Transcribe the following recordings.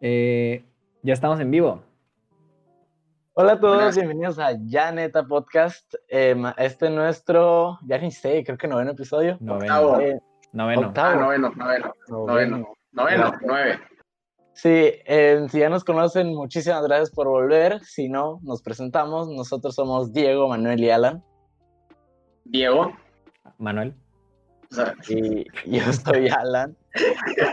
Eh, ya estamos en vivo. Hola a todos, bienvenidos a Ya Neta Podcast. Eh, este es nuestro, ya ni sé, creo que noveno episodio. Noveno. Eh, noveno. Ah, noveno, noveno. Noveno. Noveno, nueve. Sí, eh, si ya nos conocen, muchísimas gracias por volver. Si no, nos presentamos. Nosotros somos Diego, Manuel y Alan. Diego. Manuel. Y yo soy Alan.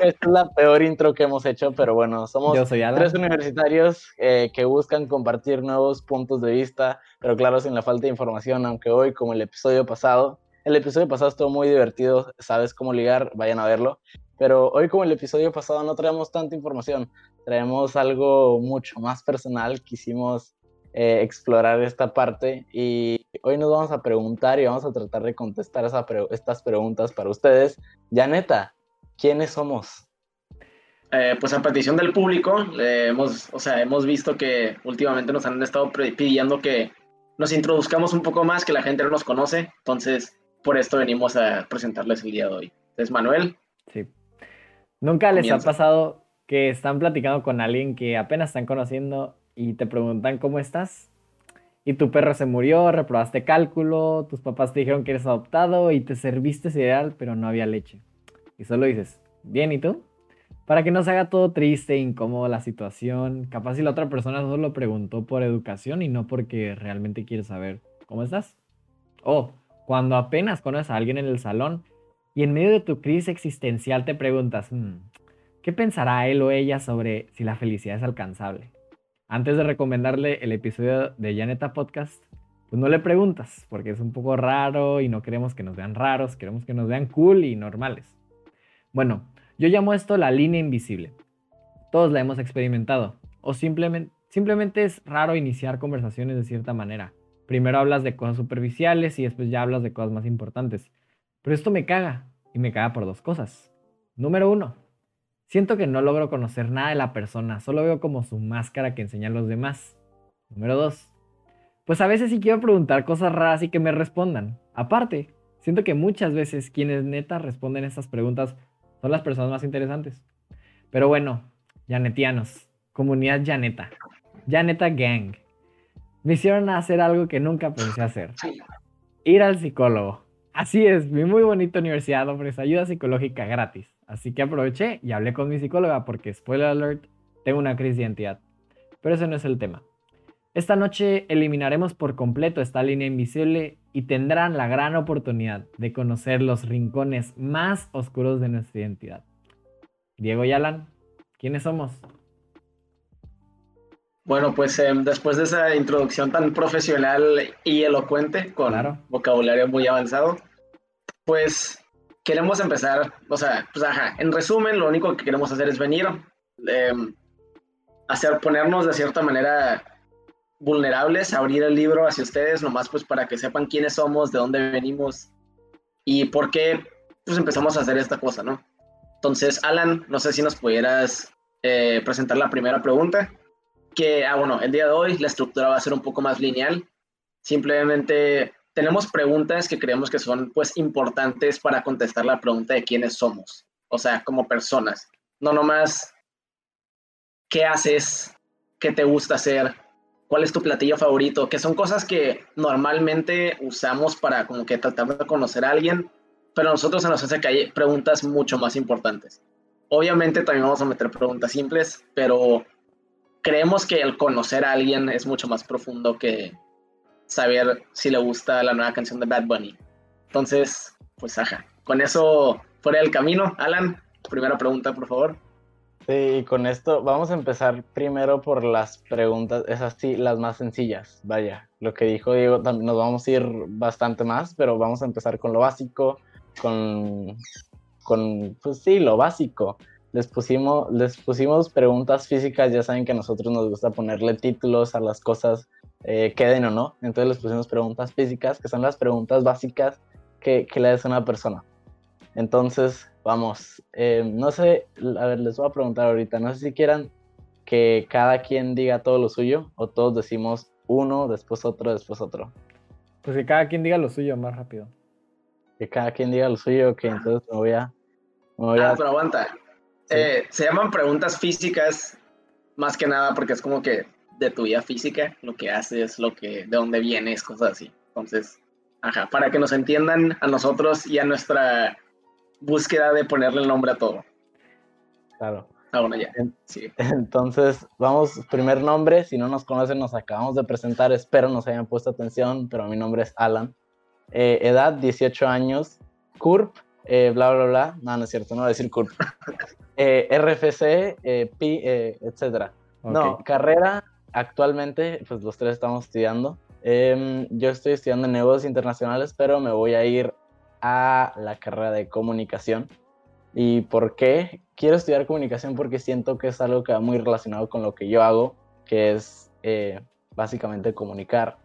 Es la peor intro que hemos hecho, pero bueno, somos tres universitarios eh, que buscan compartir nuevos puntos de vista, pero claro, sin la falta de información, aunque hoy, como el episodio pasado, el episodio pasado estuvo muy divertido, sabes cómo ligar, vayan a verlo, pero hoy como el episodio pasado no traemos tanta información, traemos algo mucho más personal, quisimos eh, explorar esta parte y hoy nos vamos a preguntar y vamos a tratar de contestar estas preguntas para ustedes. Ya neta, ¿quiénes somos? Eh, pues a petición del público, hemos, o sea, hemos visto que últimamente nos han estado pidiendo que nos introduzcamos un poco más, que la gente no nos conoce, entonces por esto venimos a presentarles el día de hoy. Es Manuel. Sí. ¿Nunca les ha pasado que están platicando con alguien que apenas están conociendo y te preguntan cómo estás? Y tu perro se murió, reprobaste cálculo, tus papás te dijeron que eres adoptado y te serviste cereal, pero no había leche. Y solo dices, bien, ¿y tú? Para que no se haga todo triste, incómodo la situación. Capaz si la otra persona solo preguntó por educación y no porque realmente quiere saber cómo estás. O cuando apenas conoces a alguien en el salón y en medio de tu crisis existencial te preguntas, hmm, ¿qué pensará él o ella sobre si la felicidad es alcanzable? Antes de recomendarle el episodio de Janeta Podcast, pues no le preguntas, porque es un poco raro y no queremos que nos vean raros, queremos que nos vean cool y normales. Bueno, yo llamo esto la línea invisible. Todos la hemos experimentado. O simplemente, es raro iniciar conversaciones de cierta manera. Primero hablas de cosas superficiales y después ya hablas de cosas más importantes. Pero esto me caga. Y me caga por dos cosas. Número uno, Siento que no logro conocer nada de la persona, solo veo como su máscara que enseña a los demás. Número 2. Pues a veces sí quiero preguntar cosas raras y que me respondan. Aparte, siento que muchas veces quienes neta responden estas preguntas son las personas más interesantes. Pero bueno, Janetianos, comunidad Janeta, Janeta Gang, me hicieron hacer algo que nunca pensé hacer. Ir al psicólogo. Así es, mi muy bonita universidad ofrece ayuda psicológica gratis. Así que aproveché y hablé con mi psicóloga porque, spoiler alert, tengo una crisis de identidad. Pero ese no es el tema. Esta noche eliminaremos por completo esta línea invisible y tendrán la gran oportunidad de conocer los rincones más oscuros de nuestra identidad. Diego y Alan, ¿quiénes somos? Bueno, pues em, después de esa introducción tan profesional y elocuente, con vocabulario muy avanzado, pues queremos empezar, o sea, pues ajá, en resumen, lo único que queremos hacer es venir, em, hacer, ponernos de cierta manera vulnerables, abrir el libro hacia ustedes, nomás pues para que sepan quiénes somos, de dónde venimos y por qué pues empezamos a hacer esta cosa, ¿no? Entonces, Alan, no sé si nos pudieras eh, presentar la primera pregunta, que, ah, bueno, el día de hoy la estructura va a ser un poco más lineal, simplemente tenemos preguntas que creemos que son pues importantes para contestar la pregunta de quiénes somos, o sea, como personas, no nomás qué haces, qué te gusta hacer, cuál es tu platillo favorito, que son cosas que normalmente usamos para como que tratar de conocer a alguien, pero a nosotros se nos hace que hay preguntas mucho más importantes. Obviamente también vamos a meter preguntas simples, pero creemos que el conocer a alguien es mucho más profundo que saber si le gusta la nueva canción de Bad Bunny. Entonces, pues ajá, con eso fuera del camino. Alan, primera pregunta, por favor. Sí, y con esto vamos a empezar primero por las preguntas, esas sí, las más sencillas. Vaya, lo que dijo Diego, también nos vamos a ir bastante más, pero vamos a empezar con lo básico, con, con pues sí, lo básico. Les pusimos, les pusimos preguntas físicas, ya saben que a nosotros nos gusta ponerle títulos a las cosas eh, queden o no. Entonces les pusimos preguntas físicas, que son las preguntas básicas que, que le haces a una persona. Entonces, vamos, eh, no sé, a ver, les voy a preguntar ahorita, no sé si quieran que cada quien diga todo lo suyo o todos decimos uno, después otro, después otro. Pues que cada quien diga lo suyo más rápido. Que cada quien diga lo suyo, que entonces me voy a... Me voy a... Ah, pero aguanta. Eh, se llaman preguntas físicas más que nada porque es como que de tu vida física, lo que haces, lo que, de dónde vienes, cosas así. Entonces, ajá, para que nos entiendan a nosotros y a nuestra búsqueda de ponerle el nombre a todo. Claro. Ah, bueno, ya. Sí. Entonces, vamos, primer nombre, si no nos conocen, nos acabamos de presentar, espero nos hayan puesto atención, pero mi nombre es Alan. Eh, edad, 18 años, CURP, eh, bla, bla, bla, no, no es cierto, no voy a decir CURP. Eh, RFC, PI, etc. No, carrera, actualmente, pues los tres estamos estudiando. Em, yo estoy estudiando negocios internacionales, pero me voy a ir a la carrera de comunicación. ¿Y por qué? Quiero estudiar comunicación porque siento que es algo que va muy relacionado con lo que yo hago, que es eh, básicamente comunicar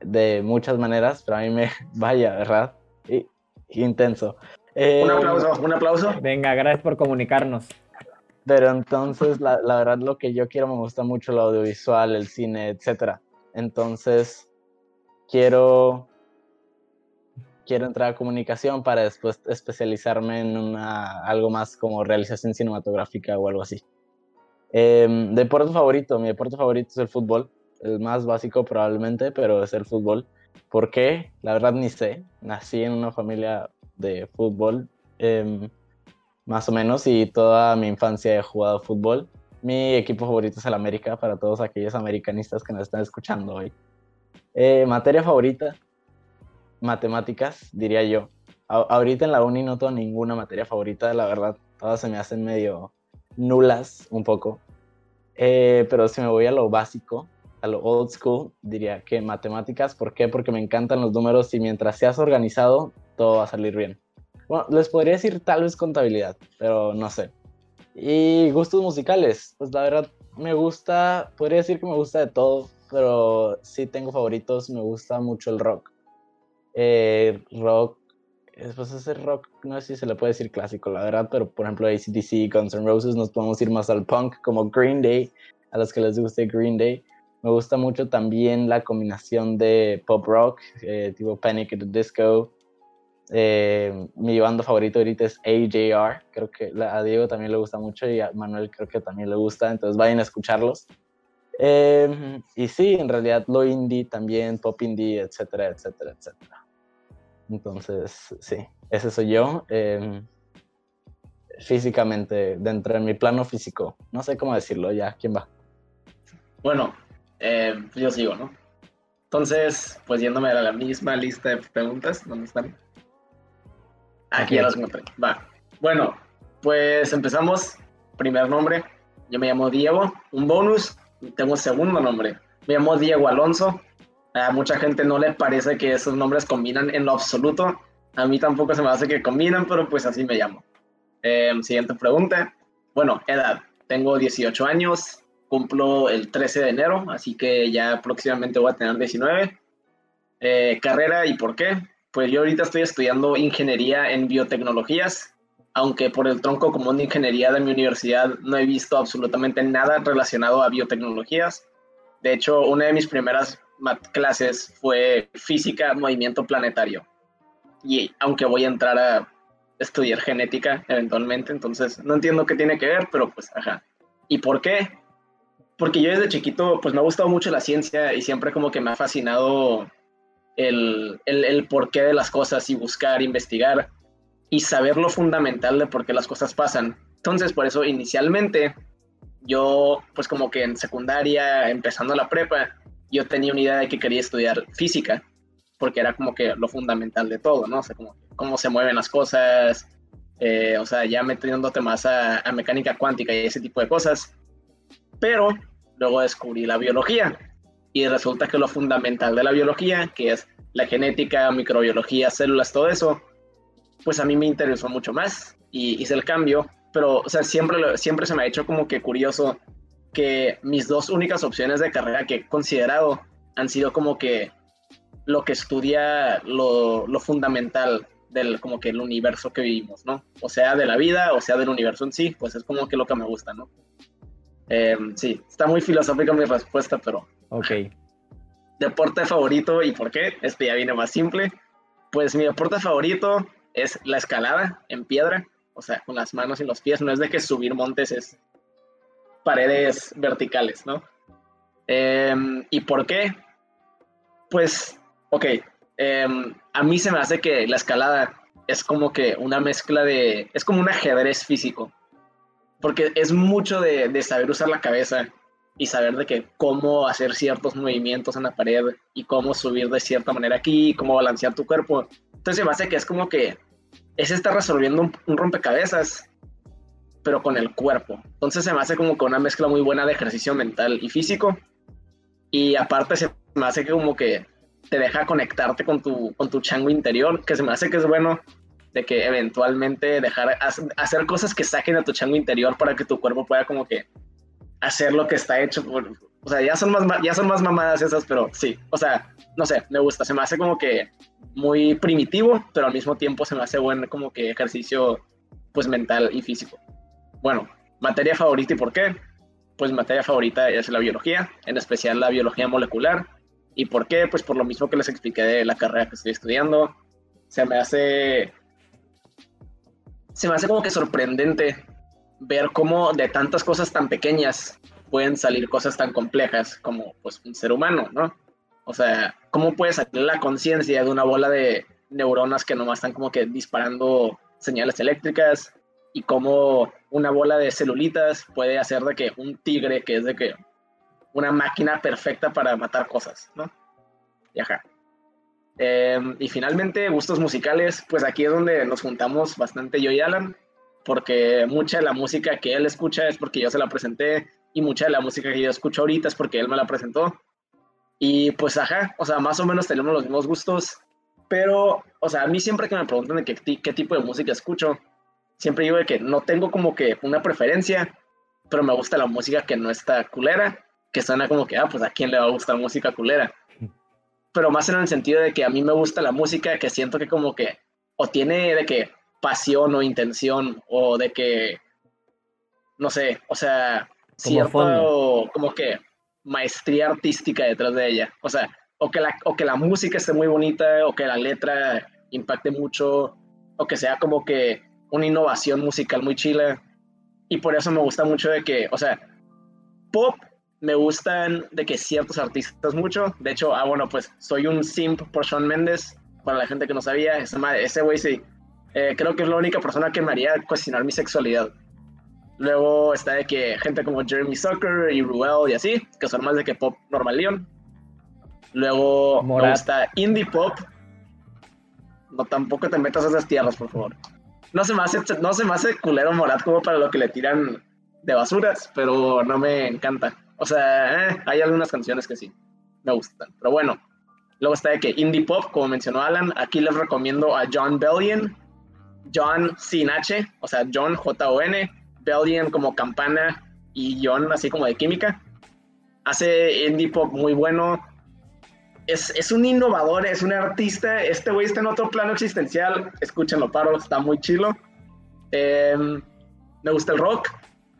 de muchas maneras, pero a mí me vaya, ¿verdad? Y, intenso. un em, aplauso, un aplauso. Venga, gracias por comunicarnos. Pero entonces, la, la, verdad, lo que yo quiero me gusta mucho el audiovisual, el cine, etc. Entonces, quiero quiero entrar a comunicación para después especializarme en una, algo más como realización cinematográfica o algo así. Eh, deporte favorito, mi deporte favorito es el fútbol, el más básico probablemente, pero es el fútbol. ¿Por qué? La verdad ni sé. Nací en una familia de fútbol, em, más o menos, y toda mi infancia he jugado fútbol. Mi equipo favorito es el América, para todos aquellos americanistas que nos están escuchando hoy. Eh, materia favorita, matemáticas, diría yo. ahorita en la uni no tengo ninguna materia favorita, la verdad, todas se me hacen medio nulas un poco. Eh, pero si me voy a lo básico, a lo old school, diría que matemáticas. ¿Por qué? Porque me encantan los números y mientras seas organizado, todo va a salir bien. Bueno, les podría decir tal vez contabilidad, pero no sé. Y gustos musicales, pues la verdad me gusta, podría decir que me gusta de todo, pero sí tengo favoritos, me gusta mucho el rock eh, rock, pues ese rock, no sé si se le puede decir clásico, la verdad, pero por ejemplo ACDC, Guns N' Roses, nos podemos ir más al punk como Green Day, a los que les guste Green Day. Me gusta mucho también la combinación de pop rock, eh, tipo Panic at the Disco. Eh, mi banda favorita ahorita es AJR, creo que a Diego también le gusta mucho y a Manuel creo que también le gusta, entonces vayan a escucharlos. Y sí, en realidad lo indie también, pop indie, etcétera, etcétera, etcétera. Entonces, sí, ese soy yo. Em, físicamente, dentro de mi plano físico. No sé cómo decirlo ya. ¿Quién va? Bueno, eh, yo sigo, ¿no? Entonces, pues yéndome a la misma lista de preguntas, ¿dónde están? Aquí ya las encontré. Va. Bueno, pues empezamos. Primer nombre, yo me llamo Diego. Un bonus, tengo segundo nombre. Me llamo Diego Alonso. A mucha gente no le parece que esos nombres combinan en lo absoluto. A mí tampoco se me hace que combinan, pero pues así me llamo. Em, siguiente pregunta. Bueno, edad. Tengo 18 años, cumplo el 13 de enero, así que ya próximamente voy a tener 19. Eh, carrera y por qué. Pues yo ahorita estoy estudiando ingeniería en biotecnologías, aunque por el tronco común de ingeniería de mi universidad no he visto absolutamente nada relacionado a biotecnologías. De hecho, una de mis primeras clases fue física, movimiento planetario. Y aunque voy a entrar a estudiar genética eventualmente, entonces no entiendo qué tiene que ver, pero pues, ajá. ¿Y por qué? Porque yo desde chiquito, pues me ha gustado mucho la ciencia y siempre como que me ha fascinado el, el, el porqué de las cosas y buscar, investigar y saber lo fundamental de por qué las cosas pasan. Entonces, por eso inicialmente yo, pues como que en secundaria, empezando la prepa, yo tenía una idea de que quería estudiar física, porque era como que lo fundamental de todo, ¿no? O sea, cómo se mueven las cosas, eh, o sea, ya metiéndote más a, a, mecánica cuántica y ese tipo de cosas. Pero luego descubrí la biología y resulta que lo fundamental de la biología, que es la genética, microbiología, células, todo eso, pues a mí me interesó mucho más y hice el cambio, pero, o sea, siempre, siempre se me ha hecho como que curioso que mis dos únicas opciones de carrera que he considerado han sido como que lo que estudia lo, lo fundamental del como que el universo que vivimos, ¿no? O sea, de la vida, o sea, del universo en sí, pues es como que lo que me gusta, ¿no? Em, sí, está muy filosófica mi respuesta, pero... Ok. Deporte favorito y por qué, este ya viene más simple. Pues mi deporte favorito es la escalada en piedra, o sea, con las manos y los pies, no es de que subir montes es paredes verticales, ¿no? Em, ¿Y por qué? Pues, ok, em, a mí se me hace que la escalada es como que una mezcla de, es como un ajedrez físico, porque es mucho de, saber usar la cabeza y saber de que cómo hacer ciertos movimientos en la pared y cómo subir de cierta manera aquí, cómo balancear tu cuerpo. Entonces se me hace que es como que es estar resolviendo un, rompecabezas, pero con el cuerpo. Entonces se me hace como que una mezcla muy buena de ejercicio mental y físico. Y aparte se me hace que como que te deja conectarte con tu, con tu chango interior, que se me hace que es bueno de que eventualmente dejar hacer cosas que saquen a tu chango interior para que tu cuerpo pueda como que hacer lo que está hecho por, o sea, ya son más ya son más mamadas esas, pero sí, o sea, no sé, me gusta, se me hace como que muy primitivo, pero al mismo tiempo se me hace buen como que ejercicio pues mental y físico. Bueno, materia favorita y por qué? Pues materia favorita es la biología, en especial la biología molecular. ¿Y por qué? Pues por lo mismo que les expliqué de la carrera que estoy estudiando. Se me hace se me hace como que sorprendente ver cómo de tantas cosas tan pequeñas pueden salir cosas tan complejas como pues un ser humano, ¿no? O sea, ¿cómo puede salir la conciencia de una bola de neuronas que nomás están como que disparando señales eléctricas? Y cómo una bola de celulitas puede hacer de que un tigre, que es de que una máquina perfecta para matar cosas, ¿no? Y ajá. Em, y finalmente, gustos musicales, pues aquí es donde nos juntamos bastante yo y Alan, porque mucha de la música que él escucha es porque yo se la presenté, y mucha de la música que yo escucho ahorita es porque él me la presentó. Y pues, ajá, o sea, más o menos tenemos los mismos gustos, pero, o sea, a mí siempre que me preguntan de qué, qué tipo de música escucho, siempre digo de que no tengo como que una preferencia, pero me gusta la música que no está culera, que suena como que, ah, pues a quién le va a gustar música culera. Pero más en el sentido de que a mí me gusta la música que siento que como que, o tiene de que pasión o intención, o de que, no sé, o sea, cierto, como que maestría artística detrás de ella. O sea, o que, la, o que la música esté muy bonita, o que la letra impacte mucho, o que sea como que una innovación musical muy chila. Y por eso me gusta mucho de que, o sea, pop me gustan de que ciertos artistas mucho. De hecho, ah, bueno, pues soy un simp por Shawn Mendes. Para la gente que no sabía, ese güey sí. Eh, creo que es la única persona que me haría cuestionar mi sexualidad. Luego está de que gente como Jeremy Zucker y Ruel y así, que son más de que pop normal león. Luego está indie pop. No, tampoco te metas a esas tierras, por favor. No se me hace, no se me hace culero Morat como para lo que le tiran de basuras, pero no me encanta. O sea, eh, hay algunas canciones que sí me gustan. Pero bueno, luego está de que indie pop, como mencionó Alan, aquí les recomiendo a John Bellion. John sin H, o sea, John J-O-N, Belgian como campana y John así como de química. Hace indie pop muy bueno. Es, un innovador, es un artista. Este güey está en otro plano existencial. Escúchenlo, paro, está muy chilo. Em, me gusta el rock.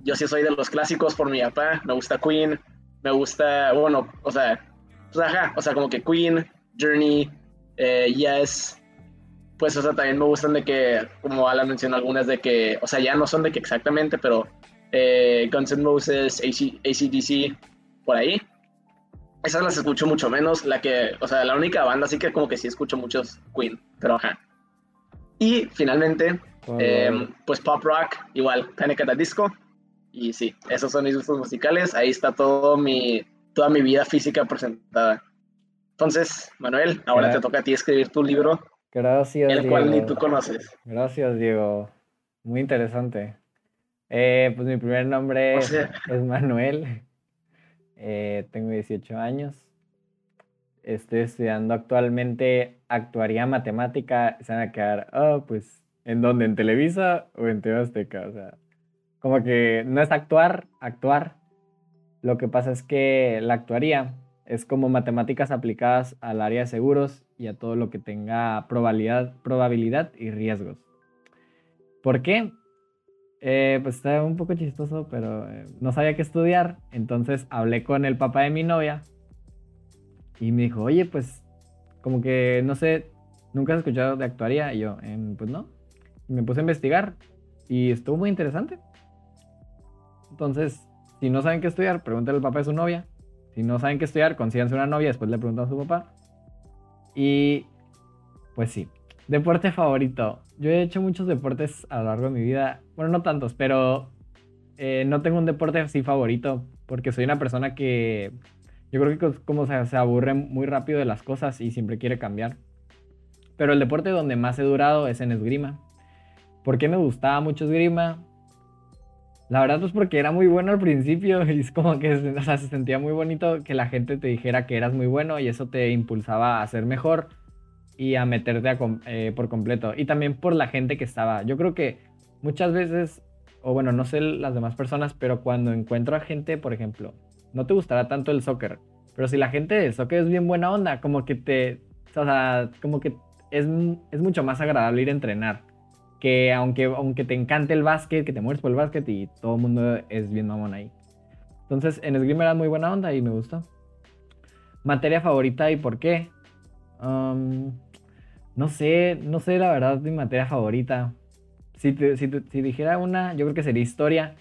Yo sí soy de los clásicos por mi papá. Me gusta Queen. Me gusta, bueno, o sea, pues ajá, o sea, como que Queen, Journey, eh, Yes, pues, o sea, también me gustan de que, como Alan mencionó algunas, de que, o sea, ya no son de que exactamente, pero eh, Guns N' Roses, AC, ACDC, por ahí. Esas las escucho mucho menos. La que, o sea, la única banda sí que como que sí escucho muchos Queen, pero ajá. Y finalmente, em, pues pop rock, igual, Panic at the Disco. Y sí, esos son mis gustos musicales. Ahí está todo mi, toda mi vida física presentada. Entonces, Manuel, ahora te toca a ti escribir tu libro Gracias. El cual ni tú conoces. Gracias, Diego. Muy interesante. Eh, pues mi primer nombre es Manuel. Eh, tengo 18 años. Estoy estudiando actualmente actuaría matemática. Se van a quedar, oh, pues, ¿en dónde? ¿En Televisa o en TV Azteca? O sea, como que no es actuar, actuar. Lo que pasa es que la actuaría es como matemáticas aplicadas al área de seguros y a todo lo que tenga probabilidad, probabilidad y riesgos. ¿Por qué? Eh, pues está un poco chistoso, pero eh, no sabía qué estudiar. Entonces hablé con el papá de mi novia y me dijo, oye, pues como que no sé, nunca has escuchado de actuaría. Y yo, em, pues no. me puse a investigar y estuvo muy interesante. Entonces si no saben qué estudiar, pregúntenle al papá de su novia. Si no saben qué estudiar, consíganse una novia, después le preguntan a su papá. Y pues sí. Deporte favorito. Yo he hecho muchos deportes a lo largo de mi vida. Bueno, no tantos, pero eh, no tengo un deporte así favorito. Porque soy una persona que yo creo que como se, se aburre muy rápido de las cosas y siempre quiere cambiar. Pero el deporte donde más he durado es en esgrima. ¿Por qué me gustaba mucho esgrima? La verdad, pues porque era muy bueno al principio y es como que o sea, se sentía muy bonito que la gente te dijera que eras muy bueno y eso te impulsaba a ser mejor y a meterte eh, por completo. Y también por la gente que estaba. Yo creo que muchas veces, o bueno, no sé las demás personas, pero cuando encuentro a gente, por ejemplo, no te gustará tanto el soccer, pero si la gente del soccer es bien buena onda, como que te, o sea, como que es, es mucho más agradable ir a entrenar que aunque, aunque te encante el básquet, que te mueres por el básquet y todo el mundo es bien mamón ahí. Entonces, en esgrima era muy buena onda y me gustó. Materia favorita y por qué. Um, no sé, no sé la verdad mi materia favorita. Si, si, si, dijera una, yo creo que sería historia.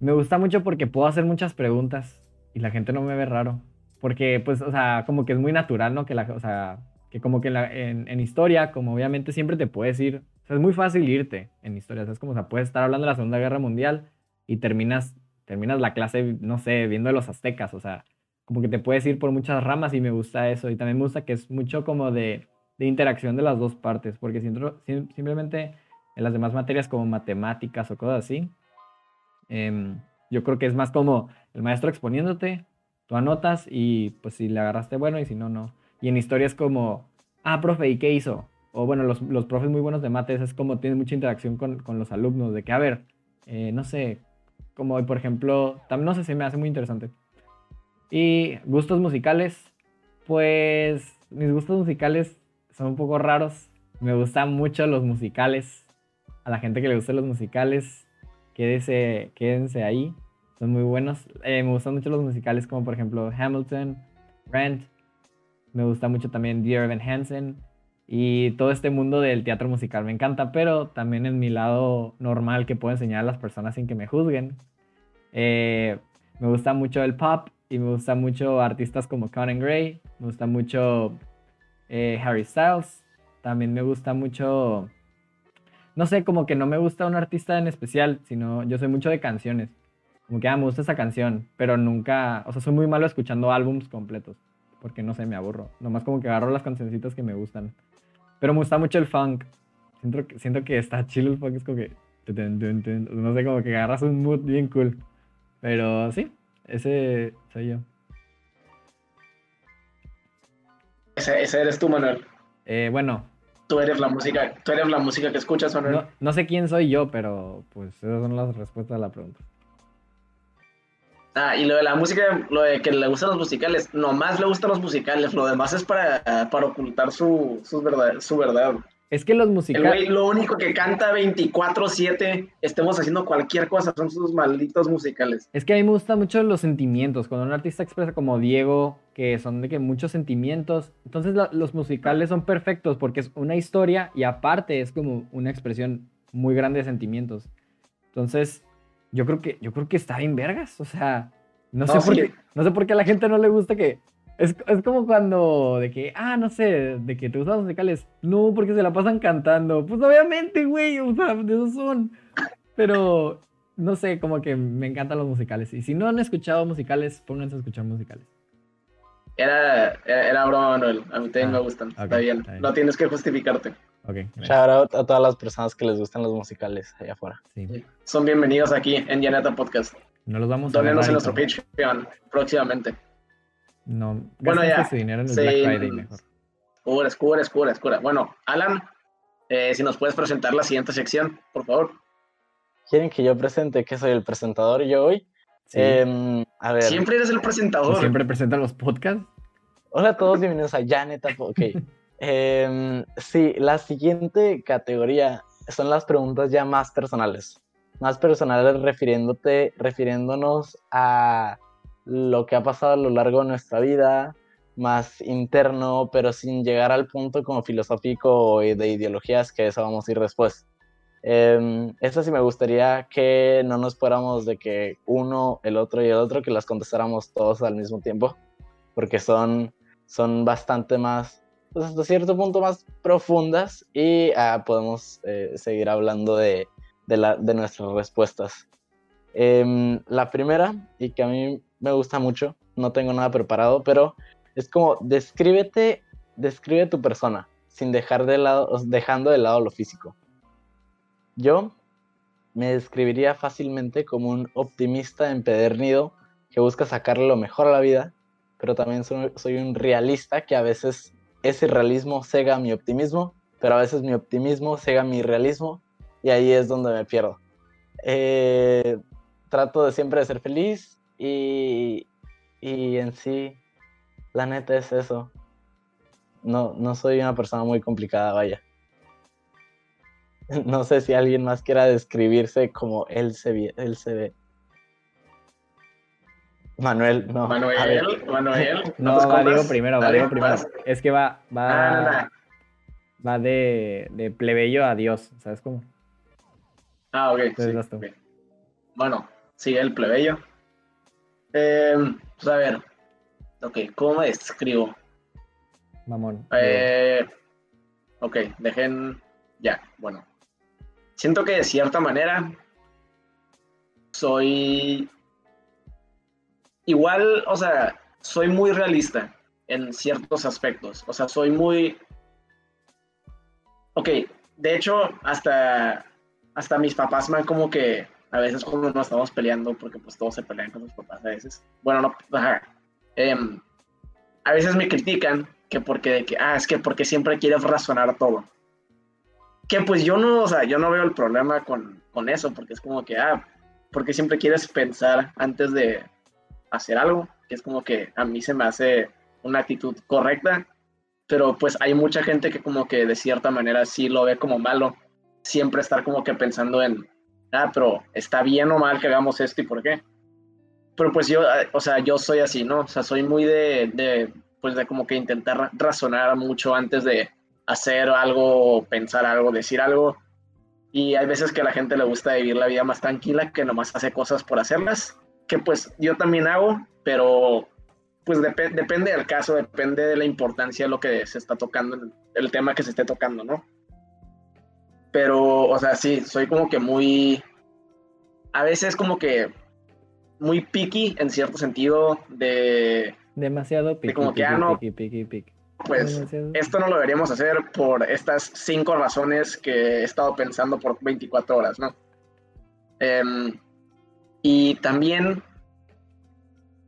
Me gusta mucho porque puedo hacer muchas preguntas y la gente no me ve raro. Porque, pues, o sea, como que es muy natural, ¿no? Que la, o sea, que como que en, historia, como obviamente siempre te puedes ir o sea, es muy fácil irte en historias. Es como, o sea, puedes estar hablando de la Segunda Guerra Mundial y terminas, terminas la clase, no sé, viendo de los aztecas. O sea, como que te puedes ir por muchas ramas y me gusta eso. Y también me gusta que es mucho como de, de interacción de las dos partes. Porque simplemente en las demás materias como matemáticas o cosas así, em, yo creo que es más como el maestro exponiéndote, tú anotas y pues si le agarraste bueno y si no, no. Y en historia es como, ah, profe, ¿y qué hizo? o bueno, los, los, profes muy buenos de mates es como tienen mucha interacción con, con los alumnos, de que, a ver, eh, no sé, como por ejemplo, también no sé, si me hace muy interesante. Y gustos musicales, pues mis gustos musicales son un poco raros. Me gustan mucho los musicales. A la gente que le gustan los musicales, quédese, quédense ahí. Son muy buenos. Eh, me gustan mucho los musicales como por ejemplo Hamilton, Rent. Me gusta mucho también Dear Evan Hansen y todo este mundo del teatro musical me encanta, pero también en mi lado normal que puedo enseñar a las personas sin que me juzguen. Eh, me gusta mucho el pop y me gusta mucho artistas como Conan Gray, me gusta mucho eh, Harry Styles, también me gusta mucho, no sé, como que no me gusta un artista en especial, sino yo soy mucho de canciones. Como que ah, me gusta esa canción, pero nunca, o sea, soy muy malo escuchando álbums completos, porque no sé, me aburro. Nomás como que agarro las cancioncitas que me gustan. Pero me gusta mucho el funk. Siento que, siento que está chill el funk, es como que. No sé, como que agarras un mood bien cool. Pero sí, ese soy yo. Ese, ese eres tú, Manuel. Eh, bueno. Tú eres la música, tú eres la música que escuchas, Manuel. No, no sé quién soy yo, pero pues esas son las respuestas a la pregunta. Ah, y lo de la música, lo de que le gustan los musicales, nomás le gustan los musicales, lo demás es para, para ocultar su, su, verdad, su verdad. Es que los musicales. El güey, lo único que canta 24-7, estemos haciendo cualquier cosa, son sus malditos musicales. Es que a mí me gustan mucho los sentimientos. Cuando un artista expresa como Diego, que son de que muchos sentimientos, entonces los musicales son perfectos porque es una historia y aparte es como una expresión muy grande de sentimientos. Entonces, yo creo que, yo creo que está bien vergas. O sea, no, sé por qué, no sé por qué a la gente no le gusta que. Es, es, como cuando, de que, ah, no sé, de que te gustan los musicales. No, porque se la pasan cantando. Pues obviamente, güey, o sea, de esos son. Pero, no sé, como que me encantan los musicales. Y si no han escuchado musicales, pónganse a escuchar musicales. Era, era, broma, Manuel. A mí también me ah, gustan. está, bien. No tienes que justificarte. Ok. Shout out a todas las personas que les gustan los musicales allá afuera. Sí. Son bienvenidos aquí en Yaneta Podcast. No los vamos a en nuestro Patreon próximamente. No, bueno, ya. Ese dinero en el Black Friday mejor. Escura. Bueno, Alan, eh, si nos puedes presentar la siguiente sección, por favor. ¿Quieren que yo presente que soy el presentador yo hoy? Sí. Em, a ver. Siempre eres el presentador. Siempre presenta los podcasts. Hola a todos, bienvenidos a Janeta. Ok. Em, sí, la siguiente categoría son las preguntas ya más personales. Más personales refiriéndote, refiriéndonos a lo que ha pasado a lo largo de nuestra vida, más interno, pero sin llegar al punto como filosófico o de ideologías, que eso vamos a ir después. Eh, sí me gustaría que no nos fuéramos de que uno, el otro y el otro, que las contestáramos todos al mismo tiempo, porque son, son bastante más, pues hasta cierto punto más profundas y ah, podemos eh, seguir hablando de, de, la, de nuestras respuestas. Em, la primera, y que a mí me gusta mucho, no tengo nada preparado, pero es como descríbete, describe tu persona, sin dejar de lado, dejando de lado lo físico. Yo me describiría fácilmente como un optimista empedernido que busca sacarle lo mejor a la vida, pero también soy, un realista que a veces ese realismo cega mi optimismo, pero a veces mi optimismo cega mi realismo y ahí es donde me pierdo. Eh, trato de siempre de ser feliz y, y en sí, la neta es eso. No, no soy una persona muy complicada, vaya. No sé si alguien más quiera describirse como él se ve. Él se ve. Manuel, no. Manuel, Manuel. No, va Diego primero, va Diego primero. Es que va, va, ah, va de, de, plebeyo a Dios, ¿sabes cómo? Ah, ok. Bueno, sigue el plebeyo. Eh, pues a ver. Ok, ¿cómo me describo? Mamón. Eh, ok, dejen. Ya, bueno siento que de cierta manera soy igual, o sea, soy muy realista en ciertos aspectos. O sea, soy muy... Ok, de hecho, hasta, hasta mis papás me han como que a veces cuando nos estamos peleando, porque pues todos se pelean con sus papás a veces. Bueno, no, em, a veces me critican que porque de que, ah, es que porque siempre quieres razonar todo que pues yo no, o sea, yo no veo el problema con, con eso, porque es como que, ah, porque siempre quieres pensar antes de hacer algo, que es como que a mí se me hace una actitud correcta, pero pues hay mucha gente que como que de cierta manera sí lo ve como malo, siempre estar como que pensando en, ah, pero está bien o mal que hagamos esto y por qué. Pero pues yo, o sea, yo soy así, ¿no? O sea, soy muy de, de pues de como que intentar razonar mucho antes de, hacer algo, pensar algo, decir algo. Y hay veces que a la gente le gusta vivir la vida más tranquila, que nomás hace cosas por hacerlas, que pues yo también hago, pero pues depende del caso, depende de la importancia de lo que se está tocando, el tema que se esté tocando, ¿no? Pero, o sea, sí, soy como que muy, a veces como que muy picky en cierto sentido de... Demasiado picky. como que, ah, no, picky, picky, pues esto no lo deberíamos hacer por estas cinco razones que he estado pensando por 24 horas, ¿no? Em, y también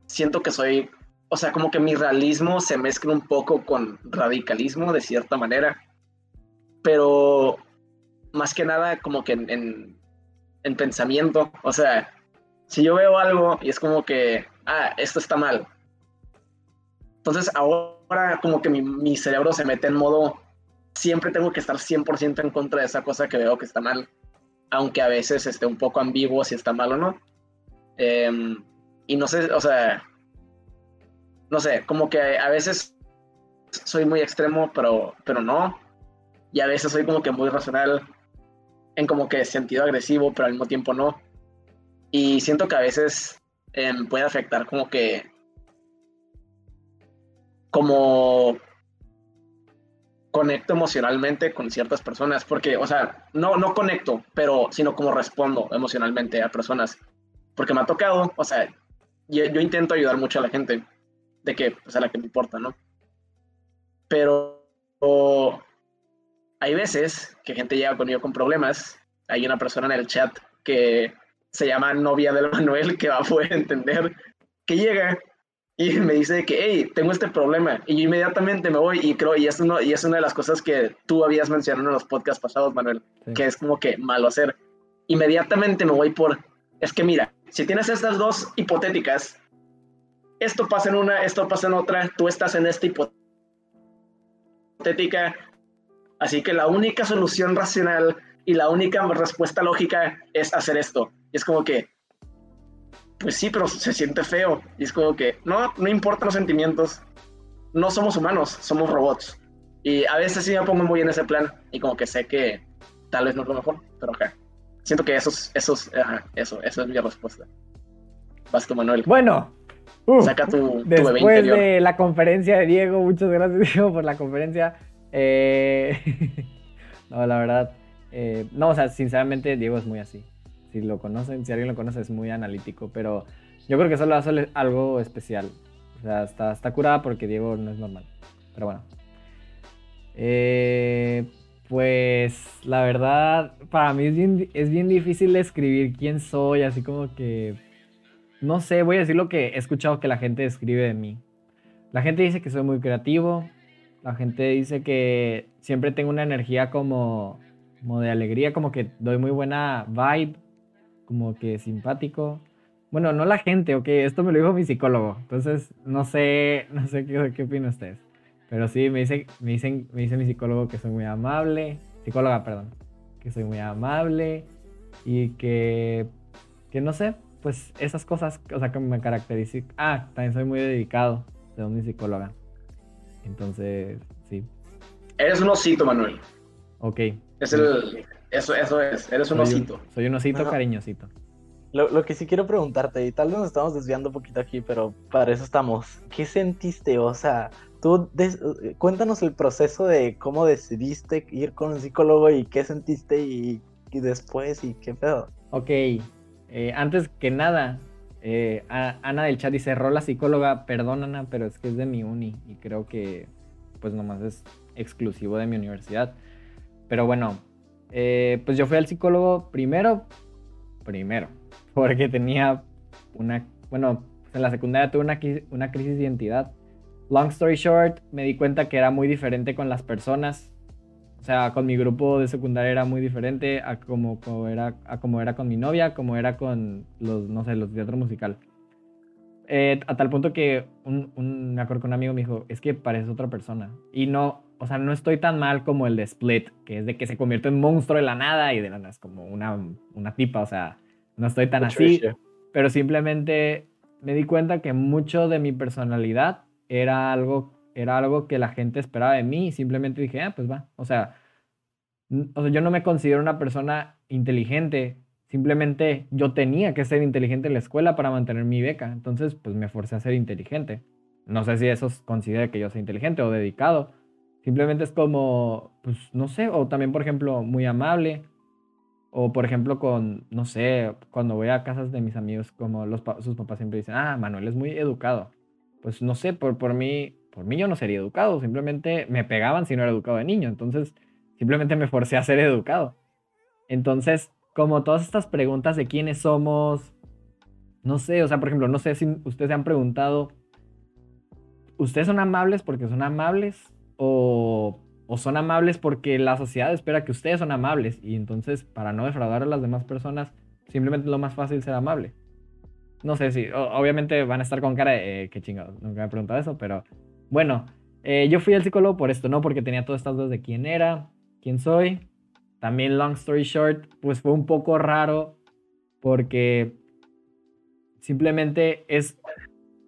siento que soy, o sea, como que mi realismo se mezcla un poco con radicalismo de cierta manera, pero más que nada como que en, en pensamiento, o sea, si yo veo algo y es como que, ah, esto está mal, entonces ahora como que mi, cerebro se mete en modo, siempre tengo que estar 100% en contra de esa cosa que veo que está mal, aunque a veces esté un poco ambiguo si está mal o no. Em, y no sé, o sea, no sé, como que a veces soy muy extremo, pero, pero no. Y a veces soy como que muy racional, en como que sentido agresivo, pero al mismo tiempo no. Y siento que a veces em, puede afectar como que como conecto emocionalmente con ciertas personas, porque, o sea, no, no conecto, pero sino como respondo emocionalmente a personas, porque me ha tocado, o sea, yo, intento ayudar mucho a la gente, de que, pues a la que me importa, ¿no? Pero hay veces que gente llega conmigo con problemas, hay una persona en el chat que se llama novia del Manuel, que va a poder entender, que llega y me dice que, hey, tengo este problema. Y yo inmediatamente me voy y creo, y es, uno, y es una de las cosas que tú habías mencionado en los podcasts pasados, Manuel, que es como que malo hacer. Inmediatamente me voy por, es que mira, si tienes estas dos hipotéticas, esto pasa en una, esto pasa en otra, tú estás en esta hipotética, así que la única solución racional y la única respuesta lógica es hacer esto. Y es como que, pues sí, pero se siente feo. Y es como que, no, no importan los sentimientos. No somos humanos, somos robots. Y a veces sí me pongo muy en ese plan y como que sé que tal vez no es lo mejor, pero acá. Siento que eso es, eso eso, eso es mi respuesta. Vas Manuel. Bueno, Saca tu, Después de la conferencia de Diego, muchas gracias Diego por la conferencia. Eh, no, la verdad, eh, no, o sea, sinceramente Diego es muy así. Si lo conocen, si alguien lo conoce, es muy analítico, pero yo creo que eso lo hace algo especial. O sea, está, está curada porque Diego no es normal. Pero bueno. Eh, pues la verdad, para mí es bien, es bien difícil escribir quién soy, así como que no sé, voy a decir lo que he escuchado que la gente escribe de mí. La gente dice que soy muy creativo, la gente dice que siempre tengo una energía como, de alegría, como que doy muy buena vibe, como que simpático. Bueno, no la gente, ok, esto me lo dijo mi psicólogo, entonces no sé, no sé qué, qué opinan ustedes. Pero sí, me dice, me, dicen, me dice mi psicólogo que soy muy amable, psicóloga, perdón, que soy muy amable y que, que no sé, pues esas cosas, o sea, que me caracterizan. Ah, también soy muy dedicado, soy mi psicóloga. Entonces, sí. Eres un osito, Manuel. Ok. Es el, eso, eso es, eres un osito. soy un osito cariñosito. Lo, lo, que sí quiero preguntarte, y tal vez nos estamos desviando un poquito aquí, pero para eso estamos. ¿Qué sentiste? O sea, tú cuéntanos el proceso de cómo decidiste ir con un psicólogo y qué sentiste y, y después y qué pedo. Ok, eh, antes que nada, eh, Ana del chat dice, Rola psicóloga, perdón Ana, pero es que es de mi uni y creo que pues nomás es exclusivo de mi universidad. Pero bueno, eh, pues yo fui al psicólogo primero, primero, porque tenía una, bueno, en la secundaria tuve una, una crisis de identidad. Long story short, me di cuenta que era muy diferente con las personas sea, con mi grupo de secundaria era muy diferente a como, era, a como era con mi novia, como era con los, no sé, los teatro musical. Eh, a tal punto que un, un, me acuerdo que un amigo me dijo, es que parece otra persona. Y no, o sea, no estoy tan mal como el de Split, que es de que se convierte en monstruo de la nada y de la nada es como una, una tipa, o sea, no estoy tan así. Pero simplemente me di cuenta que mucho de mi personalidad era algo era algo que la gente esperaba de mí y simplemente dije, ah, pues va. O sea, o sea, yo no me considero una persona inteligente, simplemente yo tenía que ser inteligente en la escuela para mantener mi beca, entonces pues me forcé a ser inteligente. No sé si eso considera que yo soy inteligente o dedicado. Simplemente es como, pues no sé, o también por ejemplo muy amable. O por ejemplo con, no sé, cuando voy a casas de mis amigos, como los, sus papás siempre dicen, ah, Manuel es muy educado. Pues no sé, por, por mí por mí yo no sería educado, simplemente me pegaban si no era educado de niño, entonces simplemente me forcé a ser educado. Entonces, como todas estas preguntas de quiénes somos, no sé, o sea, por ejemplo, no sé si ustedes se han preguntado, ¿ustedes son amables porque son amables o, o son amables porque la sociedad espera que ustedes son amables y entonces para no defraudar a las demás personas, simplemente lo más fácil ser amable? No sé si, obviamente van a estar con cara de, eh, qué chingados, nunca me he preguntado eso, pero bueno, eh, yo fui al psicólogo por esto, ¿no? Porque tenía todas estas dudas de quién era, quién soy. También, long story short, pues fue un poco raro porque simplemente es,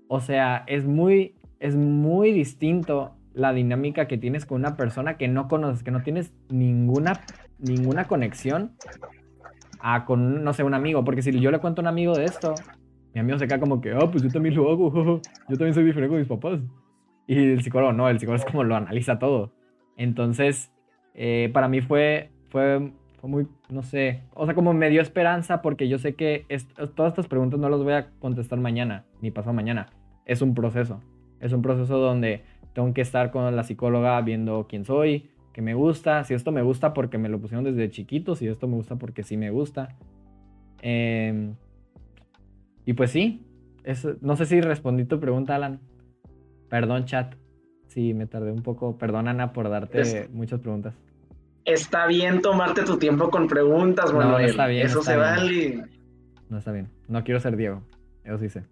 o sea, es muy, es muy distinto la dinámica que tienes con una persona que no conoces, que no tienes ninguna, ninguna conexión a con, no sé, un amigo. Porque si yo le cuento a un amigo de esto, mi amigo se queda como que, ah, pues yo también lo hago, yo también soy diferente con mis papás. Y el psicólogo no, el psicólogo es como lo analiza todo. Entonces, eh, para mí fue, fue, fue, muy, no sé, o sea, como me dio esperanza porque yo sé que todas estas preguntas no las voy a contestar mañana, ni pasado mañana. Es un proceso. Es un proceso donde tengo que estar con la psicóloga viendo quién soy, qué me gusta, si esto me gusta porque me lo pusieron desde chiquito, si esto me gusta porque sí me gusta. Em, y pues sí, no sé si respondí tu pregunta, Alan. Perdón, chat. Sí, me tardé un poco. Perdón, Ana, por darte muchas preguntas. Está bien tomarte tu tiempo con preguntas, Manuel. No, está bien. Eso se vale. No está bien. No quiero ser Diego. Eso sí sé.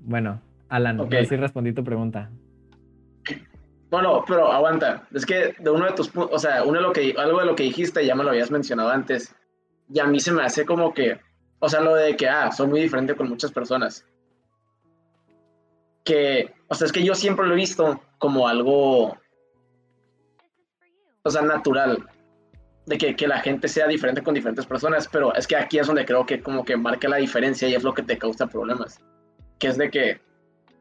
Bueno, Alan, no sí respondí tu pregunta. Bueno, pero aguanta. Es que de uno de tus puntos, o sea, uno de lo que, algo de lo que dijiste ya me lo habías mencionado antes. Y a mí se me hace como que, o sea, lo de que, ah, soy muy diferente con muchas personas que, o sea, es que yo siempre lo he visto como algo, o sea, natural. de que, que, la gente sea diferente con diferentes personas, pero es que aquí es donde creo que como que marca la diferencia y es lo que te causa problemas. Que es de que,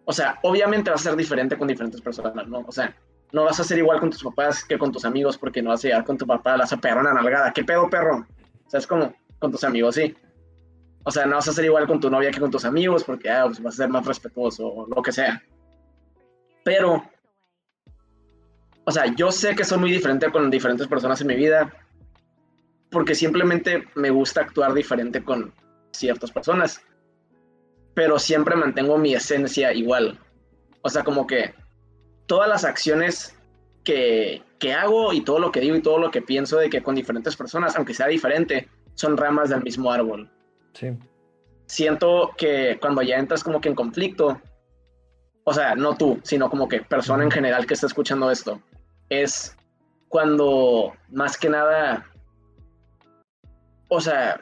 o sea, obviamente vas a ser diferente con diferentes personas, ¿no? O sea, no vas a ser igual con tus papás que con tus amigos porque no vas a llegar con tu papá, la a pegar una nalgada. ¿Qué pedo, perro? O sea, es como con tus amigos, sí. O sea, no vas a ser igual con tu novia que con tus amigos porque ah, pues, vas a ser más respetuoso o lo que sea. Pero, o sea, yo sé que soy muy diferente con diferentes personas en mi vida porque simplemente me gusta actuar diferente con ciertas personas. Pero siempre mantengo mi esencia igual. O sea, como que todas las acciones que, que hago y todo lo que digo y todo lo que pienso de que con diferentes personas, aunque sea diferente, son ramas del mismo árbol. Sí. Siento que cuando ya entras como que en conflicto, o sea, no tú, sino como que persona en general que está escuchando esto, es cuando más que nada, o sea,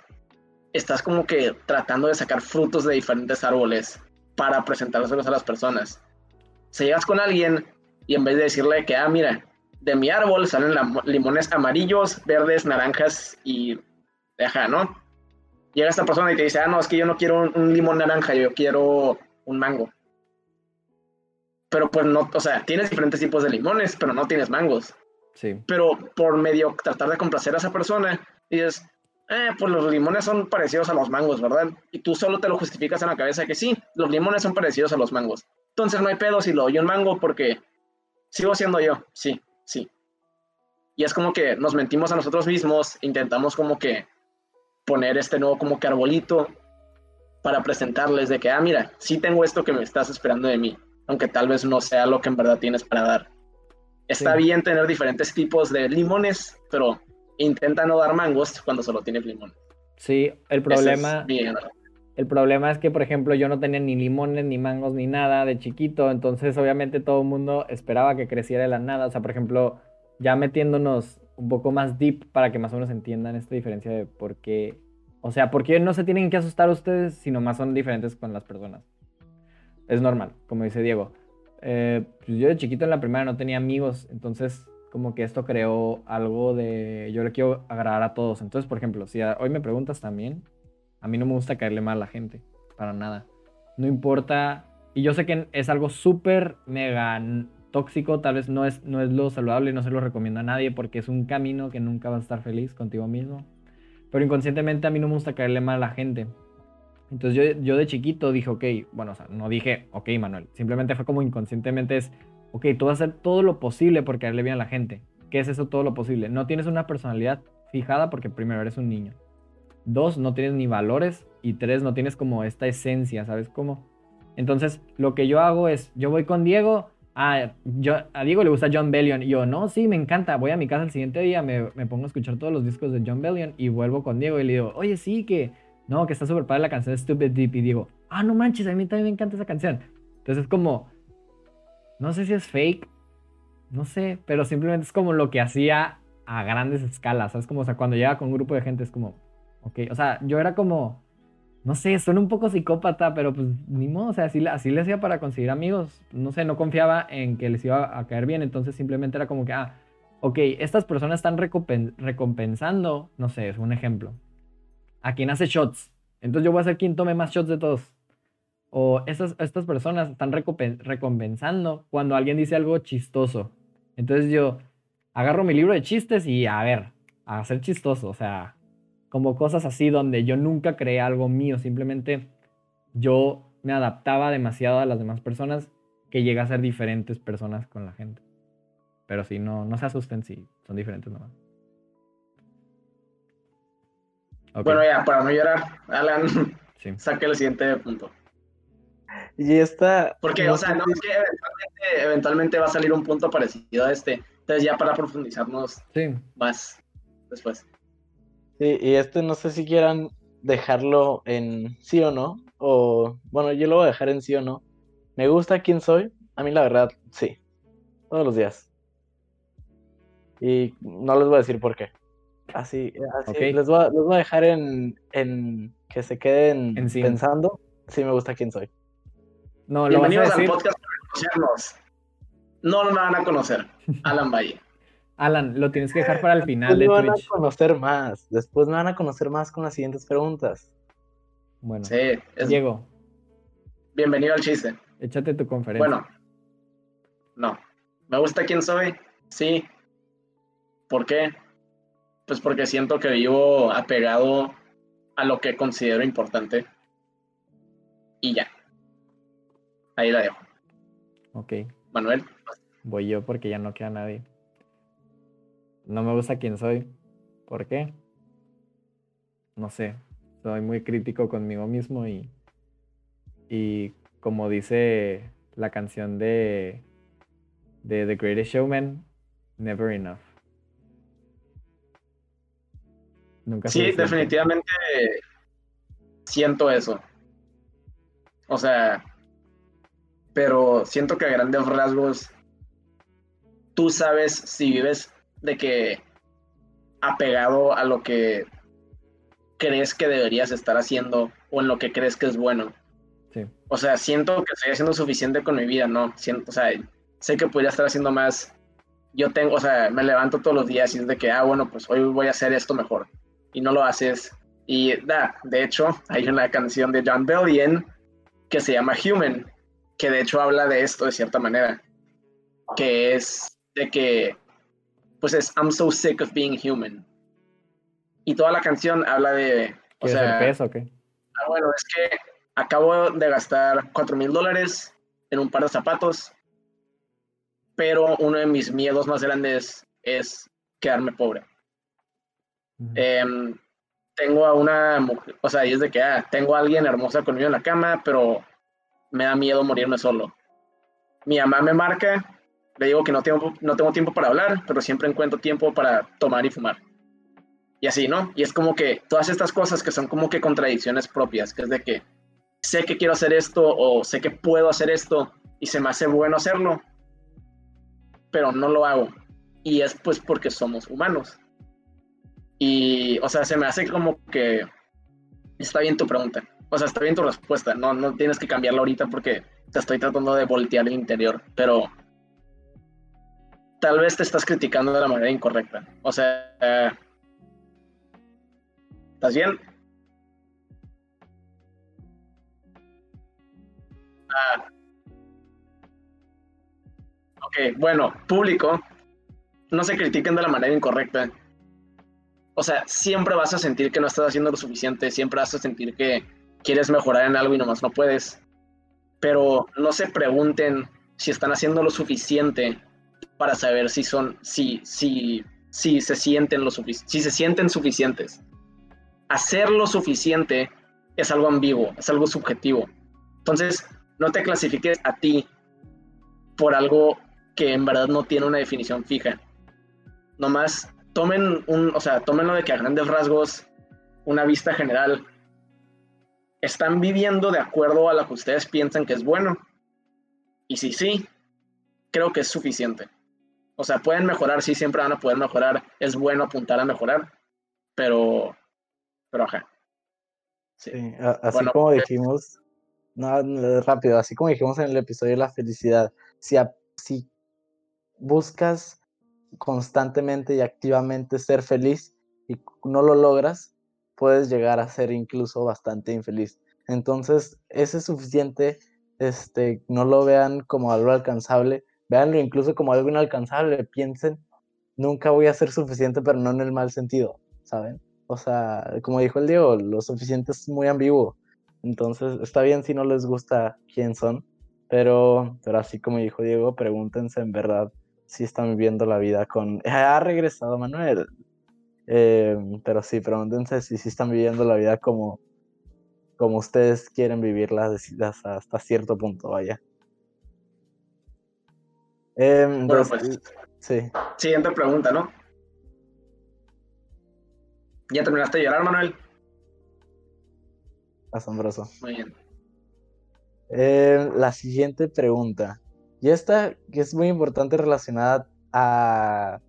estás como que tratando de sacar frutos de diferentes árboles para presentárselos a las personas. Si llegas con alguien y en vez de decirle que, ah, mira, de mi árbol salen limones amarillos, verdes, naranjas y deja, ¿no? Llega esta persona y te dice, ah, no, es que yo no quiero un, limón naranja, yo quiero un mango. Pero pues no, o sea, tienes diferentes tipos de limones, pero no tienes mangos. Sí. Pero por medio tratar de complacer a esa persona, dices, eh, pues los limones son parecidos a los mangos, ¿verdad? Y tú solo te lo justificas en la cabeza que sí, los limones son parecidos a los mangos. Entonces no hay pedo si lo doy un mango porque sigo siendo yo, sí, sí. Y es como que nos mentimos a nosotros mismos, intentamos como que poner este nuevo como que arbolito para presentarles de que, ah, mira, sí tengo esto que me estás esperando de mí, aunque tal vez no sea lo que en verdad tienes para dar. Está bien tener diferentes tipos de limones, pero intenta no dar mangos cuando solo tienes limón. Sí, el problema... El problema es que, por ejemplo, yo no tenía ni limones, ni mangos, ni nada de chiquito, entonces obviamente todo el mundo esperaba que creciera de la nada. O sea, por ejemplo, ya metiéndonos un poco más deep para que más o menos entiendan esta diferencia de por qué, o sea, por qué no se tienen que asustar ustedes, sino más son diferentes con las personas. Es normal, como dice Diego. Eh, pues yo de chiquito en la primera no tenía amigos, entonces como que esto creó algo de yo le quiero agradar a todos. Entonces, por ejemplo, si hoy me preguntas también, a mí no me gusta caerle mal a la gente, para nada. No importa, y yo sé que es algo súper mega tóxico, tal vez no es, no es lo saludable y no se lo recomiendo a nadie porque es un camino que nunca vas a estar feliz contigo mismo. Pero inconscientemente a mí no me gusta caerle mal a la gente. Entonces yo, yo de chiquito dije, ok, bueno, o sea, no dije, ok, Manuel, simplemente fue como inconscientemente es, ok, tú vas a hacer todo lo posible por caerle bien a la gente. ¿Qué es eso todo lo posible? No tienes una personalidad fijada porque primero eres un niño. Dos, no tienes ni valores. Y tres, no tienes como esta esencia, ¿sabes cómo? Entonces, lo que yo hago es, yo voy con Diego, ah, yo, a Diego le gusta John Bellion. Y yo, no, sí, me encanta. Voy a mi casa el siguiente día, me, me, pongo a escuchar todos los discos de John Bellion y vuelvo con Diego y le digo, oye, sí, que, no, que está súper padre la canción de Stupid Deep. Y digo, ah, no manches, a mí también me encanta esa canción. Entonces es como, no sé si es fake, no sé, pero simplemente es como lo que hacía a grandes escalas, ¿sabes? Como, o sea, cuando llega con un grupo de gente es como, Ok, o sea, yo era como, no sé, suena un poco psicópata, pero pues ni modo, o sea, así, así le hacía para conseguir amigos. No sé, no confiaba en que les iba a caer bien, entonces simplemente era como que, ah, ok, estas personas están recompensando, no sé, es un ejemplo, a quien hace shots. Entonces yo voy a ser quien tome más shots de todos. O estas, estas personas están recompensando cuando alguien dice algo chistoso. Entonces yo agarro mi libro de chistes y a ver, a ser chistoso, o sea, como cosas así donde yo nunca creé algo mío, simplemente yo me adaptaba demasiado a las demás personas que llega a ser diferentes personas con la gente. Pero sí, no, no se asusten si son diferentes nomás. Bueno, ya, para no llorar, Alan, saque el siguiente punto. Y esta... Porque, o sea, no, es que eventualmente, eventualmente, va a salir un punto parecido a este. Entonces ya para profundizarnos más después. Sí, y este no sé si quieran dejarlo en sí o no, o bueno, yo lo voy a dejar en sí o no. ¿Me gusta quién soy? A mí la verdad, sí. Todos los días. Y no les voy a decir por qué. Así, así les, voy a, les, voy a, dejar en, en que se queden pensando si me gusta quién soy. No, lo Bienvenidos al podcast para conocernos. No, no me van a conocer. Alan Valle. Alan, lo tienes que dejar para el final de Twitch. van a conocer más. Después me van a conocer más con las siguientes preguntas. Bueno. Sí. Diego. Bienvenido al chiste. Échate tu conferencia. Bueno. No. ¿Me gusta quién soy? Sí. ¿Por qué? Pues porque siento que vivo apegado a lo que considero importante. Y ya. Ahí la dejo. Ok. Manuel. Voy yo porque ya no queda nadie. No me gusta quién soy. ¿Por qué? No sé. Soy muy crítico conmigo mismo y. Y como dice la canción de. de The Greatest Showman, Never Enough. Nunca sí, definitivamente siento eso. O sea, pero siento que a grandes rasgos tú sabes si vives de que apegado a lo que crees que deberías estar haciendo o en lo que crees que es bueno. Sí. O sea, siento que estoy haciendo suficiente con mi vida, ¿no? Siento, o sea, sé que podría estar haciendo más. Yo tengo, o sea, me levanto todos los días y es de que, ah, bueno, pues hoy voy a hacer esto mejor. Y no lo haces. Y da, de hecho, hay una canción de John Bellion que se llama Human, que de hecho habla de esto de cierta manera, que es de que, pues es I'm so sick of being human. Y toda la canción habla de... O sea, peso o qué? Ah, bueno, es que acabo de gastar cuatro mil dólares en un par de zapatos, pero uno de mis miedos más grandes es quedarme pobre. Em, tengo a una mujer, o sea, y es de que ah, tengo a alguien hermosa conmigo en la cama, pero me da miedo morirme solo. Mi mamá me marca, le digo que no tengo, no tengo tiempo para hablar, pero siempre encuentro tiempo para tomar y fumar. Y así, ¿no? Y es como que todas estas cosas que son como que contradicciones propias, que es de que sé que quiero hacer esto o sé que puedo hacer esto y se me hace bueno hacerlo, pero no lo hago. Y es pues porque somos humanos. Y, o sea, se me hace como que está bien tu pregunta o sea, está bien tu respuesta, no, no tienes que cambiarla ahorita porque te estoy tratando de voltear el interior, pero tal vez te estás criticando de la manera incorrecta. O sea, ¿estás bien? Ah. Ok, bueno, público, no se critiquen de la manera incorrecta. O sea, siempre vas a sentir que no estás haciendo lo suficiente, siempre vas a sentir que quieres mejorar en algo y nomás no puedes. Pero no se pregunten si están haciendo lo suficiente para saber si son, si, si, si se sienten lo si se sienten suficientes. Hacer lo suficiente es algo ambiguo, es algo subjetivo. Entonces, no te clasifiques a ti por algo que en verdad no tiene una definición fija. Nomás tomen un, o sea, tómenlo de que a grandes rasgos, una vista general, están viviendo de acuerdo a lo que ustedes piensan que es bueno. Y si sí, creo que es suficiente. O sea, pueden mejorar, sí, siempre van a poder mejorar. Es bueno apuntar a mejorar, pero, pero ajá. Sí, así como dijimos, no, rápido, así como dijimos en el episodio de la felicidad, si, si buscas constantemente y activamente ser feliz y no lo logras, puedes llegar a ser incluso bastante infeliz. Entonces, ese es suficiente, este, no lo vean como algo alcanzable, véanlo incluso como algo inalcanzable, piensen, nunca voy a ser suficiente, pero no en el mal sentido, ¿saben? O sea, como dijo el Diego, lo suficiente es muy ambiguo. Entonces, está bien si no les gusta quién son, pero, pero así como dijo Diego, pregúntense en verdad si están viviendo la vida con... Ha regresado Manuel. Em, pero sí, pregúntense si, si están viviendo la vida como, como ustedes quieren vivirla hasta cierto punto, vaya. Em, bueno, pues, sí. Siguiente pregunta, ¿no? ¿Ya terminaste de llorar, Manuel? Asombroso. Muy bien. Em, la siguiente pregunta. Y esta que es muy importante relacionada a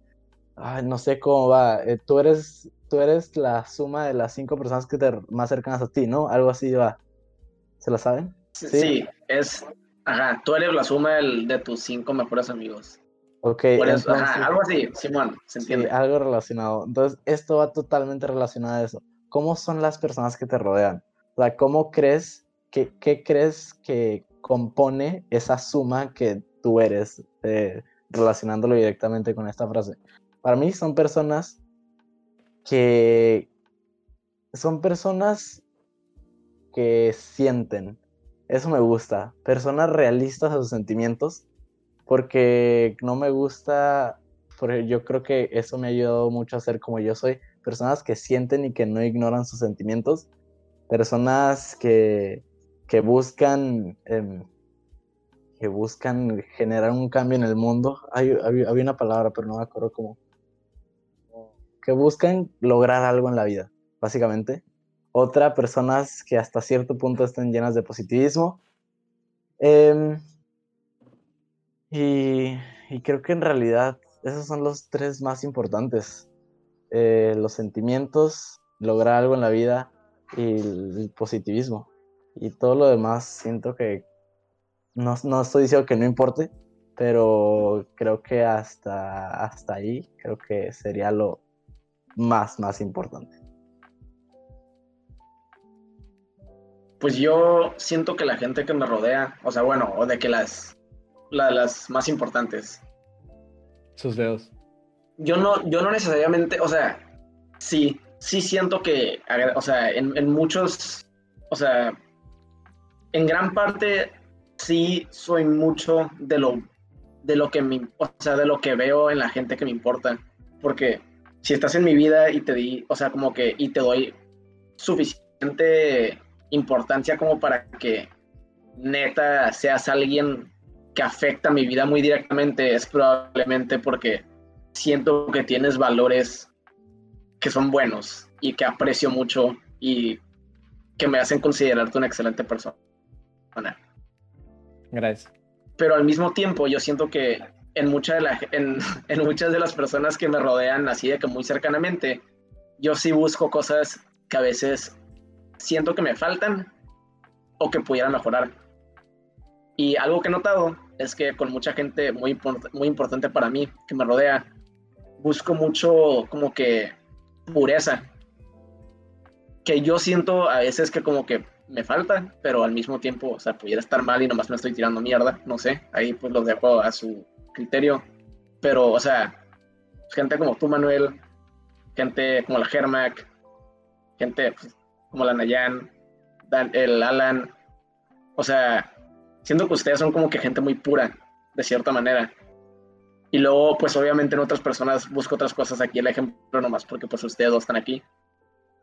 no sé cómo va, eh, tú, eres, tú eres la suma de las cinco personas que te más cercanas a ti, ¿no? Algo así va. ¿Se la saben? Sí, es, ajá, tú eres la suma de tus cinco mejores amigos. Ok, algo así, Simón, se entiende. algo relacionado. Entonces, esto va totalmente relacionado a eso. ¿Cómo son las personas que te rodean? O sea, ¿cómo crees, que, qué crees que compone esa suma que tú eres, eh, relacionándolo directamente con esta frase? Para mí son personas que son personas que sienten. Eso me gusta. Personas realistas a sus sentimientos porque no me gusta, porque yo creo que eso me ha ayudado mucho a ser como yo soy, personas que sienten y que no ignoran sus sentimientos, personas que, que buscan... Em, que buscan generar un cambio en el mundo. Hay, había, una palabra, pero no me acuerdo cómo. Que buscan lograr algo en la vida, básicamente. Otra, personas que hasta cierto punto estén llenas de positivismo. Eh, y, creo que en realidad esos son los tres más importantes. Eh, los sentimientos, lograr algo en la vida y el, positivismo. Y todo lo demás siento que no, no, estoy diciendo que no importe, pero creo que hasta, hasta ahí creo que sería lo más, más importante. Pues yo siento que la gente que me rodea, o sea, bueno, o de que las la las más importantes. Sus dedos. Yo no, yo no necesariamente, o sea, sí, sí siento que, o sea, en, muchos, o sea, en gran parte sí soy mucho de lo, de lo que me, o sea, de lo que veo en la gente que me importa, porque si estás en mi vida y te di, o sea, como que, y te doy suficiente importancia como para que neta seas alguien que afecta mi vida muy directamente es probablemente porque siento que tienes valores que son buenos y que aprecio mucho y que me hacen considerarte una excelente persona. Gracias. Pero al mismo tiempo yo siento que en, mucha de la, en, en muchas de las personas que me rodean así de que muy cercanamente, yo sí busco cosas que a veces siento que me faltan o que pudiera mejorar. Y algo que he notado es que con mucha gente muy, muy importante para mí que me rodea, busco mucho como que pureza. Que yo siento a veces que como que me falta, pero al mismo tiempo, o sea, pudiera estar mal y nomás me estoy tirando mierda, no sé, ahí pues lo dejo a su criterio. Pero, o sea, gente como tú, Manuel, gente como la Germac, gente pues, como la Nayan, el Alan, o sea, siento que ustedes son como que gente muy pura, de cierta manera. Y luego, pues obviamente en otras personas busco otras cosas. Aquí el ejemplo nomás porque pues ustedes dos están aquí.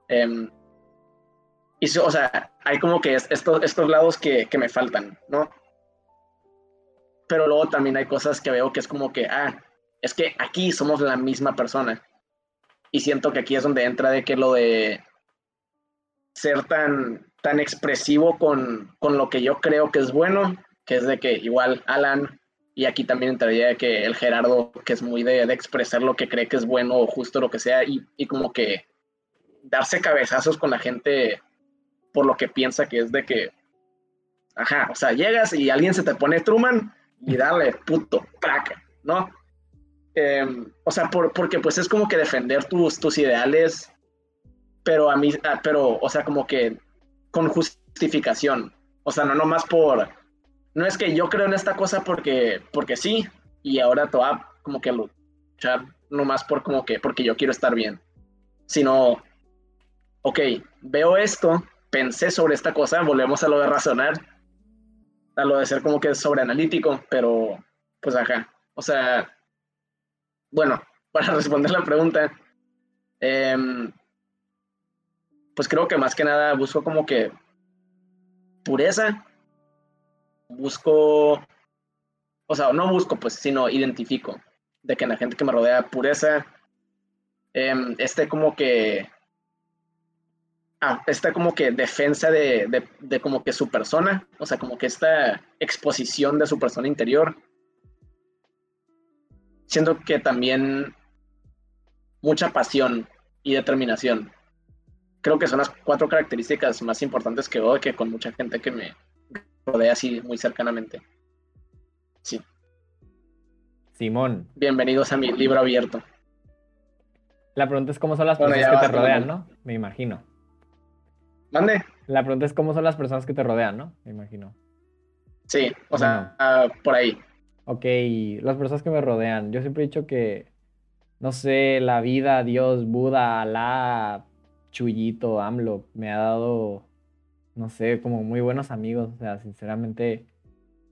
Em, y o sea, hay como que estos, estos lados que, que me faltan, ¿no? Pero luego también hay cosas que veo que es como que, ah, es que aquí somos la misma persona. Y siento que aquí es donde entra de que lo de ser tan, tan expresivo con, con, lo que yo creo que es bueno, que es de que igual Alan, y aquí también entraría que el Gerardo, que es muy de, de, expresar lo que cree que es bueno o justo lo que sea, y, y, como que darse cabezazos con la gente por lo que piensa que es de que, ajá, o sea, llegas y alguien se te pone Truman y dale, puto, traca, ¿no? Em, o sea, por, porque pues es como que defender tus, tus ideales, pero a mí, ah, pero, o sea, como que con justificación. O sea, no nomás por. No es que yo creo en esta cosa porque, porque sí, y ahora te como que luchar nomás por como que porque yo quiero estar bien. Sino, ok, veo esto, pensé sobre esta cosa, volvemos a lo de razonar, a lo de ser como que sobreanalítico, pero pues acá. O sea, bueno, para responder la pregunta, eh, pues creo que más que nada busco como que pureza, busco, o sea, no busco, pues, sino identifico de que la gente que me rodea pureza, eh, este como que, ah, esta como que defensa de, de, de, como que su persona, o sea, como que esta exposición de su persona interior, siento que también mucha pasión y determinación creo que son las cuatro características más importantes que veo que con mucha gente que me rodea así muy cercanamente. Sí. Simón. Bienvenidos a mi libro abierto. La pregunta es cómo son las personas que te rodean, ¿no? Me imagino. ¿Mande? La pregunta es cómo son las personas que te rodean, ¿no? Me imagino. Sí, o sea, ah, por ahí. Ok, las personas que me rodean. Yo siempre he dicho que, no sé, la vida, Dios, Buda, Alá, Chuyito, AMLO, me ha dado, no sé, como muy buenos amigos. O sea, sinceramente,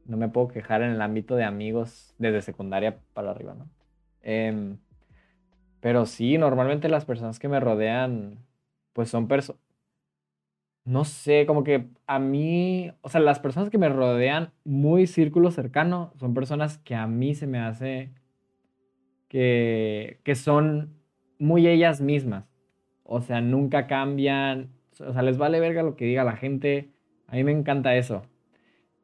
no me puedo quejar en el ámbito de amigos desde secundaria para arriba, ¿no? Em, pero sí, normalmente las personas que me rodean, pues son personas, no sé, como que a mí, o sea, las personas que me rodean muy círculo cercano son personas que a mí se me hace que, que son muy ellas mismas. O sea, nunca cambian, o sea, les vale verga lo que diga la gente. A mí me encanta eso.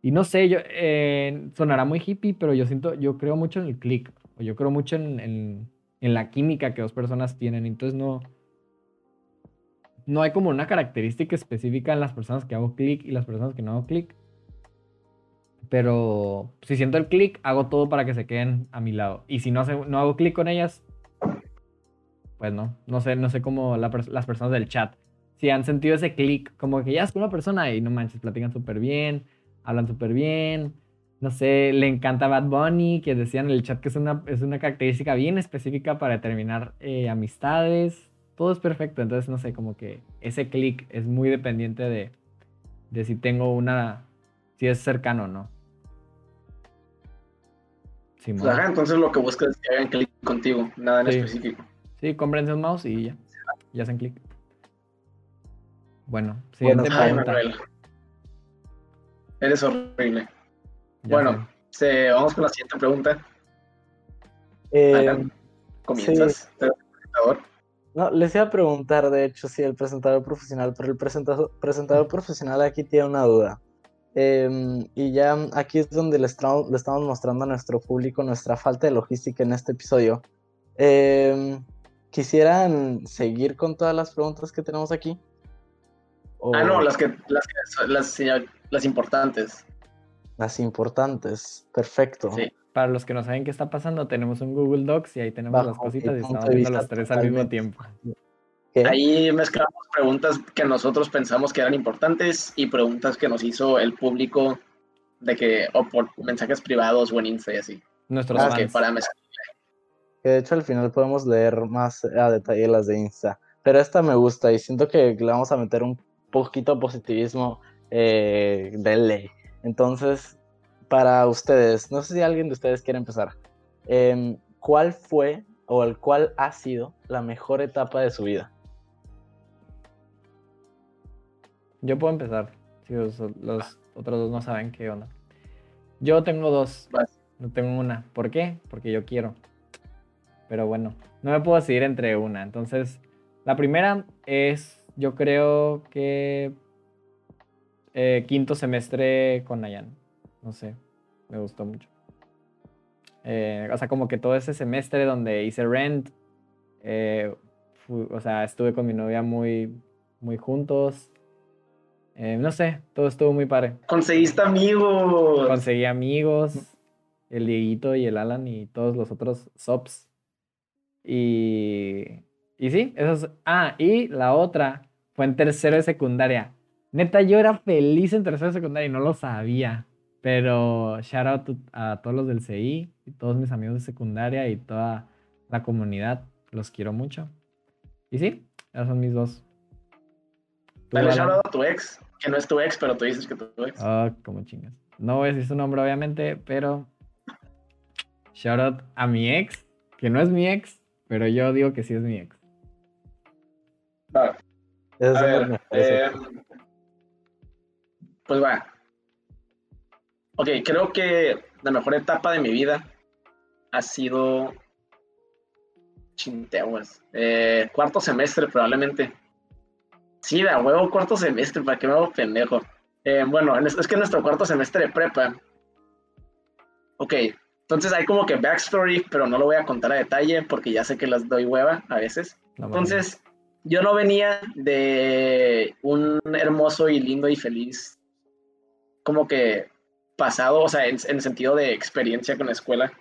Y no sé, yo, eh, sonará muy hippie, pero yo siento, yo creo mucho en el click, o yo creo mucho en, en, la química que dos personas tienen. Entonces no, no hay como una característica específica en las personas que hago clic y las personas que no hago clic. Pero si siento el clic, hago todo para que se queden a mi lado. Y si no, no hago clic con ellas, pues no. No sé, no sé cómo las personas del chat, si han sentido ese clic, como que ya es una persona y no manches, platican súper bien, hablan súper bien. No sé, le encanta Bad Bunny, que decían en el chat que es una, es una característica bien específica para determinar eh, amistades todo es perfecto. Entonces, no sé, como que ese clic es muy dependiente de, de si tengo una, si es cercano o no. Sí, entonces lo que buscas es que hagan clic contigo, nada en específico. Sí, cómprense un mouse y ya, ya hacen clic. Bueno, siguiente pregunta. Eres horrible. bueno, se, vamos con la siguiente pregunta. Eh, ¿Comienzas? No, les iba a preguntar, de hecho, si el presentador profesional, pero el presentador, presentador profesional aquí tiene una duda. Em, y ya aquí es donde le estamos, le estamos mostrando a nuestro público nuestra falta de logística en este episodio. Em, ¿Quisieran seguir con todas las preguntas que tenemos aquí? Ah, no, las que, las, las, las importantes. Las importantes, perfecto. Sí. Para los que no saben qué está pasando, tenemos un Google Docs y ahí tenemos las cositas y estamos viendo los tres al mismo tiempo. Ahí mezclamos preguntas que nosotros pensamos que eran importantes y preguntas que nos hizo el público de que, o por mensajes privados o en Insta y así. Nuestros ah, que para mezclar. Que de hecho al final podemos leer más a detalle las de Insta. Pero esta me gusta y siento que le vamos a meter un poquito positivismo eh, de ley. Entonces, para ustedes, no sé si alguien de ustedes quiere empezar. Em, ¿Cuál fue o el cuál ha sido la mejor etapa de su vida? Yo puedo empezar, si los, otros dos no saben qué onda. Yo tengo dos, no tengo una. ¿Por qué? Porque yo quiero. Pero bueno, no me puedo decidir entre una. Entonces, la primera es, yo creo que eh, quinto semestre con Nayan no sé, me gustó mucho. Eh, o sea, como que todo ese semestre donde hice Rent, eh, o sea, estuve con mi novia muy, muy juntos. No sé, todo estuvo muy padre. Conseguiste amigos. Conseguí amigos, el Dieguito y el Alan y todos los otros sops. Y, y sí, eso es... Ah, y la otra fue en tercero de secundaria. Neta, yo era feliz en tercero de secundaria y no lo sabía. Pero shout out a todos los del CI y todos mis amigos de secundaria y toda la comunidad. Los quiero mucho. Y sí, esos son mis dos. Dale shout out a tu ex, que no es tu ex, pero tú dices que tu ex. Oh, como chingas. No voy a decir su nombre, obviamente, pero shout out a mi ex, que no es mi ex, pero yo digo que sí es mi ex. A ver, eh, pues va, Ok, creo que la mejor etapa de mi vida ha sido. Chinteaguas. Eh, cuarto semestre, probablemente. Sí, da huevo, cuarto semestre, ¿para qué me hago pendejo? Eh, bueno, es que nuestro cuarto semestre de prepa. Ok, entonces hay como que backstory, pero no lo voy a contar a detalle porque ya sé que las doy hueva a veces. entonces, yo no venía de un hermoso y lindo y feliz, como que pasado, o sea, en, el sentido de experiencia con la escuela.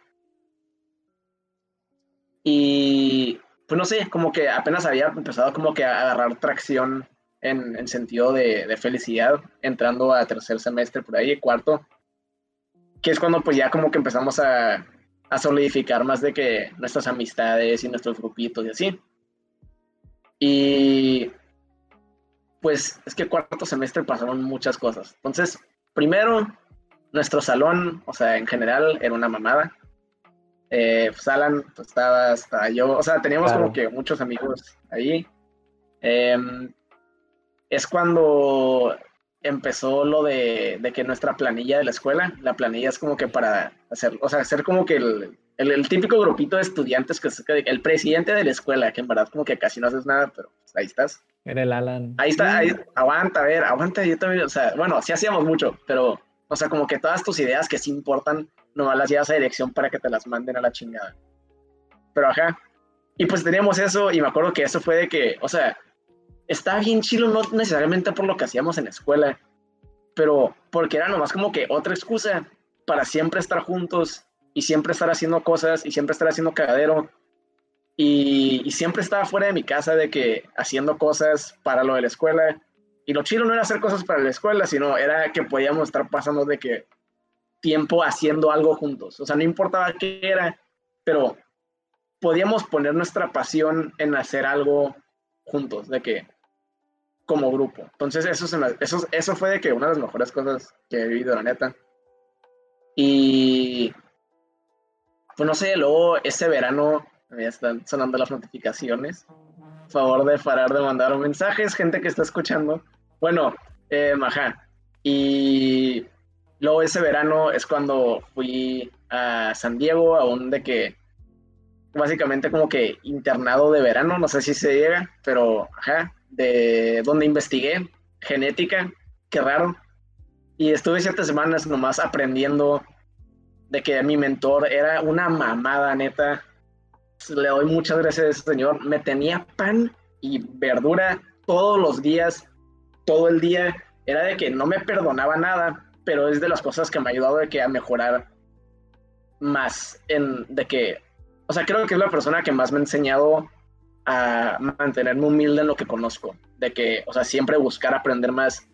Y pues no sé, como que apenas había empezado como que a agarrar tracción en, en sentido de, de, felicidad, entrando a tercer semestre por ahí, cuarto, que es cuando pues ya como que empezamos a, a solidificar más de que nuestras amistades y nuestros grupitos y así. Y pues es que cuarto semestre pasaron muchas cosas. Entonces, primero, nuestro salón, o sea, en general, era una mamada. Eh, pues Alan, pues estaba, hasta yo, o sea, teníamos como que muchos amigos ahí. Em, es cuando empezó lo de, de, que nuestra planilla de la escuela, la planilla es como que para hacer, o sea, hacer como que el, el, típico grupito de estudiantes que es el presidente de la escuela, que en verdad como que casi no haces nada, pero pues, ahí estás. Era el Alan. Ahí está, ahí, aguanta, a ver, aguanta, yo también, o sea, bueno, sí hacíamos mucho, pero, o sea, como que todas tus ideas que sí importan, nomás las llevas a dirección para que te las manden a la chingada. Pero ajá. Y pues teníamos eso, y me acuerdo que eso fue de que, o sea, estaba bien chilo, no necesariamente por lo que hacíamos en la escuela, pero porque era nomás como que otra excusa para siempre estar juntos y siempre estar haciendo cosas y siempre estar haciendo cagadero. Y, siempre estaba fuera de mi casa de que haciendo cosas para lo de la escuela. Y lo chido no era hacer cosas para la escuela, sino era que podíamos estar pasando de que tiempo haciendo algo juntos. O sea, no importaba qué era, pero podíamos poner nuestra pasión en hacer algo juntos, de que como grupo. Entonces eso, eso, eso fue de que una de las mejores cosas que he vivido, la neta. Y pues no sé, luego ese verano ya están sonando las notificaciones. favor de parar de mandar mensajes, gente que está escuchando. Bueno, eh. Y luego ese verano es cuando fui a San Diego, aún de que básicamente como que internado de verano, no sé si se llega, pero ajá, de donde investigué genética, qué raro. Y estuve siete semanas nomás aprendiendo de que mi mentor era una mamada, neta. Le doy muchas gracias a ese señor. Me tenía pan y verdura todos los días, todo el día. Era de que no me perdonaba nada, pero es de las cosas que me ha ayudado de que a mejorar más en de que, o sea, creo que es la persona que más me ha enseñado a mantenerme humilde en lo que conozco, de que, o sea, siempre buscar aprender más,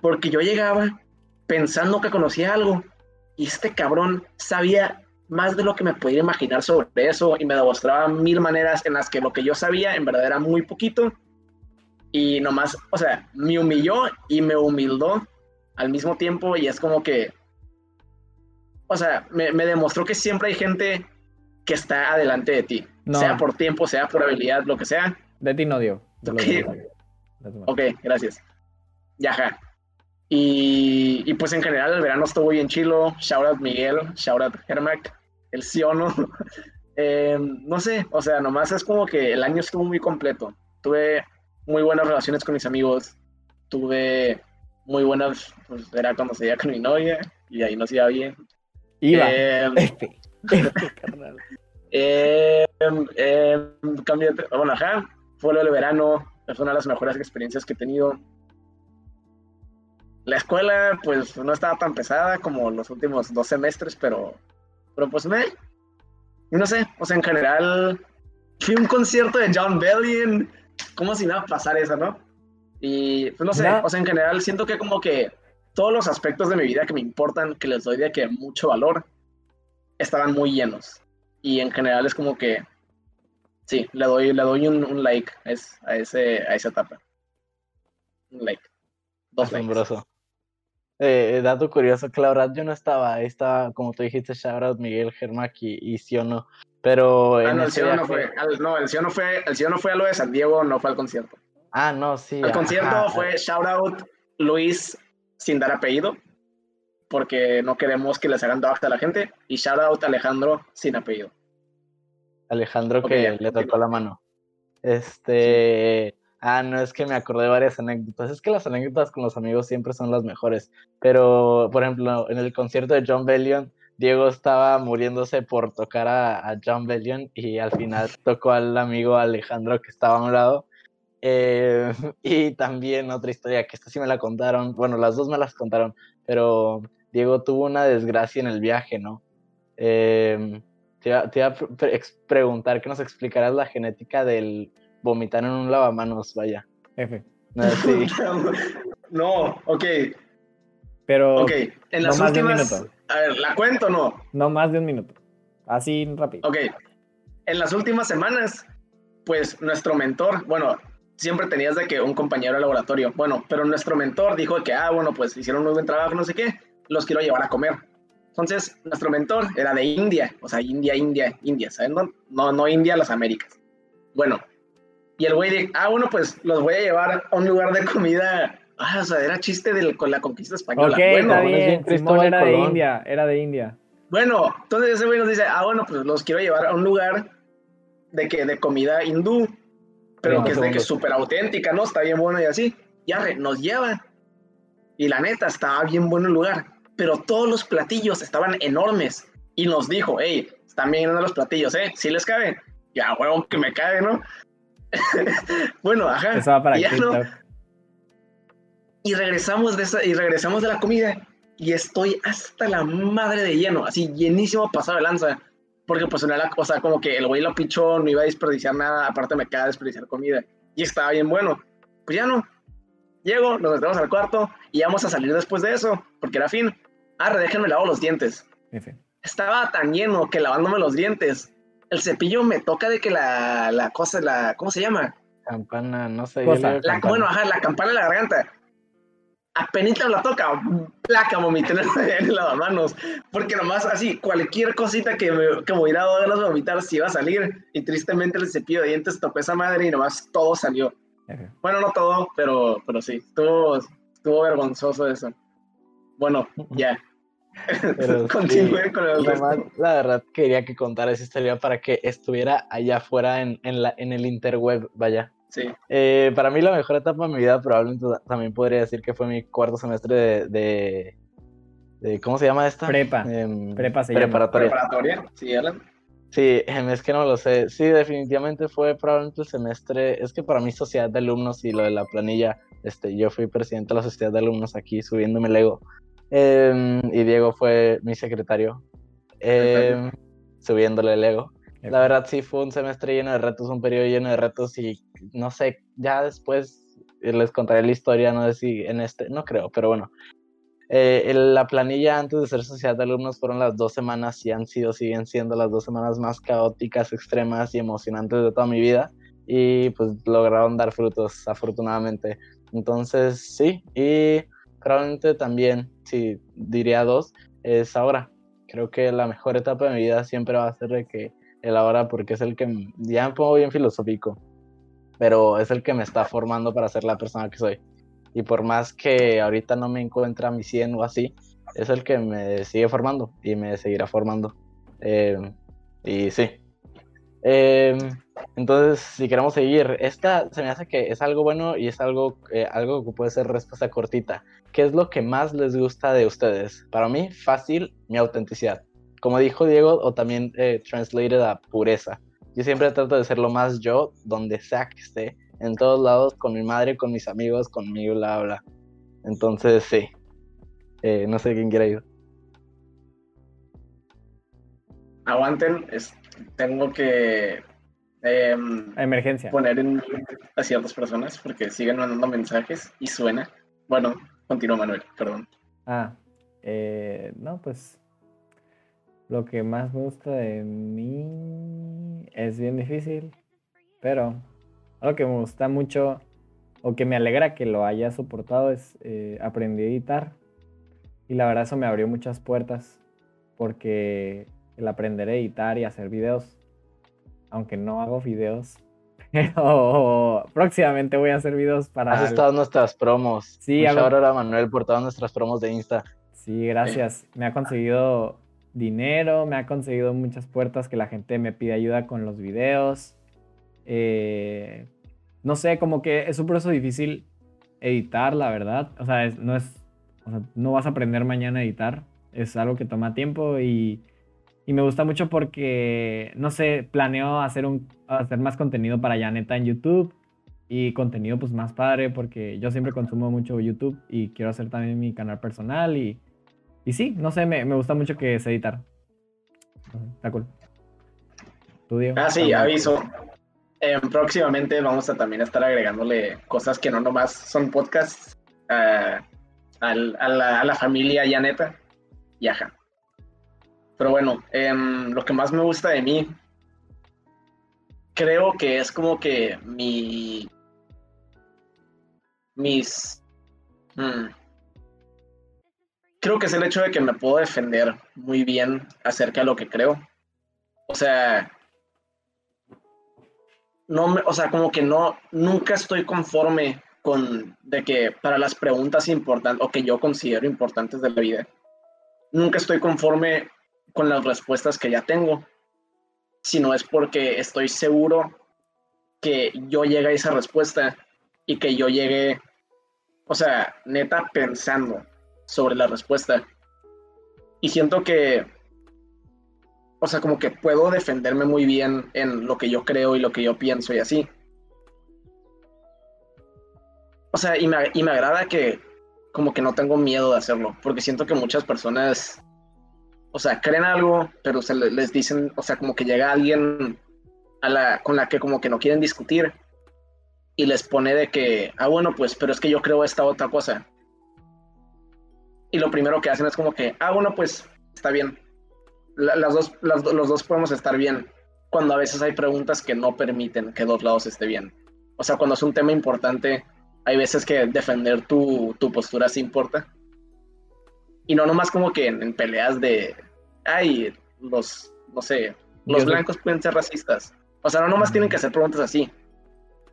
porque yo llegaba pensando que conocía algo y este cabrón sabía más de lo que me podía imaginar sobre eso y me demostraba mil maneras en las que lo que yo sabía en verdad era muy poquito. Y nomás, o sea, me humilló y me humildó al mismo tiempo y es como que, o sea, me, me demostró que siempre hay gente que está adelante de ti. Sea por tiempo, sea por habilidad, lo que sea. De ti no dio. ok, gracias. Ya, Y, y, pues en general el verano estuvo bien chilo. Shout out Miguel, shout out Hermac, el Siono. eh, no sé, o sea, nomás es como que el año estuvo muy completo. Tuve muy buenas relaciones con mis amigos. Tuve muy buenas, pues era cuando se iba con mi novia y ahí nos iba bien. Iba. Eh, Eh, eh, bueno, ajá, fue lo del verano, es una de las mejores experiencias que he tenido. La escuela, pues, no estaba tan pesada como los últimos dos semestres, pero, pero pues, me, no sé, o sea, en general, fui a un concierto de John Bellion, como si nada pasar eso, ¿no? Y, pues, no sé, o sea, en general, siento que como que todos los aspectos de mi vida que me importan, que les doy de que mucho valor, estaban muy llenos y en general es como que sí, le doy, le doy un, like a, ese, a esa etapa. Un like. Dos Asombroso. Eh, dato curioso, que la verdad yo no estaba, ahí estaba, como tú dijiste, shoutout Miguel Germac y, y Siono, pero... Ah, no, el Siono no fue, no, el Siono fue, el Siono fue a lo de San Diego, no fue al concierto. Ah, no, sí. El concierto fue shoutout Luis sin dar apellido, porque no queremos que les hagan dogs a la gente. Y shout out a Alejandro sin apellido. Alejandro que le tocó la mano. Este. Ah, no, es que me acordé de varias anécdotas. Es que las anécdotas con los amigos siempre son las mejores. Pero, por ejemplo, en el concierto de John Bellion, Diego estaba muriéndose por tocar a, John Bellion y al final tocó al amigo Alejandro que estaba a un lado. Eh, y también otra historia que esta sí me la contaron. Bueno, las dos me las contaron, pero Diego tuvo una desgracia en el viaje, ¿no? Em, te iba, a preguntar que nos explicaras la genética del vomitar en un lavamanos, vaya. F. No, no, ok. Pero. Ok, en las últimas. A ver, ¿la cuento o no? No más de un minuto. Así rápido. Ok. En las últimas semanas, pues nuestro mentor, bueno, siempre tenías de que un compañero de laboratorio, bueno, pero nuestro mentor dijo que, ah, bueno, pues hicieron un muy buen trabajo, no sé qué, los quiero llevar a comer. Entonces, nuestro mentor era de India, o sea, India, India, India, ¿saben? No, no, India, las Américas. Bueno, y el güey dijo, ah, bueno, pues los voy a llevar a un lugar de comida. Ah, o sea, era chiste del, con la conquista española. Ok, bueno, está bien. era de India, era de India. Bueno, entonces ese güey nos dice, ah, bueno, pues los quiero llevar a un lugar de que de comida hindú, pero que es de que súper auténtica, ¿no? Está bien bueno y así. Ya nos lleva. Y la neta, estaba bien bueno el lugar pero todos los platillos estaban enormes. Y nos dijo, hey, están bien los platillos, ¿eh? ¿Sí les cabe? Ya, huevón, que me cabe, ¿no? bueno, ajá. Eso va para y, y regresamos de esa, y regresamos de la comida y estoy hasta la madre de lleno, así llenísimo pasado de lanza. Porque pues era la cosa como que el güey lo pichó, no iba a desperdiciar nada, aparte me queda desperdiciar comida. Y estaba bien bueno. Pues ya no. Llego, nos metemos al cuarto y vamos a salir después de eso, porque era fin. Ah, déjenme lavar los dientes. Estaba tan lleno que lavándome los dientes, el cepillo me toca de que la, la cosa, la, ¿cómo se llama? Campana, no sé. La, bueno, ajá, la campana de la garganta. Apenas la toca, placa vomité en el lavamanos. Porque nomás así, cualquier cosita que me, que me hubiera dado ganas de vomitar, si iba a salir. Y tristemente el cepillo de dientes tocó esa madre y nomás todo salió. Bueno, no todo, pero, pero sí, estuvo, estuvo vergonzoso eso. Bueno, ya. Continúe con el resto. La verdad, quería que contara esa historia para que estuviera allá afuera en, en, la, en el interweb, vaya. Sí. Eh, para mí, la mejor etapa de mi vida, probablemente también podría decir que fue mi cuarto semestre de. de, ¿Cómo se llama esta? Prepa. Em, Prepa se preparatoria. Preparatoria, sí, Alan. Sí, em, es que no lo sé. Sí, definitivamente fue probablemente el semestre. Es que para mí, sociedad de alumnos y lo de la planilla, este, yo fui presidente de la sociedad de alumnos aquí subiéndome el ego. Em, y Diego fue mi secretario, em, subiéndole el ego. La verdad sí fue un semestre lleno de retos, un periodo lleno de retos y no sé, ya después les contaré la historia, no sé si en este, no creo, pero bueno. Eh, la planilla antes de ser sociedad de alumnos fueron las dos semanas y han sido, siguen siendo las dos semanas más caóticas, extremas y emocionantes de toda mi vida y pues lograron dar frutos afortunadamente. Entonces sí, y probablemente también, si diría dos, es ahora. Creo que la mejor etapa de mi vida siempre va a ser de que el ahora, porque es el que ya me pongo bien filosófico, pero es el que me está formando para ser la persona que soy. Y por más que ahorita no me encuentre a mi 100 o así, es el que me sigue formando y me seguirá formando. Eh, y sí. Eh, entonces, si queremos seguir, esta se me hace que es algo bueno y es algo, eh, algo que puede ser respuesta cortita. ¿Qué es lo que más les gusta de ustedes? Para mí, fácil, mi autenticidad. Como dijo Diego, o también eh, translated a pureza. Yo siempre trato de ser lo más yo, donde sea que esté, en todos lados, con mi madre, con mis amigos, conmigo, bla, bla. Entonces, sí. Eh, no sé quién quiere ir. Aguanten, tengo que Em, Emergencia. Poner en a ciertas personas porque siguen mandando mensajes y suena. Bueno, continúa Manuel, perdón. Ah, eh, no, pues lo que más me gusta de mí es bien difícil, pero algo que me gusta mucho o que me alegra que lo haya soportado es eh, aprendí a editar y la verdad eso me abrió muchas puertas porque el aprender a editar y hacer videos aunque no hago videos. Pero próximamente voy a hacer videos para. Has estado nuestras promos. Sí, ahora Manuel por todas nuestras promos de Insta. Sí, gracias. Me ha conseguido dinero, me ha conseguido muchas puertas que la gente me pide ayuda con los videos. Eh, no sé, como que es un proceso difícil editar, la verdad. O sea, no es. no vas a aprender mañana a editar. Es algo que toma tiempo y y me gusta mucho porque, no sé, planeo hacer, un, hacer más contenido para Janeta en YouTube y contenido pues más padre porque yo siempre consumo mucho YouTube y quiero hacer también mi canal personal y, y sí, no sé, me, me gusta mucho que es editar. Está cool. Ah, sí, aviso. Eh, próximamente vamos a también estar agregándole cosas que no nomás son podcasts a, la, familia ya neta. Y ajá. Pero bueno, em, lo que más me gusta de mí, creo que es como que mi. Mis. Hmm, creo que es el hecho de que me puedo defender muy bien acerca de lo que creo. O sea, no me, o sea, como que no, nunca estoy conforme con de que para las preguntas importantes o que yo considero importantes de la vida, nunca estoy conforme con las respuestas que ya tengo, sino es porque estoy seguro que yo llegue a esa respuesta y que yo llegue, o sea, neta pensando sobre la respuesta. Y siento que, o sea, como que puedo defenderme muy bien en lo que yo creo y lo que yo pienso y así. O sea, y me, y me agrada que como que no tengo miedo de hacerlo, porque siento que muchas personas o sea, creen algo, pero se les dicen, o sea, como que llega alguien a la, con la que como que no quieren discutir y les pone de que, ah, bueno, pues, pero es que yo creo esta otra cosa. Y lo primero que hacen es como que, ah, bueno, pues, está bien. las dos, los dos podemos estar bien, cuando a veces hay preguntas que no permiten que dos lados esté bien. O sea, cuando es un tema importante, hay veces que defender tu, tu postura sí importa. Y no nomás como que en, peleas de, ay, los, no sé, los blancos pueden ser racistas. O sea, no nomás tienen que hacer preguntas así.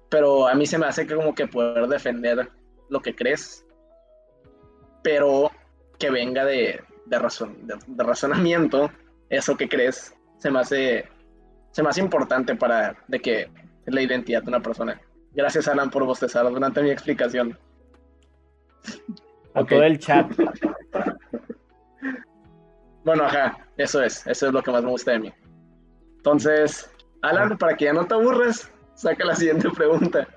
Pero a mí se me hace que como que poder defender lo que crees, pero que venga de, de, razón, de, razonamiento, eso que crees, se me hace, se me hace importante para de que la identidad de una persona. Gracias, Alan, por bostezar durante mi explicación. A todo el chat. Bueno, ajá, eso es, eso es lo que más me gusta de mí. Entonces, Alan, para que ya no te aburres, saca la siguiente pregunta.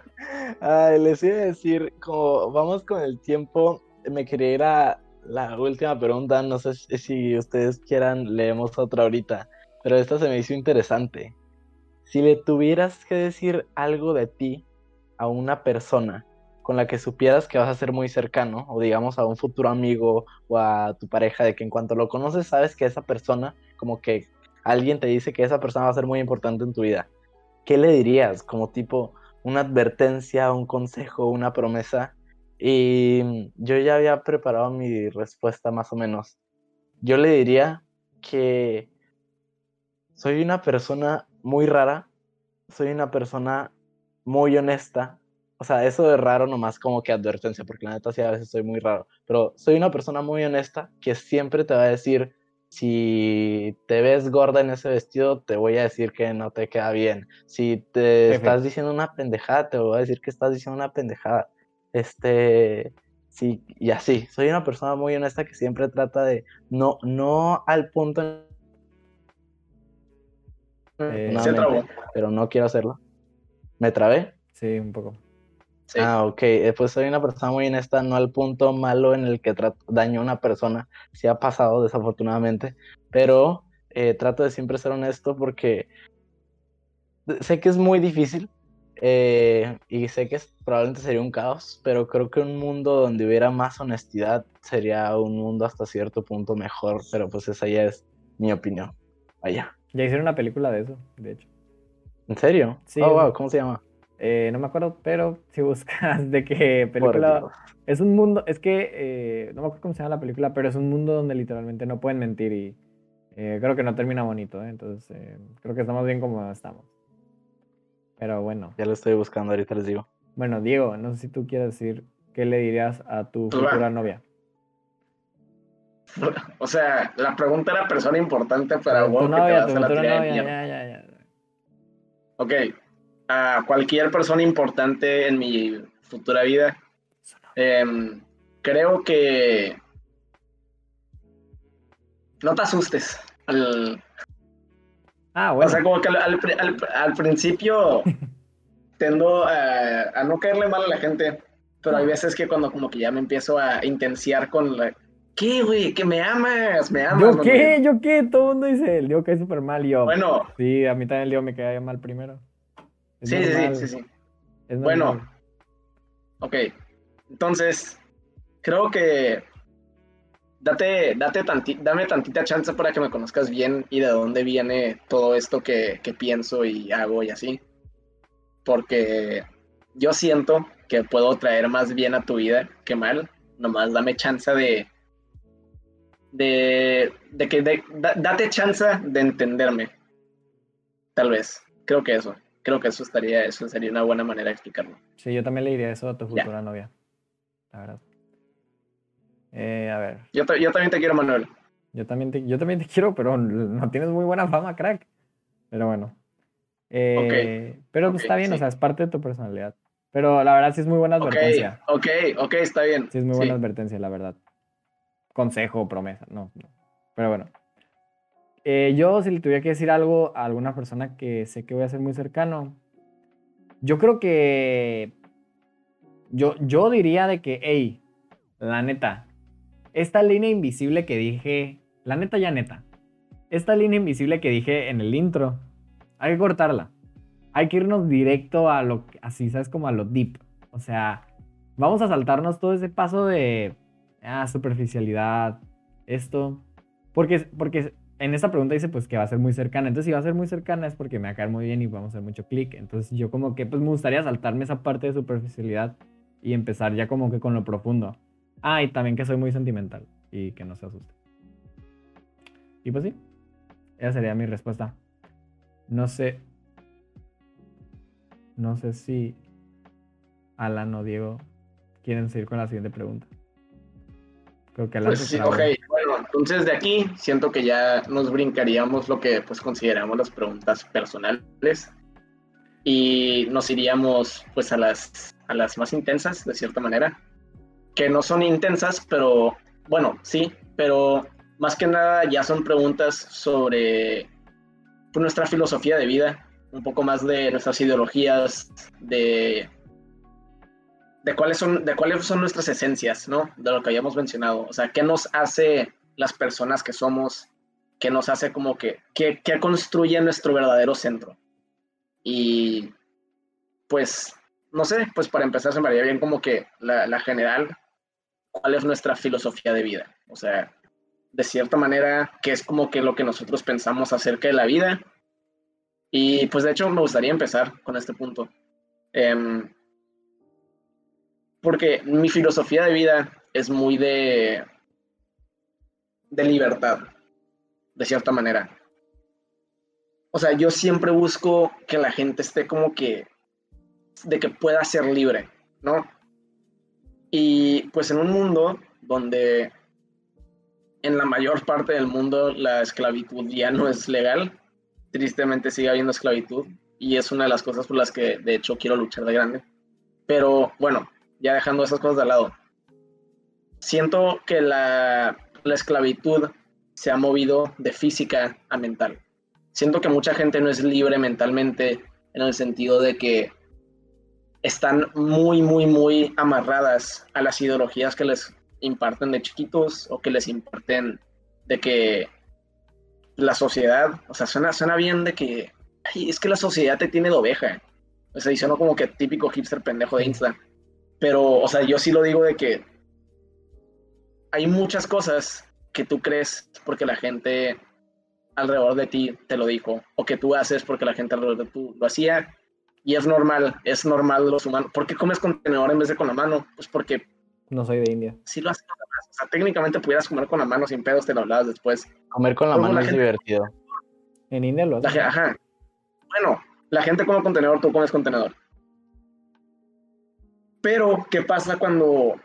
Ay, les iba a decir, como vamos con el tiempo, me quería ir a la última pregunta, no sé si ustedes quieran, leemos otra ahorita, pero esta se me hizo interesante. Si le tuvieras que decir algo de ti a una persona, con la que supieras que vas a ser muy cercano, o digamos a un futuro amigo o a tu pareja, de que en cuanto lo conoces sabes que esa persona, como que alguien te dice que esa persona va a ser muy importante en tu vida, ¿qué le dirías? Como tipo una advertencia, un consejo, una promesa. Y yo ya había preparado mi respuesta más o menos. Yo le diría que soy una persona muy rara, soy una persona muy honesta, o sea, eso es raro nomás como que advertencia, porque la neta sí a veces soy muy raro, pero soy una persona muy honesta que siempre te va a decir, si te ves gorda en ese vestido, te voy a decir que no te queda bien. Si te estás diciendo una pendejada, te voy a decir que estás diciendo una pendejada. Este, sí, y así, soy una persona muy honesta que siempre trata de, no, no al punto... Eh, Se trabó. Pero no quiero hacerlo. ¿Me trabé? Sí, un poco. Ah, ok. Eh, pues soy una persona muy honesta, no al punto malo en el que daño a una persona. Sí ha pasado, desafortunadamente. Pero eh, trato de siempre ser honesto porque sé que es muy difícil. Eh, y sé que probablemente sería un caos, pero creo que un mundo donde hubiera más honestidad sería un mundo hasta cierto punto mejor, pero pues esa ya es mi opinión. Vaya. Ya hicieron una película de eso, de hecho. ¿En serio? Sí. Oh, wow, ¿cómo se llama? Eh, no me acuerdo, pero si buscas de qué película. Es un mundo, es que eh, no me acuerdo cómo se llama la película, pero es un mundo donde literalmente no pueden mentir y eh, creo que no termina bonito, entonces creo que estamos bien como estamos. Pero bueno. Ya lo estoy buscando, ahorita les digo. Bueno, Diego, no sé si tú quieres decir qué le dirías a tu futura novia. O sea, la pregunta era persona importante para vos. Tu novia, tu futura novia, ya, ya, ya. Ok, a cualquier persona importante en mi futura vida. Em, creo que no te asustes. ah, bueno. O sea, como que al, principio tendo a, no caerle mal a la gente, pero hay veces que cuando como que ya me empiezo a intenciar con, ¿Qué, güey? Que me amas, me amas. ¿Yo qué? ¿Yo qué? Todo el mundo dice, el Leo cae súper mal. yo, bueno. Sí, a mí también el Leo me cae mal primero. Sí, sí, sí, sí, bueno. Ok. Entonces, creo que date, date dame tantita chance para que me conozcas bien y de dónde viene todo esto que, que pienso y hago y así. Porque yo siento que puedo traer más bien a tu vida que mal. Nomás dame chance de, de, de que date chance de entenderme. Tal vez. Creo que eso. Creo que eso estaría, eso sería una buena manera de explicarlo. Sí, yo también le diría eso a tu futura novia. La verdad. Eh, a ver. Yo, yo, también te quiero, Manuel. Yo también te, yo también te quiero, pero no tienes muy buena fama, crack. Pero bueno. Eh, pero pues está bien, o sea, es parte de tu personalidad. Pero la verdad sí es muy buena advertencia. Ok, ok, está bien. Sí es muy buena advertencia, la verdad consejo, promesa, no, Pero bueno. Eh, yo, si le tuviera que decir algo a alguna persona que sé que voy a ser muy cercano, yo creo que. Yo, yo diría de que, hey, la neta, esta línea invisible que dije, la neta ya neta, esta línea invisible que dije en el intro, hay que cortarla. Hay que irnos directo a lo, así, ¿sabes? Como a lo deep. O sea, vamos a saltarnos todo ese paso de ah, superficialidad, esto. Porque, porque en esta pregunta dice pues que va a ser muy cercana. Entonces, si va a ser muy cercana es porque me va a caer muy bien y vamos a hacer mucho clic. Entonces, yo como que pues me gustaría saltarme esa parte de superficialidad y empezar ya como que con lo profundo. Ah, y también que soy muy sentimental y que no se asuste. Y pues sí, esa sería mi respuesta. No sé. No sé si Alan o Diego quieren seguir con la siguiente pregunta. Creo que pues sí, ok, entonces de aquí siento que ya nos brincaríamos lo que pues consideramos las preguntas personales y nos iríamos pues a las, a las más intensas de cierta manera, que no son intensas, pero bueno, sí, pero más que nada ya son preguntas sobre pues, nuestra filosofía de vida, un poco más de nuestras ideologías, de de cuáles son, de cuáles son nuestras esencias, ¿no? De lo que habíamos mencionado. O sea, ¿qué nos hace las personas que somos? ¿Qué nos hace como que, qué, construye nuestro verdadero centro? Y pues, no sé, pues para empezar se me haría bien como que la, general, ¿cuál es nuestra filosofía de vida? O sea, de cierta manera, ¿qué es como que lo que nosotros pensamos acerca de la vida? Y pues de hecho me gustaría empezar con este punto. Eh, porque mi filosofía de vida es muy de, de libertad, de cierta manera. O sea, yo siempre busco que la gente esté como que, de que pueda ser libre, ¿no? Y pues en un mundo donde en la mayor parte del mundo la esclavitud ya no es legal, tristemente sigue habiendo esclavitud y es una de las cosas por las que de hecho quiero luchar de grande. Pero bueno, ya dejando esas cosas de lado, siento que la, la esclavitud se ha movido de física a mental. Siento que mucha gente no es libre mentalmente en el sentido de que están muy, muy, muy amarradas a las ideologías que les imparten de chiquitos o que les imparten de que la sociedad, o sea, suena, suena bien de que es que la sociedad te tiene de oveja. O sea, y suena como que típico hipster pendejo de Insta. Pero, o sea, yo sí lo digo de que hay muchas cosas que tú crees porque la gente alrededor de ti te lo dijo, o que tú haces porque la gente alrededor de tú lo hacía, y es normal, es normal los humanos. ¿Por qué comes con tenedor en vez de con la mano? Pues porque... No soy de India. Sí lo haces O sea, técnicamente pudieras comer con la mano sin pedos, te lo hablabas después. Comer con la mano es divertido. En India lo haces. Ajá. Bueno, la gente come con tenedor, tú comes con tenedor. Pero, ¿qué pasa cuando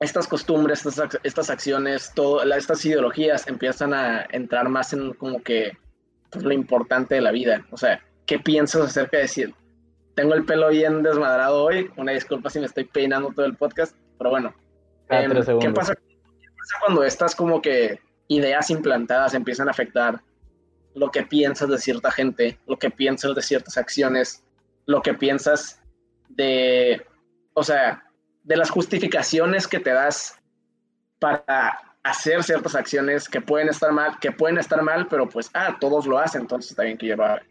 estas costumbres, estas, acciones, todo, estas ideologías empiezan a entrar más en como que pues, lo importante de la vida? O sea, ¿qué piensas acerca de decir? Tengo el pelo bien desmadrado hoy, una disculpa si me estoy peinando todo el podcast, pero bueno. Em, ¿qué, pasa, ¿Qué pasa cuando estas como que ideas implantadas empiezan a afectar lo que piensas de cierta gente, lo que piensas de ciertas acciones, lo que piensas de o sea, de las justificaciones que te das para hacer ciertas acciones que pueden estar mal, que pueden estar mal, pero pues, ah, todos lo hacen, entonces está bien que yo lo haga.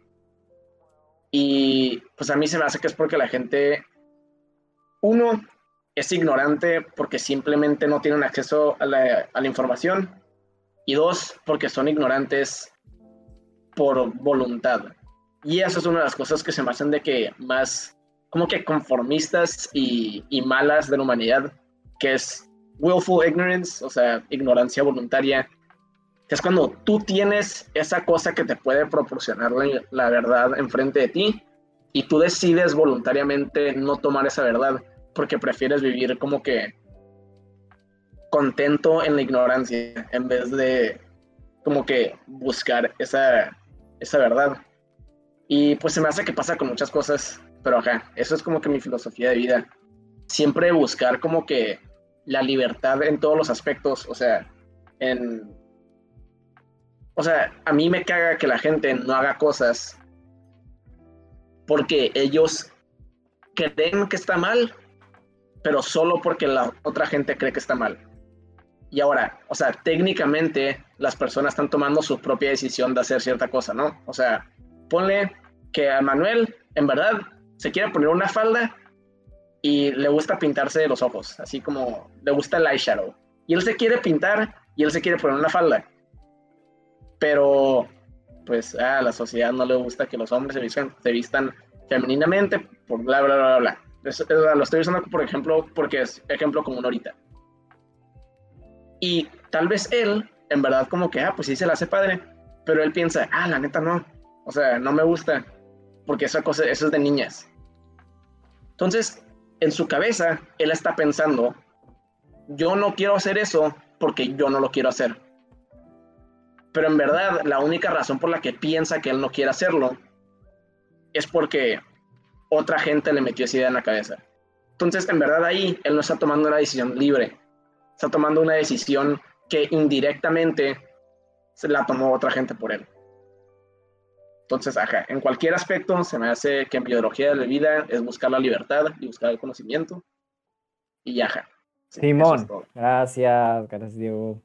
Y pues a mí se me hace que es porque la gente, uno, es ignorante porque simplemente no tienen acceso a la, a la información. Y dos, porque son ignorantes por voluntad. Y eso es una de las cosas que se me hacen de que más como que conformistas y, y malas de la humanidad, que es willful ignorance, o sea, ignorancia voluntaria, que es cuando tú tienes esa cosa que te puede proporcionar la, la verdad enfrente de ti y tú decides voluntariamente no tomar esa verdad porque prefieres vivir como que contento en la ignorancia en vez de como que buscar esa, esa verdad. Y pues se me hace que pasa con muchas cosas, pero ajá, eso es como que mi filosofía de vida. Siempre buscar como que la libertad en todos los aspectos, o sea, en... O sea, a mí me caga que la gente no haga cosas porque ellos creen que está mal, pero solo porque la otra gente cree que está mal. Y ahora, o sea, técnicamente las personas están tomando su propia decisión de hacer cierta cosa, ¿no? O sea, ponle que a Manuel, en verdad, se quiere poner una falda y le gusta pintarse los ojos, así como le gusta el eyeshadow. Y él se quiere pintar y él se quiere poner una falda. Pero, pues, a la sociedad no le gusta que los hombres se vistan, se femeninamente, por bla, bla, bla, bla. lo estoy usando, por ejemplo, porque es ejemplo común ahorita. Y tal vez él, en verdad, como que, ah, pues sí se la hace padre, pero él piensa, ah, la neta no. O sea, no me gusta, porque esa cosa, eso es de niñas. Entonces, en su cabeza, él está pensando, yo no quiero hacer eso porque yo no lo quiero hacer. Pero en verdad, la única razón por la que piensa que él no quiere hacerlo es porque otra gente le metió esa idea en la cabeza. Entonces, en verdad ahí, él no está tomando una decisión libre, está tomando una decisión que indirectamente se la tomó otra gente por él. Entonces, ajá, en cualquier aspecto se me hace que en biología de la vida es buscar la libertad y buscar el conocimiento. Y ajá. Simón, gracias, gracias Diego.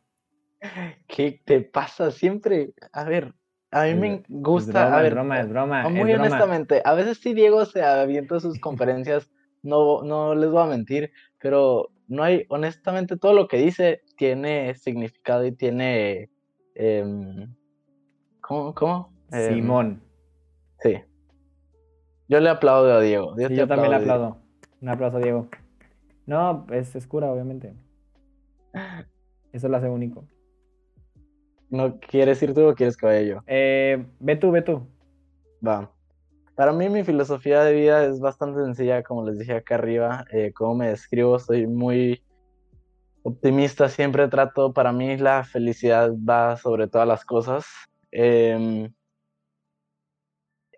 ¿Qué te pasa siempre? A ver, a mí me gusta. Es broma, a ver, broma, es broma. Muy honestamente, a veces sí Diego se avienta sus conferencias, no, no les voy a mentir, pero no hay, honestamente, todo lo que dice tiene significado y tiene. Em, ¿Cómo? ¿Cómo? Em, Simón. Sí. Yo le aplaudo a Diego. Yo, también le aplaudo. Un aplauso a Diego. No, es, es cura, obviamente. Eso lo hace único. ¿No quieres ir tú o quieres que vaya yo? Eh, ve tú, ve tú. Va. Para mí mi filosofía de vida es bastante sencilla, como les dije acá arriba. Eh, como me describo, soy muy optimista, siempre trato, para mí la felicidad va sobre todas las cosas. Em,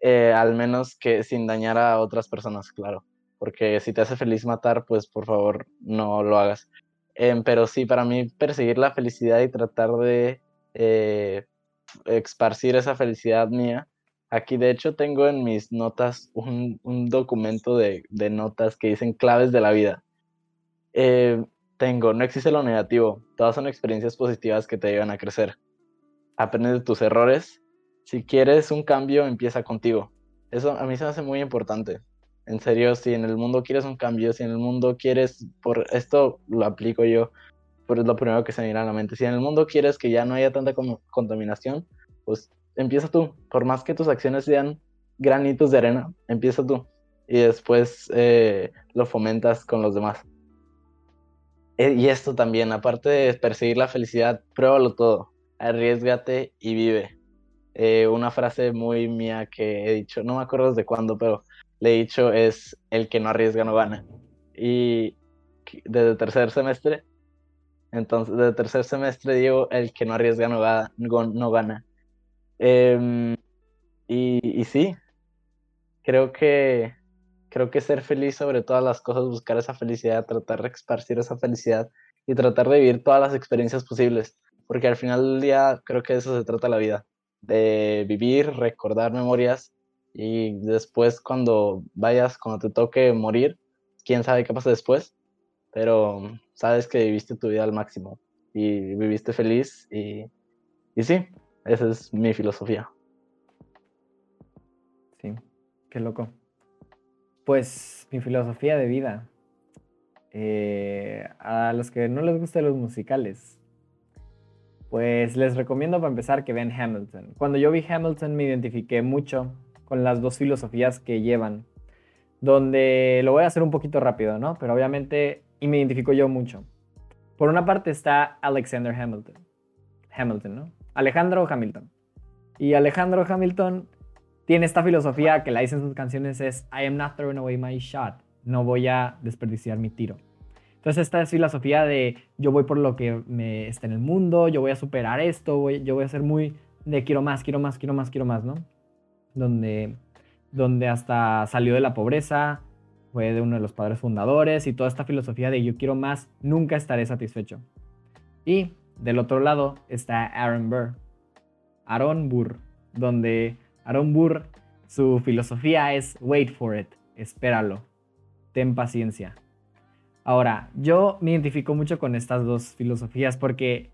eh, al menos que sin dañar a otras personas, claro. Porque si te hace feliz matar, pues por favor no lo hagas. Em, pero sí, para mí perseguir la felicidad y tratar de eh, esparcir esa felicidad mía. Aquí de hecho tengo en mis notas un, documento de, notas que dicen claves de la vida. Eh, tengo, no existe lo negativo, todas son experiencias positivas que te llevan a crecer. Aprende de tus errores. Si quieres un cambio, empieza contigo. Eso a mí se me hace muy importante. En serio, si en el mundo quieres un cambio, si en el mundo quieres, por esto lo aplico yo, pero es lo primero que se me viene a la mente. Si en el mundo quieres que ya no haya tanta contaminación, pues empieza tú. Por más que tus acciones sean granitos de arena, empieza tú. Y después eh, lo fomentas con los demás. E, y esto también, aparte de perseguir la felicidad, pruébalo todo. Arriesgate y vive. Eh, una frase muy mía que he dicho, no me acuerdo desde cuándo, pero le he dicho es el que no arriesga no gana. Y desde tercer semestre entonces, de tercer semestre digo, el que no arriesga no, gana. No, gana. Em, y, y, sí, creo que, creo que ser feliz sobre todas las cosas, buscar esa felicidad, tratar de esparcir esa felicidad y tratar de vivir todas las experiencias posibles. Porque al final del día creo que de eso se trata la vida, de vivir, recordar memorias y después cuando vayas, cuando te toque morir, quién sabe qué pasa después, pero sabes que viviste tu vida al máximo. y viviste feliz y, y sí, esa es mi filosofía. Sí, qué loco. Pues mi filosofía de vida. Eh, a los que no les gustan los musicales, pues les recomiendo para empezar que vean Hamilton. Cuando yo vi Hamilton me identifiqué mucho con las dos filosofías que llevan, donde lo voy a hacer un poquito rápido, ¿no? Pero obviamente, y me identifico yo mucho. Por una parte está Alexander Hamilton. Hamilton, ¿no? Alejandro Hamilton. Y Alejandro Hamilton tiene esta filosofía que la dice en sus canciones es I am not throwing away my shot. No voy a desperdiciar mi tiro. Entonces esta es filosofía de yo voy por lo que me está en el mundo, yo voy a superar esto, yo voy a ser muy de quiero más, quiero más, quiero más, quiero más, ¿no? Donde, donde hasta salió de la pobreza, fue de uno de los padres fundadores y toda esta filosofía de yo quiero más, nunca estaré satisfecho. Y del otro lado está Aaron Burr, Aaron Burr, donde Aaron Burr, su filosofía es wait for it, espéralo, ten paciencia. Ahora, yo me identifico mucho con estas dos filosofías porque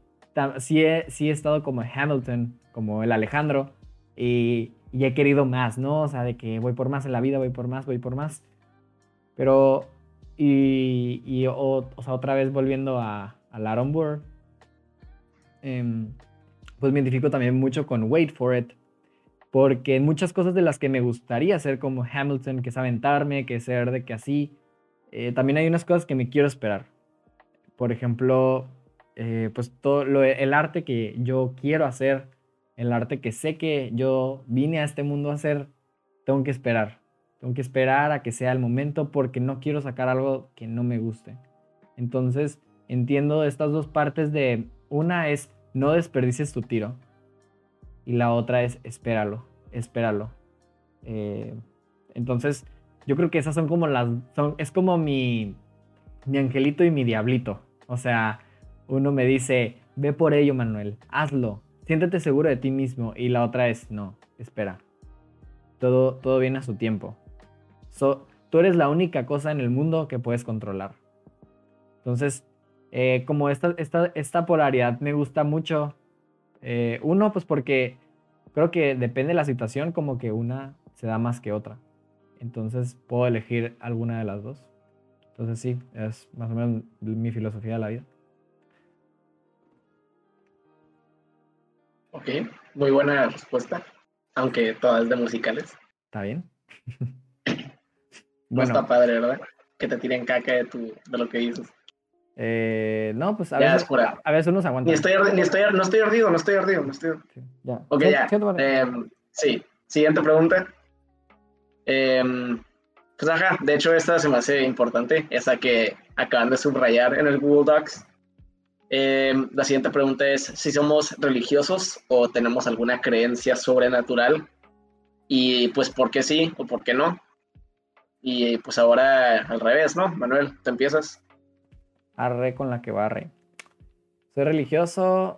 sí he, he estado como Hamilton, como el Alejandro, y, he querido más, ¿no? O sea, de que voy por más en la vida, voy por más, voy por más. Pero, y, o, sea, otra vez volviendo a, a Aaron Burr, em, pues me identifico también mucho con Wait for It, porque muchas cosas de las que me gustaría ser como Hamilton, que es aventarme, que ser de que así, eh, también hay unas cosas que me quiero esperar. Por ejemplo, eh, pues todo el arte que yo quiero hacer, el arte que sé que yo vine a este mundo a hacer, tengo que esperar. Tengo que esperar a que sea el momento porque no quiero sacar algo que no me guste. Entonces, entiendo estas dos partes de, una es no desperdicies tu tiro y la otra es espéralo, espéralo. Eh, entonces, yo creo que esas son como las, es como mi, mi angelito y mi diablito. O sea, uno me dice, ve por ello, Manuel, hazlo, siéntete seguro de ti mismo. Y la otra es, no, espera, todo, todo viene a su tiempo. tú eres la única cosa en el mundo que puedes controlar. Entonces, eh, como esta, esta, esta, polaridad me gusta mucho. Eh, uno, pues porque creo que depende de la situación, como que una se da más que otra. Entonces puedo elegir alguna de las dos. Entonces sí, es más o menos mi filosofía de la vida. Ok, muy buena respuesta, aunque todas de musicales. Está bien. no está padre, ¿verdad? Que te tiren caca de, tu, de lo que dices. Eh, no, pues a veces, a veces uno se aguanta. Ni estoy, ni estoy, no estoy ardido, no estoy ardido, no estoy... Sí, ya. Ok, ya. Em, sí, siguiente pregunta. Em, pues ajá, de hecho esta se me hace importante, esa que acaban de subrayar en el Google Docs. Em, la siguiente pregunta es si somos religiosos o tenemos alguna creencia sobrenatural y pues por qué sí o por qué no. Y pues ahora al revés, ¿no? Manuel, ¿te empiezas? Arre con la que barre. Soy religioso.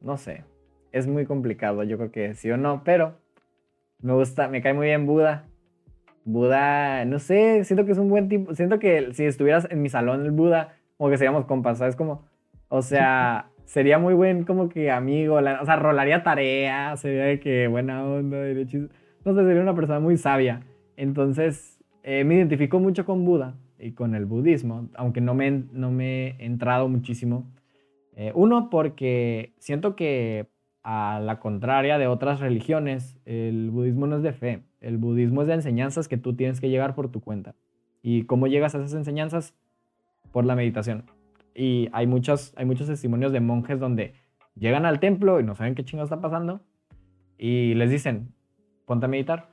No sé. Es muy complicado, yo creo que sí o no, pero me gusta, me cae muy bien Buda. Buda, no sé, siento que es un buen tipo. Siento que si estuvieras en mi salón el Buda, como que seríamos compas, ¿sabes? Como, o sea, sería muy buen como que amigo, o sea, rolaría tareas, sería de que buena onda, no sé, sería una persona muy sabia. Entonces, eh, me identifico mucho con Buda y con el budismo, aunque no me, no me he entrado muchísimo. Eh, uno, porque siento que a la contraria de otras religiones, el budismo no es de fe, el budismo es de enseñanzas que tú tienes que llegar por tu cuenta. ¿Y cómo llegas a esas enseñanzas? Por la meditación. Y hay muchos, hay muchos testimonios de monjes donde llegan al templo y no saben qué chingo está pasando y les dicen, ponte a meditar.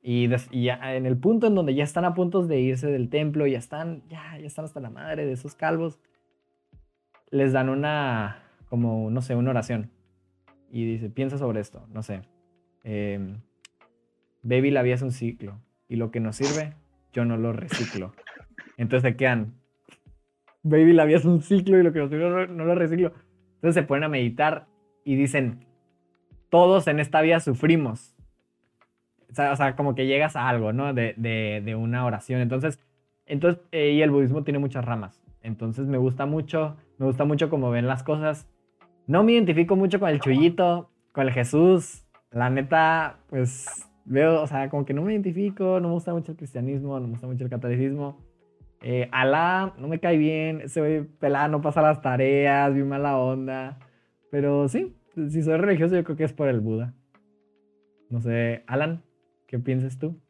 Y, ya en el punto en donde ya están a punto de irse del templo, ya están, ya, ya están hasta la madre de esos calvos, les dan una, como, no sé, una oración. Y dice, piensa sobre esto, no sé. Em, baby, la vida es un ciclo. Y lo que nos sirve, yo no lo reciclo. Entonces se quedan, baby, la vida es un ciclo y lo que nos sirve no lo reciclo. Entonces se ponen a meditar y dicen, todos en esta vida sufrimos o sea, como que llegas a algo, ¿no? De, de, de una oración. Entonces, entonces eh, y el budismo tiene muchas ramas. Entonces me gusta mucho, me gusta mucho cómo ven las cosas. No me identifico mucho con el Chuyito, con el Jesús. La neta, pues veo, o sea, como que no me identifico, no me gusta mucho el cristianismo, no me gusta mucho el catolicismo. Eh, Alá no me cae bien, ese güey pelado no pasa las tareas, vi mala onda. Pero sí, si soy religioso yo creo que es por el Buda. No sé, Alan, ¿qué piensas tú?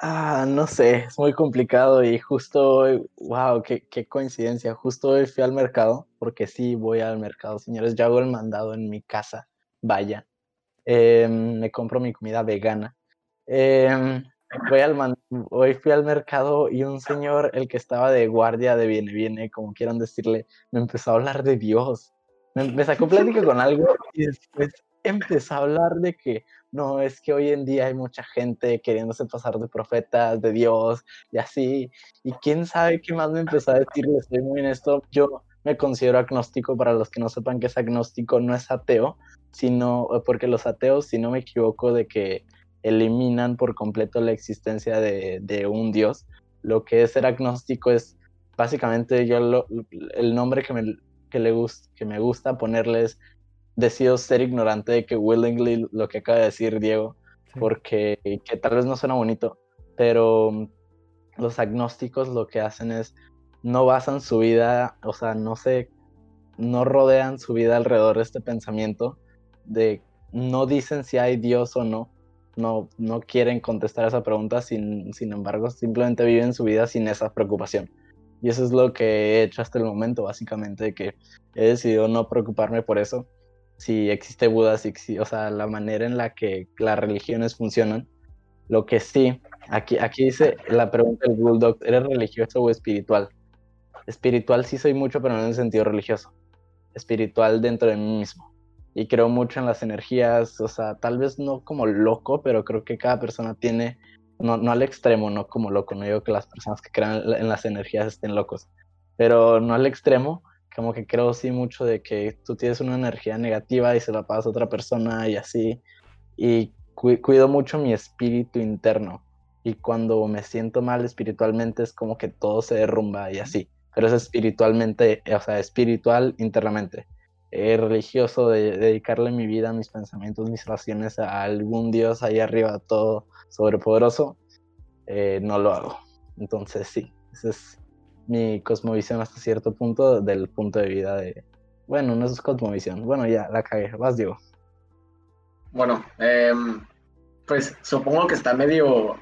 Ah, no sé, es muy complicado y justo hoy, wow, qué, qué, coincidencia, justo hoy fui al mercado, porque sí voy al mercado, señores, yo hago el mandado en mi casa, vaya, em, me compro mi comida vegana. Em, voy al hoy fui al mercado y un señor, el que estaba de guardia de viene, viene, como quieran decirle, me empezó a hablar de Dios. Me, me sacó plática con algo y después empezó a hablar de que no, es que hoy en día hay mucha gente queriéndose pasar de profetas, de Dios y así. Y quién sabe qué más me empezó a decir, estoy muy en esto. Yo me considero agnóstico, para los que no sepan que es agnóstico, no es ateo, sino porque los ateos, si no me equivoco, de que eliminan por completo la existencia de, de un Dios. Lo que es ser agnóstico es básicamente yo el nombre que me, que, le que me gusta ponerles decido ser ignorante de que willingly lo que acaba de decir Diego, porque que tal vez no suena bonito, pero mm, los agnósticos lo que hacen es no basan su vida, o sea, no se no rodean su vida alrededor de este pensamiento de no dicen si hay Dios o no, no, no quieren contestar esa pregunta, sin, sin embargo, simplemente viven su vida sin esa preocupación. Y eso es lo que he hecho hasta el momento, básicamente, que he decidido no preocuparme por eso si existe Buda, si, o sea, la manera en la que las religiones funcionan. Lo que sí, aquí, aquí dice la pregunta del Bulldog, ¿eres religioso o espiritual? Espiritual sí soy mucho, pero no en el sentido religioso. Espiritual dentro de mí mismo. Y creo mucho en las energías, o sea, tal vez no como loco, pero creo que cada persona tiene, no, no al extremo, no como loco, no digo que las personas que crean en las energías estén locos, pero no al extremo, como que creo sí mucho de que tú tienes una energía negativa y se la pasas a otra persona y así. Y cuido mucho mi espíritu interno. Y cuando me siento mal espiritualmente es como que todo se derrumba y así. Pero es espiritualmente, o sea, espiritual internamente. Es religioso de, dedicarle mi vida, mis pensamientos, mis relaciones a algún Dios ahí arriba, todo sobrepoderoso, eh, no lo hago. Entonces sí, ese es mi cosmovisión hasta cierto punto del punto de vida de... Bueno, no es cosmovisión. Bueno, ya, la cagué. Vas, Diego. Bueno, em, pues supongo que está medio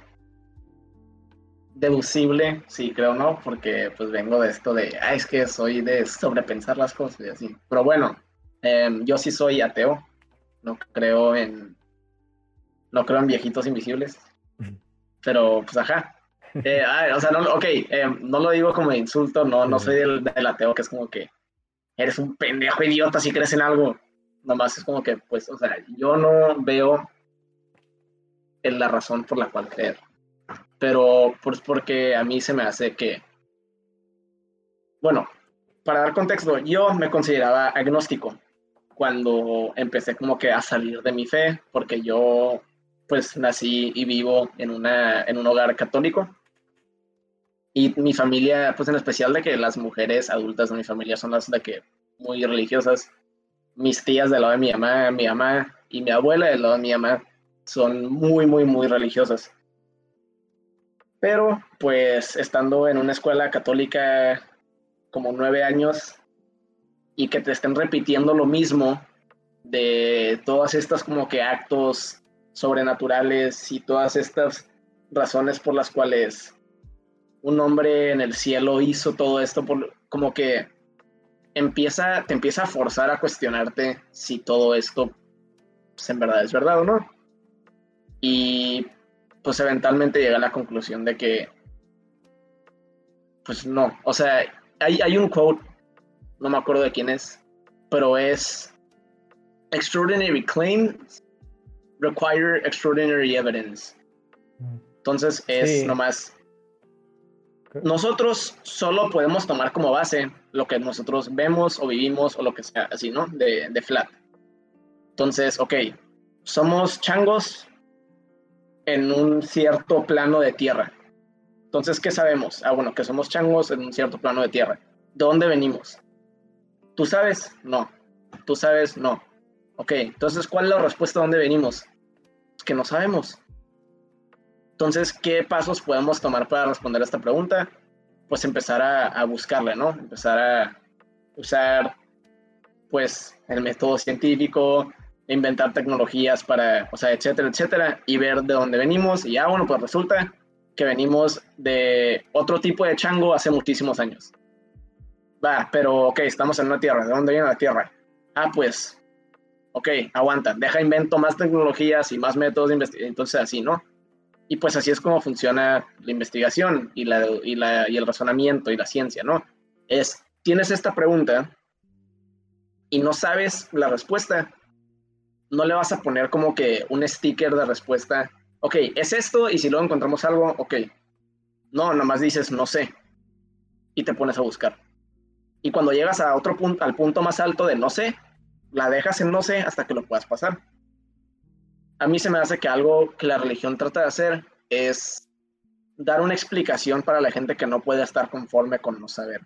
deducible, sí, creo, ¿no? Porque pues vengo de esto de, ah, es que soy de sobrepensar las cosas y así. Pero bueno, em, yo sí soy ateo. No creo en... No creo en viejitos invisibles. Pero pues ajá, eh, o sea, no, ok, eh, no lo digo como insulto, no, no soy del, del, ateo que es como que eres un pendejo idiota si crees en algo. Nomás es como que, pues, o sea, yo no veo la razón por la cual creer. Pero pues porque a mí se me hace que, bueno, para dar contexto, yo me consideraba agnóstico cuando empecé como que a salir de mi fe, porque yo pues nací y vivo en, una, en un hogar católico. Y mi familia, pues en especial de que las mujeres adultas de mi familia son las de que muy religiosas. Mis tías del lado de mi mamá, mi mamá y mi abuela del lado de mi mamá son muy, muy, muy religiosas. Pero pues estando en una escuela católica como nueve años y que te estén repitiendo lo mismo de todas estas como que actos sobrenaturales y todas estas razones por las cuales un hombre en el cielo hizo todo esto, por, como que empieza, te empieza a forzar a cuestionarte si todo esto pues, en verdad es verdad o no. Y pues eventualmente llega a la conclusión de que, pues no, o sea, hay, hay un quote, no me acuerdo de quién es, pero es Extraordinary Claims require extraordinary evidence. Mm. Entonces es nomás. Nosotros solo podemos tomar como base lo que nosotros vemos o vivimos o lo que sea, así, ¿no? De, flat. Entonces, ok, somos changos en un cierto plano de tierra. Entonces, ¿qué sabemos? Ah, bueno, que somos changos en un cierto plano de tierra. ¿De dónde venimos? ¿Tú sabes? No. ¿Tú sabes? No. Ok, entonces, ¿cuál es la respuesta de dónde venimos? Que no sabemos. Entonces, ¿qué pasos podemos tomar para responder a esta pregunta? Pues empezar a, a buscarle, ¿no? Empezar a usar, pues, el método científico, inventar tecnologías para, o sea, etcétera, etcétera, y ver de dónde venimos. Y ya, bueno, pues resulta que venimos de otro tipo de chango hace muchísimos años. Va, pero ok, estamos en una tierra. ¿De dónde viene la tierra? Ah, pues, ok, aguanta, deja invento más tecnologías y más métodos de investigación. Entonces, así, ¿no? Y pues así es como funciona la investigación y, la, y, la, y el razonamiento y la ciencia, ¿no? Es, tienes esta pregunta y no sabes la respuesta, no le vas a poner como que un sticker de respuesta ok, es esto y si luego encontramos algo, ok. No, nomás dices, no sé. Y te pones a buscar. Y cuando llegas a otro punto, al punto más alto de no sé, la dejas en no sé hasta que lo puedas pasar. A mí se me hace que algo que la religión trata de hacer es dar una explicación para la gente que no puede estar conforme con no saber.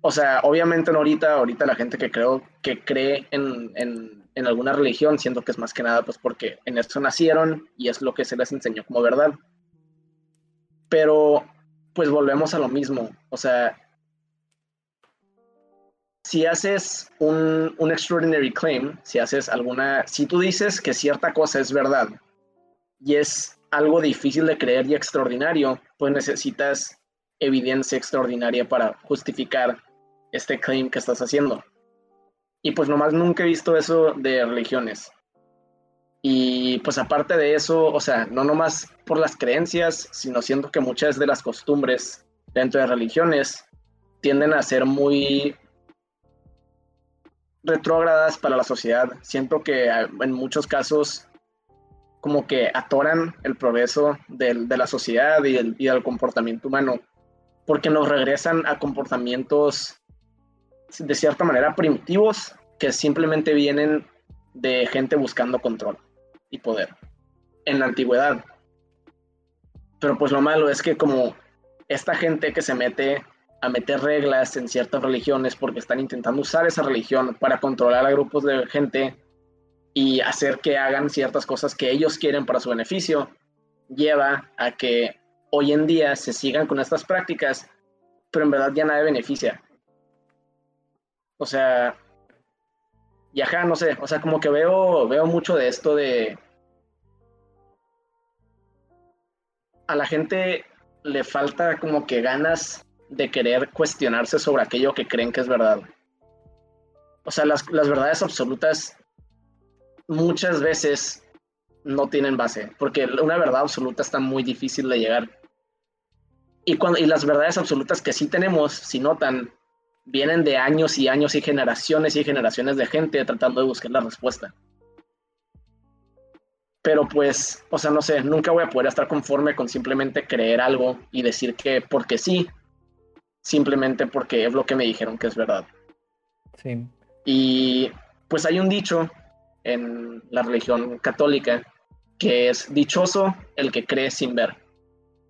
O sea, obviamente ahorita, ahorita la gente que creo que cree en, en en alguna religión, siento que es más que nada pues porque en eso nacieron y es lo que se les enseñó como verdad. Pero pues volvemos a lo mismo, o sea, si haces un, un extraordinary claim, si haces alguna, si tú dices que cierta cosa es verdad y es algo difícil de creer y extraordinario, pues necesitas evidencia extraordinaria para justificar este claim que estás haciendo. Y pues nomás nunca he visto eso de religiones. Y pues aparte de eso, o sea, no nomás por las creencias, sino siento que muchas de las costumbres dentro de religiones tienden a ser muy retrógradas para la sociedad. Siento que ah, en muchos casos como que atoran el progreso de la sociedad y, el, y del comportamiento humano, porque nos regresan a comportamientos de cierta manera primitivos que simplemente vienen de gente buscando control y poder en la antigüedad. Pero pues lo malo es que como esta gente que se mete meter reglas en ciertas religiones porque están intentando usar esa religión para controlar a grupos de gente y hacer que hagan ciertas cosas que ellos quieren para su beneficio, lleva a que hoy en día se sigan con estas prácticas, pero en verdad ya nadie beneficia. O sea, y ajá, no sé, o sea, como que veo, veo mucho de esto de... A la gente le falta como que ganas de querer cuestionarse sobre aquello que creen que es verdad. O sea, las, las verdades absolutas muchas veces no tienen base, porque una verdad absoluta está muy difícil de llegar. Y, cuando, y las verdades absolutas que sí tenemos, si notan, vienen de años y años y generaciones y generaciones de gente tratando de buscar la respuesta. Pero pues, o sea, no sé, nunca voy a poder estar conforme con simplemente creer algo y decir que porque sí, simplemente porque es lo que me dijeron que es verdad. Sí. Y pues hay un dicho en la religión católica que es dichoso el que cree sin ver.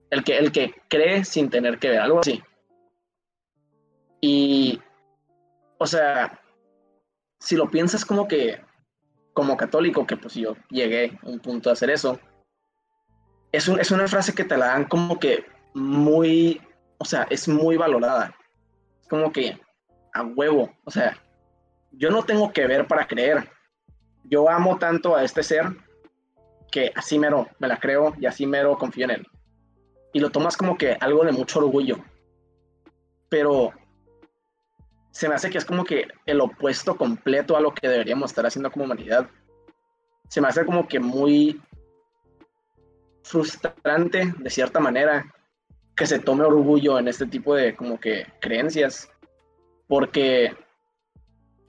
El que, el que cree sin tener que ver, algo así. Y, o sea, si lo piensas como que, como católico, que pues yo llegué a un punto de hacer eso, es, es una frase que te la dan como que muy, o sea, es muy valorada. Es como que a huevo, o sea, yo no tengo que ver para creer. Yo amo tanto a este ser que así mero me la creo y así mero confío en él. Y lo tomas como que algo de mucho orgullo. Pero se me hace que es como que el opuesto completo a lo que deberíamos estar haciendo como humanidad. Se me hace como que muy frustrante, de cierta manera, que se tome orgullo en este tipo de como que creencias. Porque,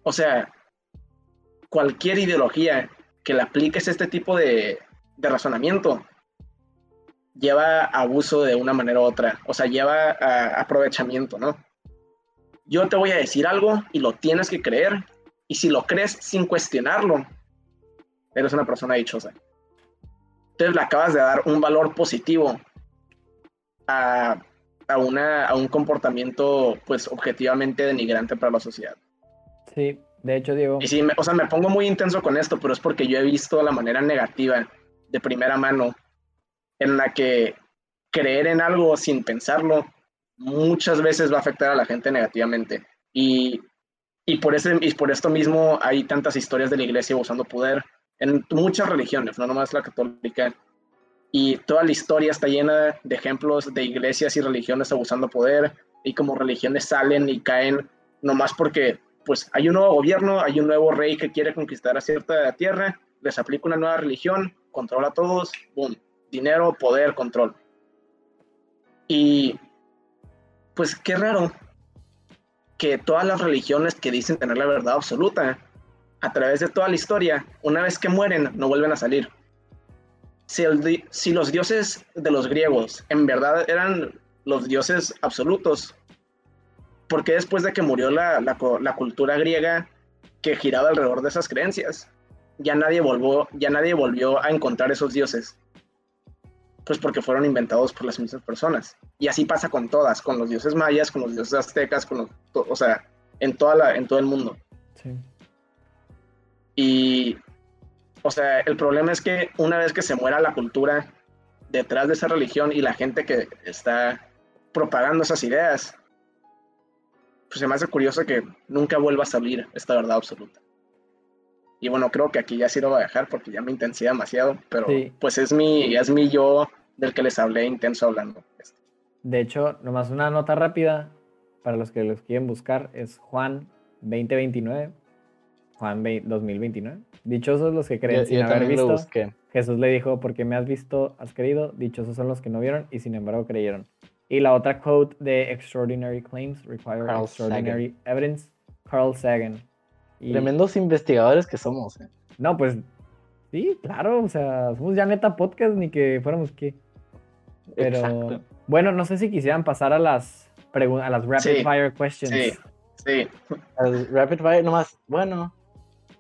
o sea, cualquier ideología que le apliques este tipo de, de razonamiento lleva abuso de una manera u otra. O sea, lleva a aprovechamiento, ¿no? yo te voy a decir algo y lo tienes que creer. Y si lo crees sin cuestionarlo, eres una persona dichosa. Entonces le acabas de dar un valor positivo a, a, una, a un comportamiento pues objetivamente denigrante para la sociedad. Sí, de hecho, Diego. Y sí, o sea, me pongo muy intenso con esto, pero es porque yo he visto la manera negativa de primera mano en la que creer en algo sin pensarlo muchas veces va a afectar a la gente negativamente. Y, y, por, ese, y por esto mismo hay tantas historias de la iglesia usando poder en muchas religiones, no nomás la católica. Y toda la historia está llena de ejemplos de iglesias y religiones abusando poder y como religiones salen y caen nomás porque pues hay un nuevo gobierno, hay un nuevo rey que quiere conquistar a cierta tierra, les aplica una nueva religión, controla a todos, boom, dinero, poder, control. Y pues qué raro que todas las religiones que dicen tener la verdad absoluta, a través de toda la historia, una vez que mueren, no vuelven a salir. Si, si los dioses de los griegos en verdad eran los dioses absolutos, ¿por qué después de que murió la, la, cultura griega que giraba alrededor de esas creencias, ya nadie, volvió, ya nadie volvió a encontrar esos dioses? Pues porque fueron inventados por las mismas personas. Y así pasa con todas, con los dioses mayas, con los dioses aztecas, con los, o sea, en, toda la, en todo el mundo. Sí. Y, o sea, el problema es que una vez que se muera la cultura detrás de esa religión y la gente que está propagando esas ideas, pues se me hace curioso que nunca vuelva a salir esta verdad absoluta. Y bueno, creo que aquí ya sí lo voy a dejar porque ya me intensé demasiado, pero pues es mi, es mi yo del que les hablé intenso hablando. De hecho, nomás una nota rápida para los que los quieren buscar es Juan 2029, Juan 2029. Dichosos los que creen sin haber visto. Jesús le dijo, porque me has visto, has creído. Dichosos son los que no vieron y sin embargo creyeron. Y la otra quote de Extraordinary Claims Require Extraordinary Evidence, Carl Sagan. Tremendos investigadores que somos. ¿eh? No, pues sí, claro, o sea, somos ya neta podcast, ni que fuéramos qué. Pero bueno, no sé si quisieran pasar a las a las rapid fire questions. Sí, sí. rapid fire nomás, bueno.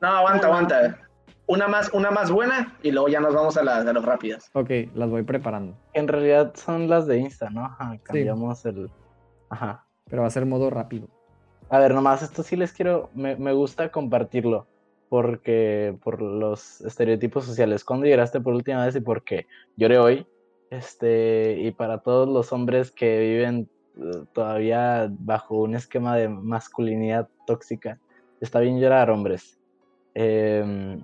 No, aguanta, aguanta. Una más, una más buena y luego ya nos vamos a las de los rápidas. Ok, las voy preparando. En realidad son las de Insta, ¿no? Ajá, cambiamos el. Ajá. Pero va a ser modo rápido. A ver, nomás esto sí les quiero, me, gusta compartirlo, porque por los estereotipos sociales. ¿Cuándo lloraste por última vez y por qué? Lloré hoy, este, y para todos los hombres que viven eh, todavía bajo un esquema de masculinidad tóxica, está bien llorar, hombres. Eh,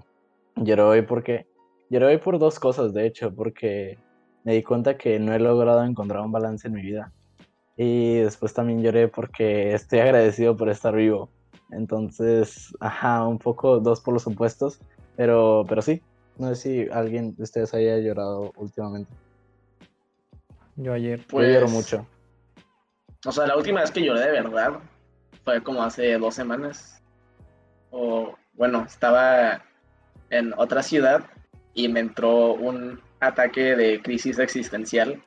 lloré hoy porque, lloré hoy por dos cosas, de hecho, porque me di cuenta que no he logrado encontrar un balance en mi vida y después también lloré porque estoy agradecido por estar vivo. Entonces, ajá, un poco dos por los opuestos, pero, pero sí. No sé si alguien de ustedes haya llorado últimamente. Yo ayer. Pues, Yo lloro mucho. O sea, la última vez que lloré de verdad fue como hace dos semanas. O, bueno, estaba en otra ciudad y me entró un ataque de crisis existencial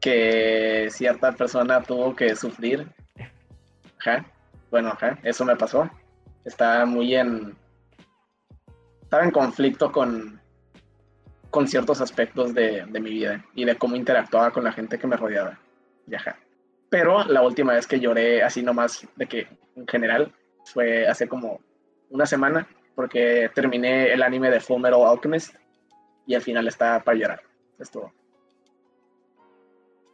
que cierta persona tuvo que sufrir. Ajá. Bueno, ajá, eso me pasó. Estaba muy en. Estaba en conflicto con, con ciertos aspectos de, mi vida y de cómo interactuaba con la gente que me rodeaba. Y ajá. Pero la última vez que lloré así nomás, de que en general, fue hace como una semana, porque terminé el anime de Full Metal Alchemist y al final estaba para llorar. Estuvo.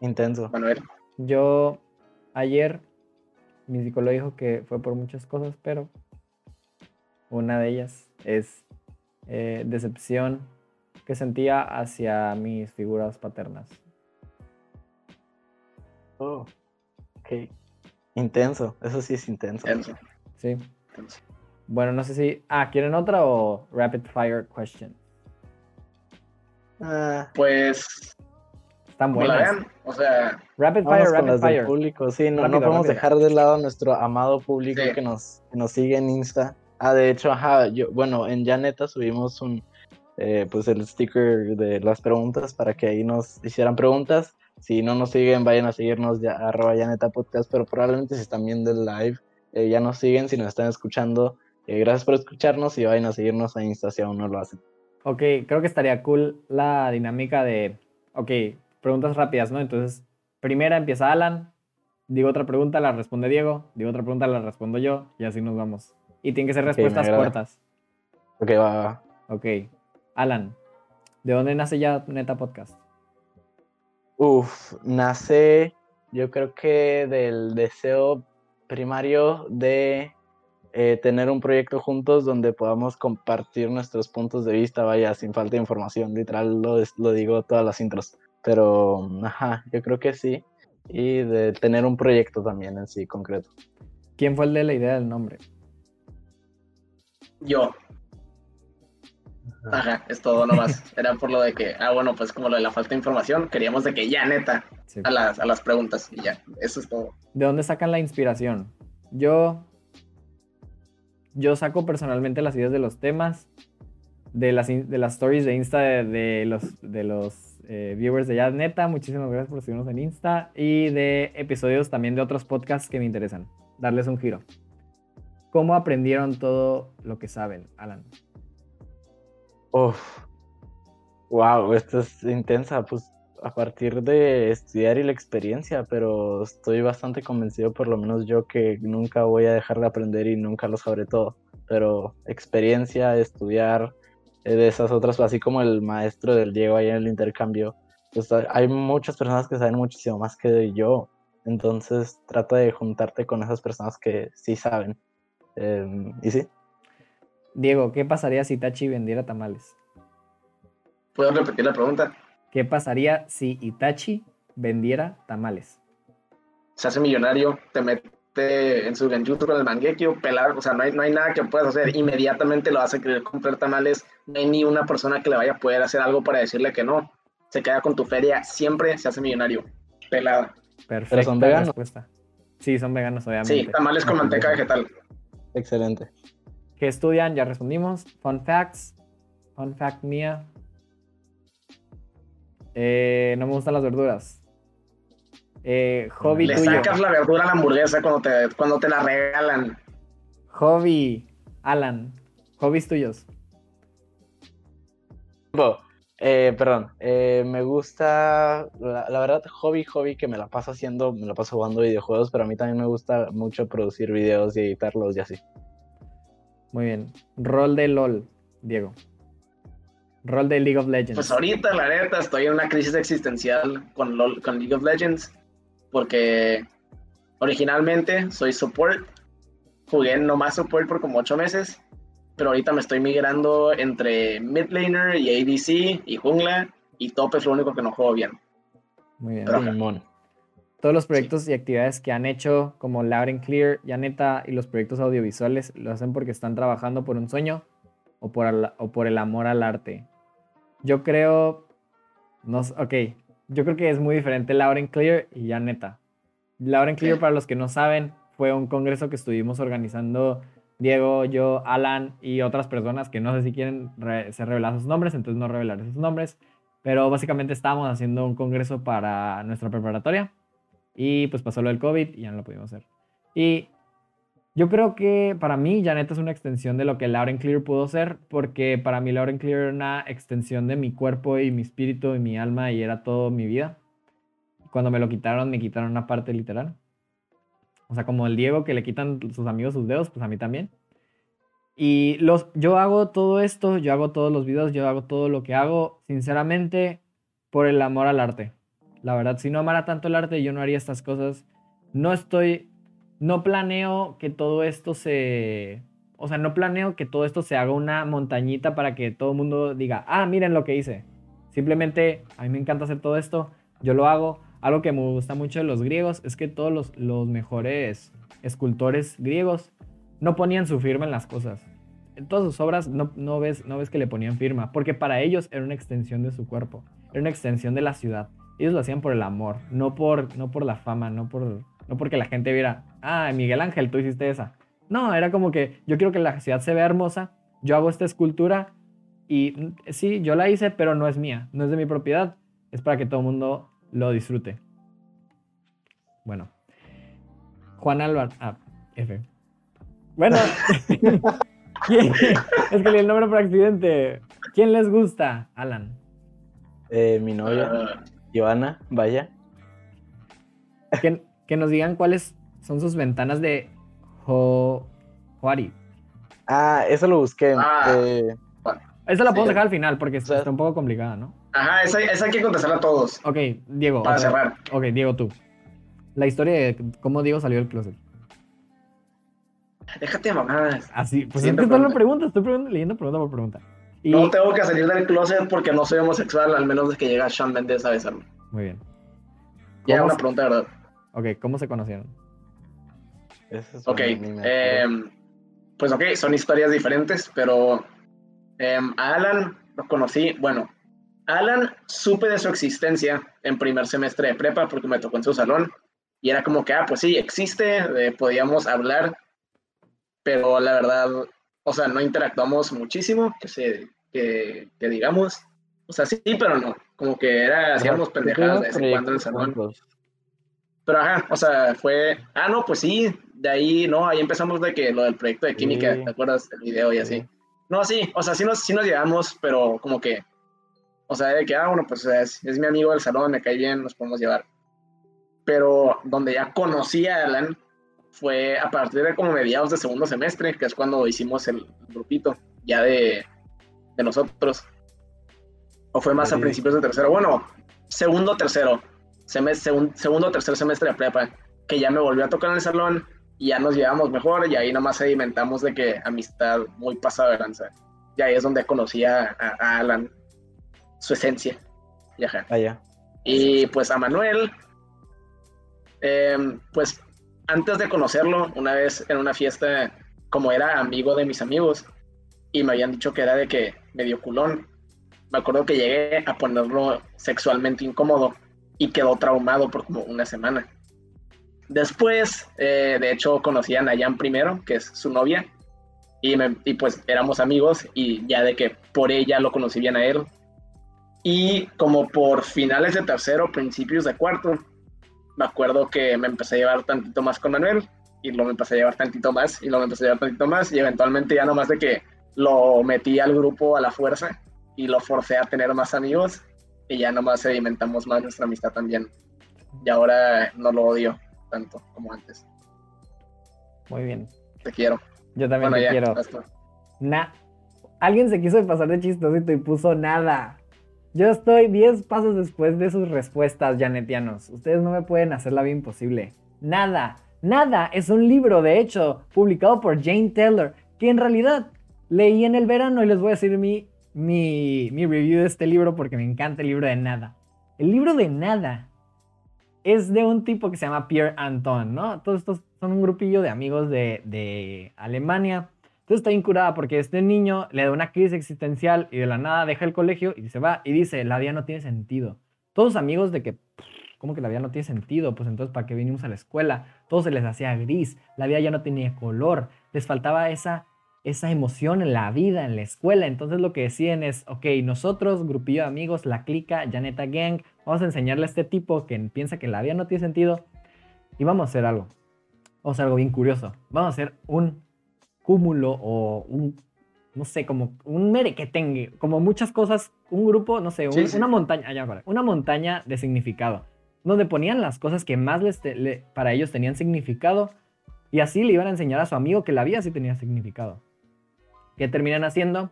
Intenso. Manuel. Yo ayer, mi psicólogo dijo que fue por muchas cosas, pero una de ellas es eh, decepción que sentía hacia mis figuras paternas. Oh, ok. Intenso, eso sí es intenso. intenso. Sí. Bueno, no sé si. Ah, ¿quieren otra o rapid fire question? Ah. pues están buenas. o sea, rapid fire, rapid fire. público, sí, no, no podemos dejar de lado a nuestro amado público que nos, nos sigue en Insta. Ah, de hecho, ajá, yo, bueno, en Janeta subimos un, eh, pues el sticker de las preguntas para que ahí nos hicieran preguntas. Si no nos siguen, vayan a seguirnos ya arroba Janeta Podcast, pero probablemente si están viendo el live, eh, ya nos siguen, si nos están escuchando, eh, gracias por escucharnos y vayan a seguirnos a Insta si aún no lo hacen. Ok, creo que estaría cool la dinámica de, ok, preguntas rápidas, ¿no? Entonces, primera empieza Alan, digo otra pregunta, la responde Diego, digo otra pregunta, la respondo yo, y así nos vamos. Y tienen que ser respuestas cortas. Ok, va, va. Ok. Alan, ¿de dónde nace ya Neta Podcast? Uf, nace, yo creo que del deseo primario de eh, tener un proyecto juntos donde podamos compartir nuestros puntos de vista, vaya, sin falta de información, literal lo, lo digo todas las intros, pero, ajá, yo creo que sí, y de tener un proyecto también en sí, concreto. ¿Quién fue el de la idea del nombre? Yo. Ajá, es todo nomás. Era por lo de que, ah, bueno, pues como lo de la falta de información, queríamos de que ya neta a, las, a las preguntas y ya, eso es todo. ¿De dónde sacan la inspiración? Yo, yo saco personalmente las ideas de los temas, de las, de las stories de Insta de, los, de los eh, viewers de Ya Neta. Muchísimas gracias por seguirnos en Insta y de episodios también de otros podcasts que me interesan. Darles un giro. ¿Cómo aprendieron todo lo que saben, Alan? Uf. Wow, esto es intensa, pues a partir de estudiar y la experiencia, pero estoy bastante convencido, por lo menos yo, que nunca voy a dejar de aprender y nunca lo sabré todo. Pero experiencia, estudiar, eh, de esas otras, así como el maestro del Diego ahí en el intercambio, pues hay muchas personas que saben muchísimo más que yo. Entonces trata de juntarte con esas personas que sí saben. Em, y sí. Diego, ¿qué pasaría si Itachi vendiera tamales? ¿Puedo repetir la pregunta? ¿Qué pasaría si Itachi vendiera tamales? Se hace millonario, te mete en su genjutsu con el mangekyo, pelar, o sea, no hay, no hay nada que puedas hacer. Inmediatamente lo hace querer comprar tamales. No hay ni una persona que le vaya a poder hacer algo para decirle que no. Se queda con tu feria, siempre se hace millonario. Pelada. Perfecto. son veganos. Respuesta. Sí, son veganos, obviamente. Sí, tamales con manteca vegetal. Excelente. ¿Qué estudian? Ya respondimos. Fun facts. Fun fact mía. Eh, no me gustan las verduras. Eh, hobby Le sacas la verdura a la hamburguesa cuando te, cuando te la regalan. Hobby, Alan. Hobbies tuyos. Eh, perdón, eh, me gusta, la, verdad, hobby, hobby que me la paso haciendo, me la paso jugando videojuegos, pero a mí también me gusta mucho producir videos y editarlos y así. Muy bien. Rol de LOL, Diego. Rol de League of Legends. Pues ahorita, la neta, estoy en una crisis existencial con, LOL, con League of Legends, porque originalmente soy support, jugué nomás support por como ocho meses, pero ahorita me estoy migrando entre mid laner y ADC y jungla, y top es lo único que no juego bien. Muy bien. Todos los proyectos y actividades que han hecho, como Loud and Clear, Yaneta y los proyectos audiovisuales, lo hacen porque están trabajando por un sueño o por, o por el amor al arte. Yo creo. No, ok. Yo creo que es muy diferente and Clear y Yaneta. Loud and Clear, para los que no saben, fue un congreso que estuvimos organizando Diego, yo, Alan y otras personas que no sé si quieren ser revelados sus nombres, entonces no revelaré sus nombres. Pero básicamente estábamos haciendo un congreso para nuestra preparatoria y pues pasó lo del COVID y ya no lo pudimos hacer. Y yo creo que para mí Janet es una extensión de lo que Lauren Clear pudo ser, porque para mí Lauren Clear era una extensión de mi cuerpo y mi espíritu y mi alma y era todo mi vida. Cuando me lo quitaron, me quitaron una parte literal. O sea, como el Diego que le quitan sus amigos sus dedos, pues a mí también. Y los, yo hago todo esto, yo hago todos los videos, yo hago todo lo que hago, sinceramente, por el amor al arte. La verdad, si no amara tanto el arte, yo no haría estas cosas. No estoy, no planeo que todo esto se, o sea, no planeo que todo esto se haga una montañita para que todo el mundo diga, ah, miren lo que hice. Simplemente, a mí me encanta hacer todo esto, yo lo hago. Algo que me gusta mucho de los griegos es que todos los, los mejores escultores griegos no ponían su firma en las cosas. En todas sus obras no, no, ves, no ves que le ponían firma, porque para ellos era una extensión de su cuerpo, era una extensión de la ciudad ellos lo hacían por el amor, no por, no por la fama, no, por, no porque la gente viera, ah, Miguel Ángel, tú hiciste esa. No, era como que yo quiero que la ciudad se vea hermosa, yo hago esta escultura y mm, sí, yo la hice, pero no es mía, no es de mi propiedad, es para que todo el mundo lo disfrute. Bueno, Juan Álvaro, ah, F. Bueno, es que el nombre por accidente. ¿Quién les gusta, Alan? Eh, mi novia. Ah, Ivana, vaya. Que, que, nos digan cuáles son sus ventanas de Ho, Hoari. Ah, eso lo busqué. Ah, eh, Esa la puedo dejar al final porque está un poco complicada, ¿no? Ajá, esa, esa hay que contestarla a todos. Ok, Diego. Para cerrar. Ok, Diego, tú. La historia de cómo Diego salió del closet. Déjate de mamadas. Así, pues es que la pregunta, estoy leyendo pregunta por pregunta. No tengo que salir del closet porque no soy homosexual, al menos de que llega Sean Mendes a besarme. Muy bien. Ya, una pregunta verdad. Ok, ¿cómo se conocieron? ok, eh, pues ok, son historias diferentes, pero eh, a Alan lo conocí, bueno, Alan supe de su existencia en primer semestre de prepa porque me tocó en su salón y era como que, ah, pues sí, existe, eh, podíamos hablar, pero la verdad, o sea, no interactuamos muchísimo, que, se, que, digamos, o sea, sí, pero no, como que era, hacíamos pendejadas de vez en cuando en el salón. Pero ajá, o sea, fue, ah, no, pues sí, de ahí, no, ahí empezamos de que lo del proyecto de química, ¿te acuerdas del video y así? No, sí, o sea, sí nos, sí nos llevamos, pero como que, o sea, de que, ah, bueno, pues es, es mi amigo del salón, me cae bien, nos podemos llevar. Pero donde ya conocí a Alan fue a partir de como mediados de segundo semestre, que es cuando hicimos el grupito ya de, de nosotros. O fue más a principios de tercero. Bueno, segundo, tercero. Semestre, segundo, tercer semestre de prepa. Que ya me volvió a tocar en el salón y ya nos llevamos mejor y ahí nomás sedimentamos de que amistad muy pasada de lanza. Y ahí es donde conocí a, Alan, su esencia. Y, ajá. Ah, y pues a Manuel, em, pues antes de conocerlo, una vez en una fiesta, como era amigo de mis amigos, y me habían dicho que era de que medio culón, me acuerdo que llegué a ponerlo sexualmente incómodo y quedó traumado por como una semana. Después, eh, de hecho, conocí a Nayan primero, que es su novia, y, y pues éramos amigos y ya de que por ella lo conocí bien a él. Y como por finales de tercero, principios de cuarto, me acuerdo que me empecé a llevar tantito más con Manuel y luego me empecé a llevar tantito más y luego me empecé a llevar tantito más y eventualmente ya nomás de que lo metí al grupo a la fuerza y lo forcé a tener más amigos y ya nomás sedimentamos más nuestra amistad también. Y ahora no lo odio tanto como antes. Muy bien. Te quiero. Yo también te quiero. Na Alguien se quiso pasar de chistosito y puso nada. Yo estoy 10 pasos después de sus respuestas, janetianos. Ustedes no me pueden hacer la vida imposible. Nada, nada. Es un libro, de hecho, publicado por Jane Taylor, que en realidad leí en el verano y les voy a decir mi, mi, mi review de este libro porque me encanta el libro de nada. El libro de nada es de un tipo que se llama Pierre Anton, ¿no? Todos estos son un grupillo de amigos de, de Alemania entonces está incurada porque este niño le da una crisis existencial y de la nada deja el colegio y se va y dice, la vida no tiene sentido. Todos amigos de que, ¿cómo que la vida no tiene sentido? Pues entonces, ¿para qué vinimos a la escuela? Todo se les hacía gris, la vida ya no tenía color, les faltaba esa, esa emoción en la vida, en la escuela. Entonces lo que deciden es, ok, nosotros, grupillo de amigos, la clica, Janeta Gang, vamos a enseñarle a este tipo que piensa que la vida no tiene sentido y vamos a hacer algo. Vamos a hacer algo bien curioso. Vamos a hacer un cúmulo o un, no sé, como un merequetengue, como muchas cosas, un grupo, no sé, una montaña, allá para, una montaña de significado, donde ponían las cosas que más les para ellos tenían significado y así le iban a enseñar a su amigo que la vida sí tenía significado. ¿Qué terminan haciendo?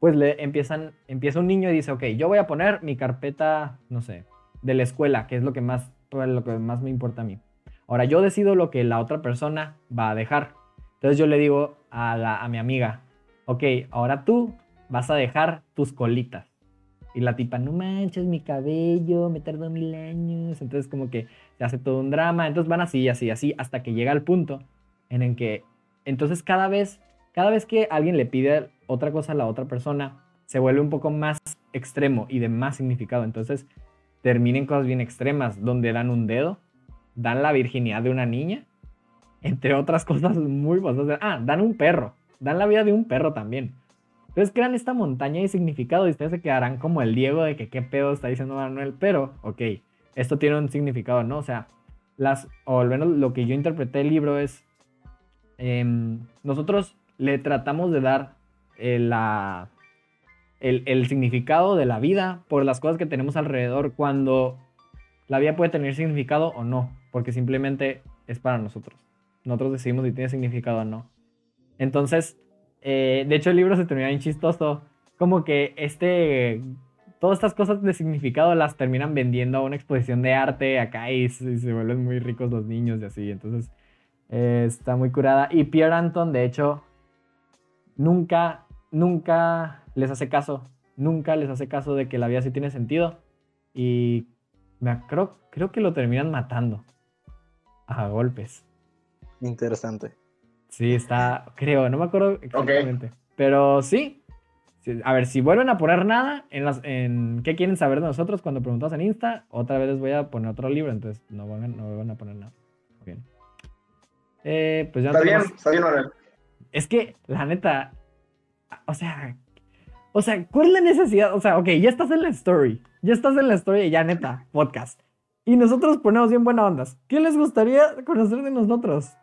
Pues le empiezan, empieza un niño y dice, ok, yo voy a poner mi carpeta, no sé, de la escuela, que es lo que más, lo que más me importa a mí. Ahora yo decido lo que la otra persona va a dejar. Entonces yo le digo a, a mi amiga, ok, ahora tú vas a dejar tus colitas. Y la tipa, no manches mi cabello, me tardó mil años. Entonces como que se hace todo un drama. Entonces van así, así, así, hasta que llega el punto en el que, entonces cada vez, cada vez que alguien le pide otra cosa a la otra persona, se vuelve un poco más extremo y de más significado. Entonces terminen cosas bien extremas, donde dan un dedo, dan la virginidad de una niña entre otras cosas muy pasadas. Ah, dan un perro, dan la vida de un perro también. Entonces crean esta montaña de significado y ustedes se quedarán como el Diego de que qué pedo está diciendo Manuel, pero ok, esto tiene un significado, ¿no? O sea, las, o al menos lo que yo interpreté del libro es, em, nosotros le tratamos de dar eh, la, el, el significado de la vida por las cosas que tenemos alrededor cuando la vida puede tener significado o no, porque simplemente es para nosotros. Nosotros decidimos si tiene significado o no. Entonces, eh, de hecho el libro se termina bien chistoso. Como que este, todas estas cosas de significado las terminan vendiendo a una exposición de arte acá y, se vuelven muy ricos los niños y así. Entonces, eh, está muy curada. Y Pierre Anton, de hecho, nunca, nunca les hace caso. Nunca les hace caso de que la vida sí tiene sentido. Y me creo, creo que lo terminan matando a golpes. Interesante. Sí, está, creo, no me acuerdo exactamente. Pero sí. A ver, si vuelven a poner nada en, las, en qué quieren saber de nosotros cuando preguntamos en Insta, otra vez les voy a poner otro libro, entonces no van, a, no van a poner nada. Bien. Eh, pues ya está bien, está bien, Es que, la neta, o sea, o sea, ¿cuál es la necesidad? O sea, ok, ya estás en la story, ya estás en la story y ya neta, podcast. Y nosotros ponemos bien buena ondas. ¿Qué les gustaría conocer de nosotros?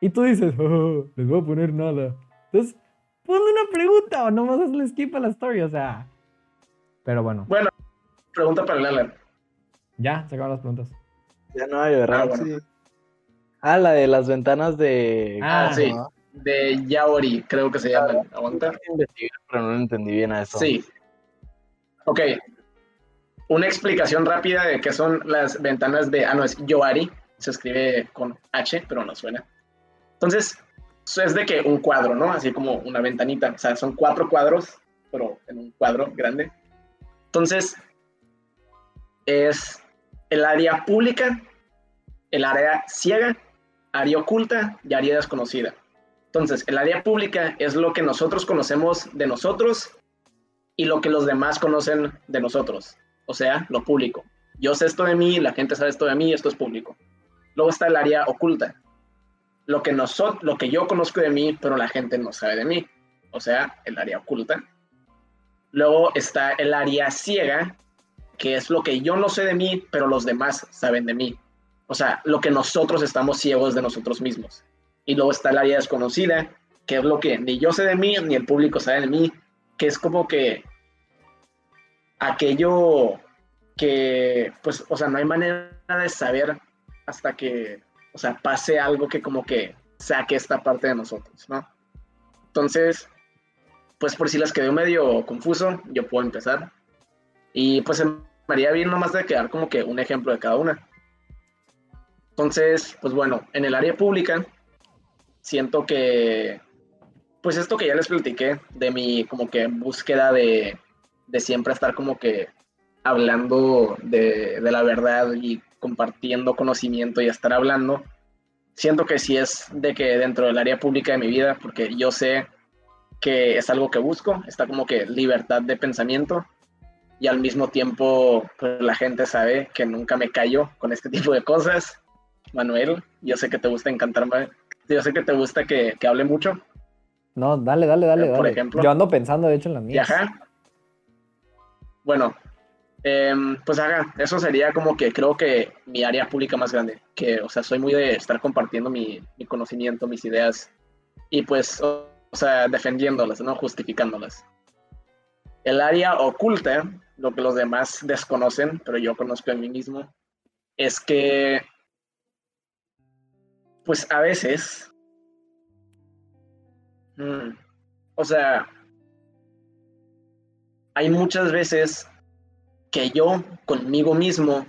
Y tú dices, oh, les voy a poner nada. Entonces, ponle una pregunta o nomás hazle skip a la story, o sea. Pero bueno. Bueno, pregunta para Lala. Ya, se acaban las preguntas. Ya no hay, ¿verdad? Ah, sí. ah, la de las ventanas de. Ah, sí. De Yaori, creo que se llama. Aguanta. Pero no lo entendí bien a eso. Sí. Ok. Una explicación rápida de qué son las ventanas de. Ah, no, es Yoari. Se escribe con H, pero no suena. Entonces, es de que un cuadro, ¿no? Así como una ventanita. O sea, son cuatro cuadros, pero en un cuadro grande. Entonces, es el área pública, el área ciega, área oculta y área desconocida. Entonces, el área pública es lo que nosotros conocemos de nosotros y lo que los demás conocen de nosotros. O sea, lo público. Yo sé esto de mí, la gente sabe esto de mí, esto es público. Luego está el área oculta, lo que, nosotros, lo que yo conozco de mí, pero la gente no sabe de mí, o sea, el área oculta. Luego está el área ciega, que es lo que yo no sé de mí, pero los demás saben de mí. O sea, lo que nosotros estamos ciegos de nosotros mismos. Y luego está el área desconocida, que es lo que ni yo sé de mí, ni el público sabe de mí, que es como que aquello que, pues, o sea, no hay manera de saber hasta que o sea, pase algo que como que saque esta parte de nosotros, ¿no? Entonces, pues por si les quedó medio confuso, yo puedo empezar. Y pues me haría bien nomás de quedar como que un ejemplo de cada una. Entonces, pues bueno, en el área pública, siento que, pues esto que ya les platiqué, de mi como que búsqueda de, de siempre estar como que hablando de, de la verdad y compartiendo conocimiento y estar hablando, siento que sí es de que dentro del área pública de mi vida, porque yo sé que es algo que busco, está como que libertad de pensamiento y al mismo tiempo pues, la gente sabe que nunca me callo con este tipo de cosas. Manuel, yo sé que te gusta encantarme, yo sé que te gusta que, que hable mucho. No, dale, dale, dale. Por ejemplo. Yo ando pensando, de hecho, en la mía. Bueno, Em, pues haga, eso sería como que creo que mi área pública más grande, que, o sea, soy muy de estar compartiendo mi, conocimiento, mis ideas y pues, o, sea, defendiéndolas, ¿no? Justificándolas. El área oculta, lo que los demás desconocen, pero yo conozco en mí mismo, es que, pues a veces, mm, o sea, hay muchas veces que yo conmigo mismo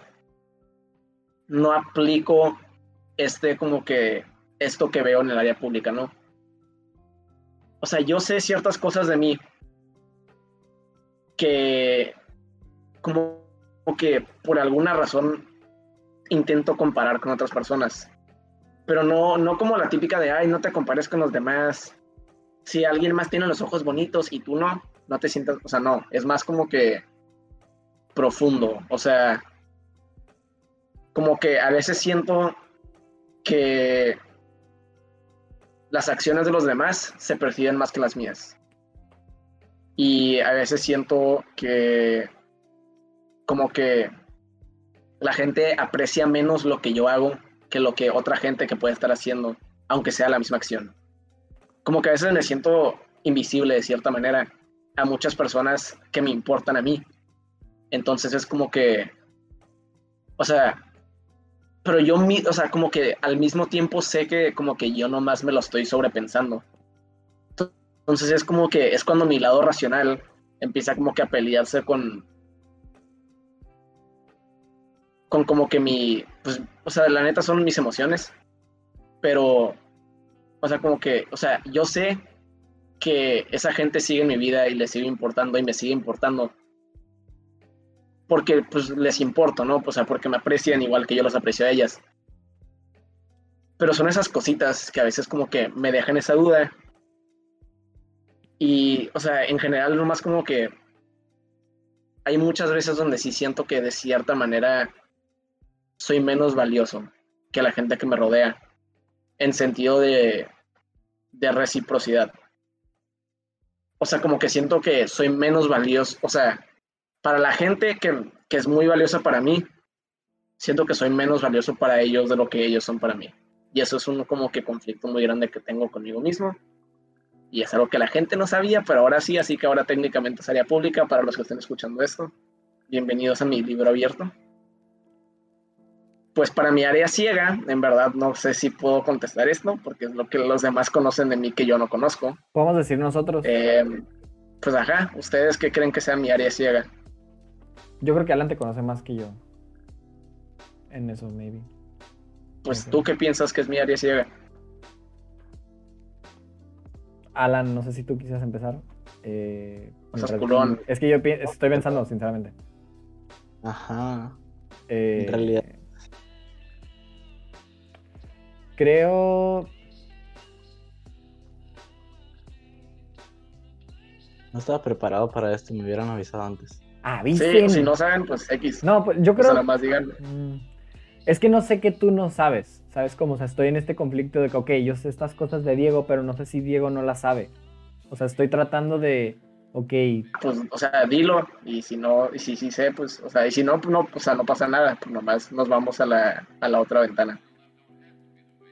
no aplico este como que esto que veo en el área pública, ¿no? O sea, yo sé ciertas cosas de mí que como que por alguna razón intento comparar con otras personas. Pero no, no como la típica de, ay, no te compares con los demás. Si alguien más tiene los ojos bonitos y tú no, no te sientas, o sea, no, es más como que profundo. O sea, como que a veces siento que las acciones de los demás se perciben más que las mías. Y a veces siento que como que la gente aprecia menos lo que yo hago que lo que otra gente que puede estar haciendo, aunque sea la misma acción. Como que a veces me siento invisible de cierta manera a muchas personas que me importan a mí. Entonces es como que, o sea, pero yo, o sea, como que al mismo tiempo sé que como que yo nomás me lo estoy sobrepensando. Entonces es como que es cuando mi lado racional empieza como que a pelearse con, con como que mi, pues, o sea, la neta son mis emociones, pero, o sea, como que, o sea, yo sé que esa gente sigue en mi vida y le sigue importando y me sigue importando, porque pues les importo, ¿no? O sea, porque me aprecian igual que yo los aprecio a ellas. Pero son esas cositas que a veces como que me dejan esa duda. Y, o sea, en general nomás como que hay muchas veces donde sí siento que de cierta manera soy menos valioso que la gente que me rodea en sentido de, de reciprocidad. O sea, como que siento que soy menos valioso, o sea, para la gente que, es muy valiosa para mí, siento que soy menos valioso para ellos de lo que ellos son para mí. Y eso es un como que conflicto muy grande que tengo conmigo mismo. Y es algo que la gente no sabía, pero ahora sí, así que ahora técnicamente es área pública para los que estén escuchando esto. Bienvenidos a mi libro abierto. Pues para mi área ciega, en verdad no sé si puedo contestar esto, porque es lo que los demás conocen de mí que yo no conozco. Podemos decir nosotros. Eh, pues ajá, ¿ustedes qué creen que sea mi área ciega? Yo creo que Alan te conoce más que yo. En eso, maybe. Pues tú qué piensas que es mi área ciega. Alan, no sé si tú quisieras empezar. Eh, es que yo estoy pensando, sinceramente. Ajá. en eh, realidad. Creo. No estaba preparado para esto, me hubieran avisado antes. Ah, ¿viste? si no saben, pues X. No, pues yo creo. más mm, Es que no sé que tú no sabes. ¿Sabes cómo? O sea, estoy en este conflicto de que, ok, yo sé estas cosas de Diego, pero no sé si Diego no las sabe. O sea, estoy tratando de. Ok. Pues, o sea, dilo. Y si no, y si sí sé, pues, o sea, y si no, no, o sea, no pasa nada. Pues nomás nos vamos a la, a la otra ventana.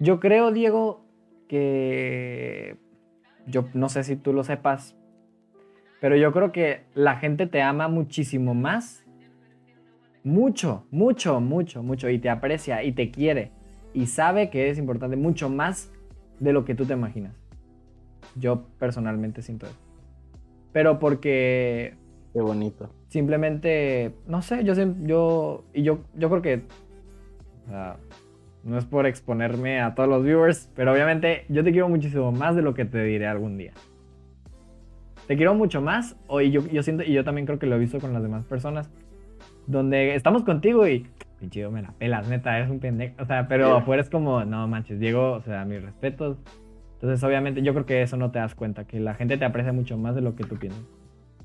Yo creo, Diego, que. Yo no sé si tú lo sepas, pero yo creo que la gente te ama muchísimo más. Mucho, mucho, mucho, mucho. Y te aprecia y te quiere. Y sabe que es importante mucho más de lo que tú te imaginas. Yo personalmente siento eso. Pero porque... Qué bonito. Simplemente, no sé, yo, yo, y yo, yo creo que... O sea, no es por exponerme a todos los viewers, pero obviamente yo te quiero muchísimo más de lo que te diré algún día te quiero mucho más. O, y yo, yo siento, y yo también creo que lo he visto con las demás personas, donde estamos contigo y, pinche, me la pelas, neta, eres un pendejo. O sea, pero afuera es como, no manches, Diego, o sea, mis respetos. Entonces, obviamente, yo creo que eso no te das cuenta, que la gente te aprecia mucho más de lo que tú piensas.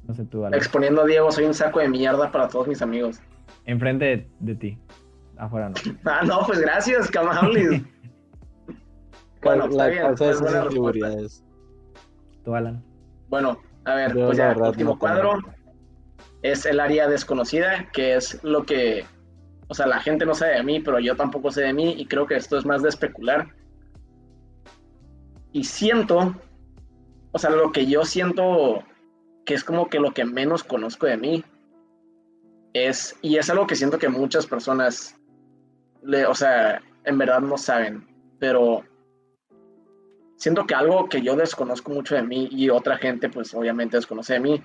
No sé tú, Exponiendo a Diego, soy un saco de mierda para todos mis amigos. Enfrente de, ti. Afuera no. ah, no, pues gracias, Kamahalis. bueno, está bien. Pues, Tú, Alan. Bueno, a ver, pues ya, el último cuadro es el área desconocida, que es lo que, o sea, la gente no sabe de mí, pero yo tampoco sé de mí y creo que esto es más de especular. Y siento, o sea, lo que yo siento que es como que lo que menos conozco de mí es, y es algo que siento que muchas personas, le, o sea, en verdad no saben, pero siento que algo que yo desconozco mucho de mí y otra gente pues obviamente desconoce de mí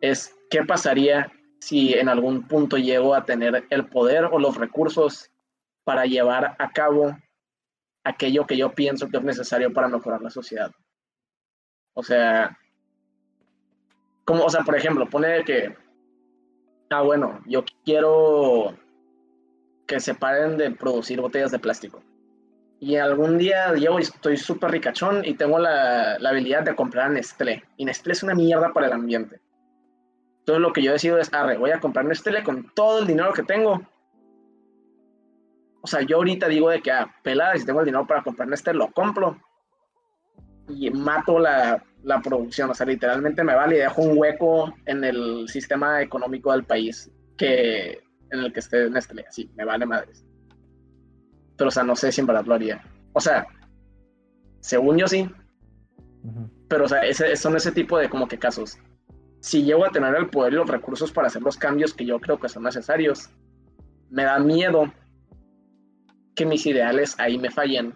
es qué pasaría si en algún punto llego a tener el poder o los recursos para llevar a cabo aquello que yo pienso que es necesario para mejorar la sociedad. O sea, como, o sea, por ejemplo, pone que, ah, bueno, yo quiero que se paren de producir botellas de plástico y algún día yo estoy súper ricachón y tengo la, la, habilidad de comprar Nestlé. Y Nestlé es una mierda para el ambiente. Entonces lo que yo decido es, arre, voy a comprar Nestlé con todo el dinero que tengo. O sea, yo ahorita digo de que, ah, pelada, si tengo el dinero para comprar Nestlé, lo compro. Y mato la, la producción. O sea, literalmente me vale y dejo un hueco en el sistema económico del país que, en el que esté Nestlé. Así, me vale madres pero o sea, no sé si en verdad lo haría. O sea, según yo sí, pero o sea, ese, son ese tipo de como que casos. si llego a tener el poder y los recursos para hacer los cambios que yo creo que son necesarios, me da miedo que mis ideales ahí me fallen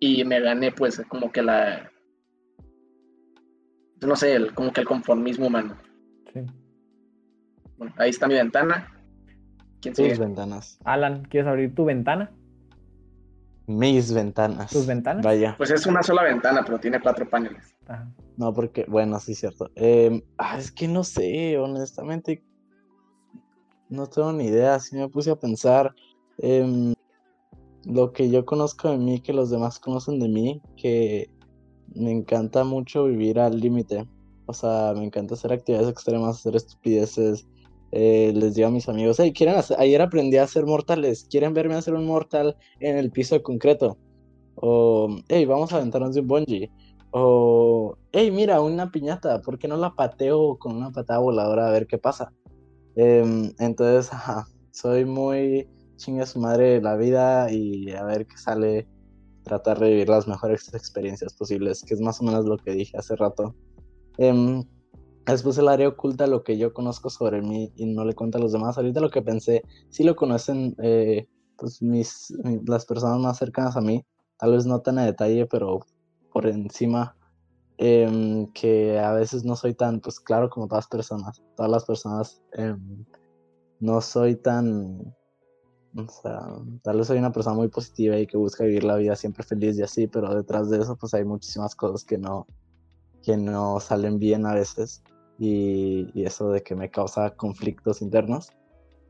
y me gane pues como que la no sé, el, como que el conformismo humano. Sí. Bueno, ahí está mi ventana. ¿Quién Tus ventanas. Alan, ¿quieres abrir tu ventana? Mis ventanas. ¿Tus ventanas? Vaya. Pues es una sola ventana, pero tiene cuatro paneles. No, porque, bueno, sí, cierto. Em, ah, es que no sé, honestamente. No tengo ni idea. Si me puse a pensar. Em, lo que yo conozco de mí, que los demás conocen de mí, que me encanta mucho vivir al límite. O sea, me encanta hacer actividades extremas, hacer estupideces, eh, les digo a mis amigos, hey, ¿quieren hacer? ayer aprendí a hacer mortales, ¿quieren verme hacer un mortal en el piso de concreto? O, hey, vamos a aventarnos de un bungee. O, hey, mira, una piñata, ¿por qué no la pateo con una patada voladora a ver qué pasa? Em, entonces, ajá, soy muy chinga su madre la vida y a ver qué sale, tratar de vivir las mejores experiencias posibles, que es más o menos lo que dije hace rato. Em, Después el área oculta lo que yo conozco sobre mí y no le cuento a los demás. Ahorita lo que pensé, sí lo conocen eh, pues mis, las personas más cercanas a mí, tal vez no tan a detalle, pero por encima, em, que a veces no soy tan, pues claro, como todas personas, todas las personas, em, no soy tan, o sea, tal vez soy una persona muy positiva y que busca vivir la vida siempre feliz y así, pero detrás de eso pues hay muchísimas cosas que no, que no salen bien a veces y, eso de que me causa conflictos internos.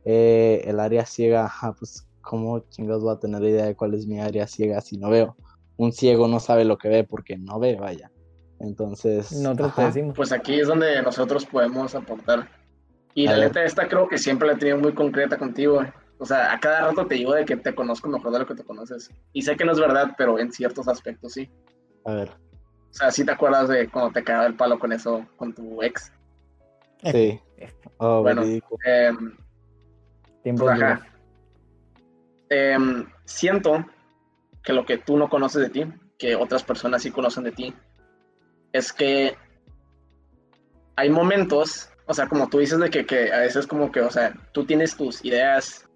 Eh, el área ciega, pues cómo chingados voy a tener idea de cuál es mi área ciega si no veo. Un ciego no sabe lo que ve porque no ve, vaya. Entonces... Nosotros te decimos. Pues aquí es donde nosotros podemos aportar. Y la letra esta creo que siempre la he tenido muy concreta contigo. O sea, a cada rato te digo de que te conozco mejor de lo que te conoces. Y sé que no es verdad, pero en ciertos aspectos sí. A ver. O sea, ¿sí te acuerdas de cuando te cagaba el palo con eso, con tu ex? Sí. Oh, bueno, eh, Tiempo eh, siento que lo que tú no conoces de ti, que otras personas sí conocen de ti, es que hay momentos, o sea, como tú dices de que, que, a veces como que, o sea, tú tienes tus ideas,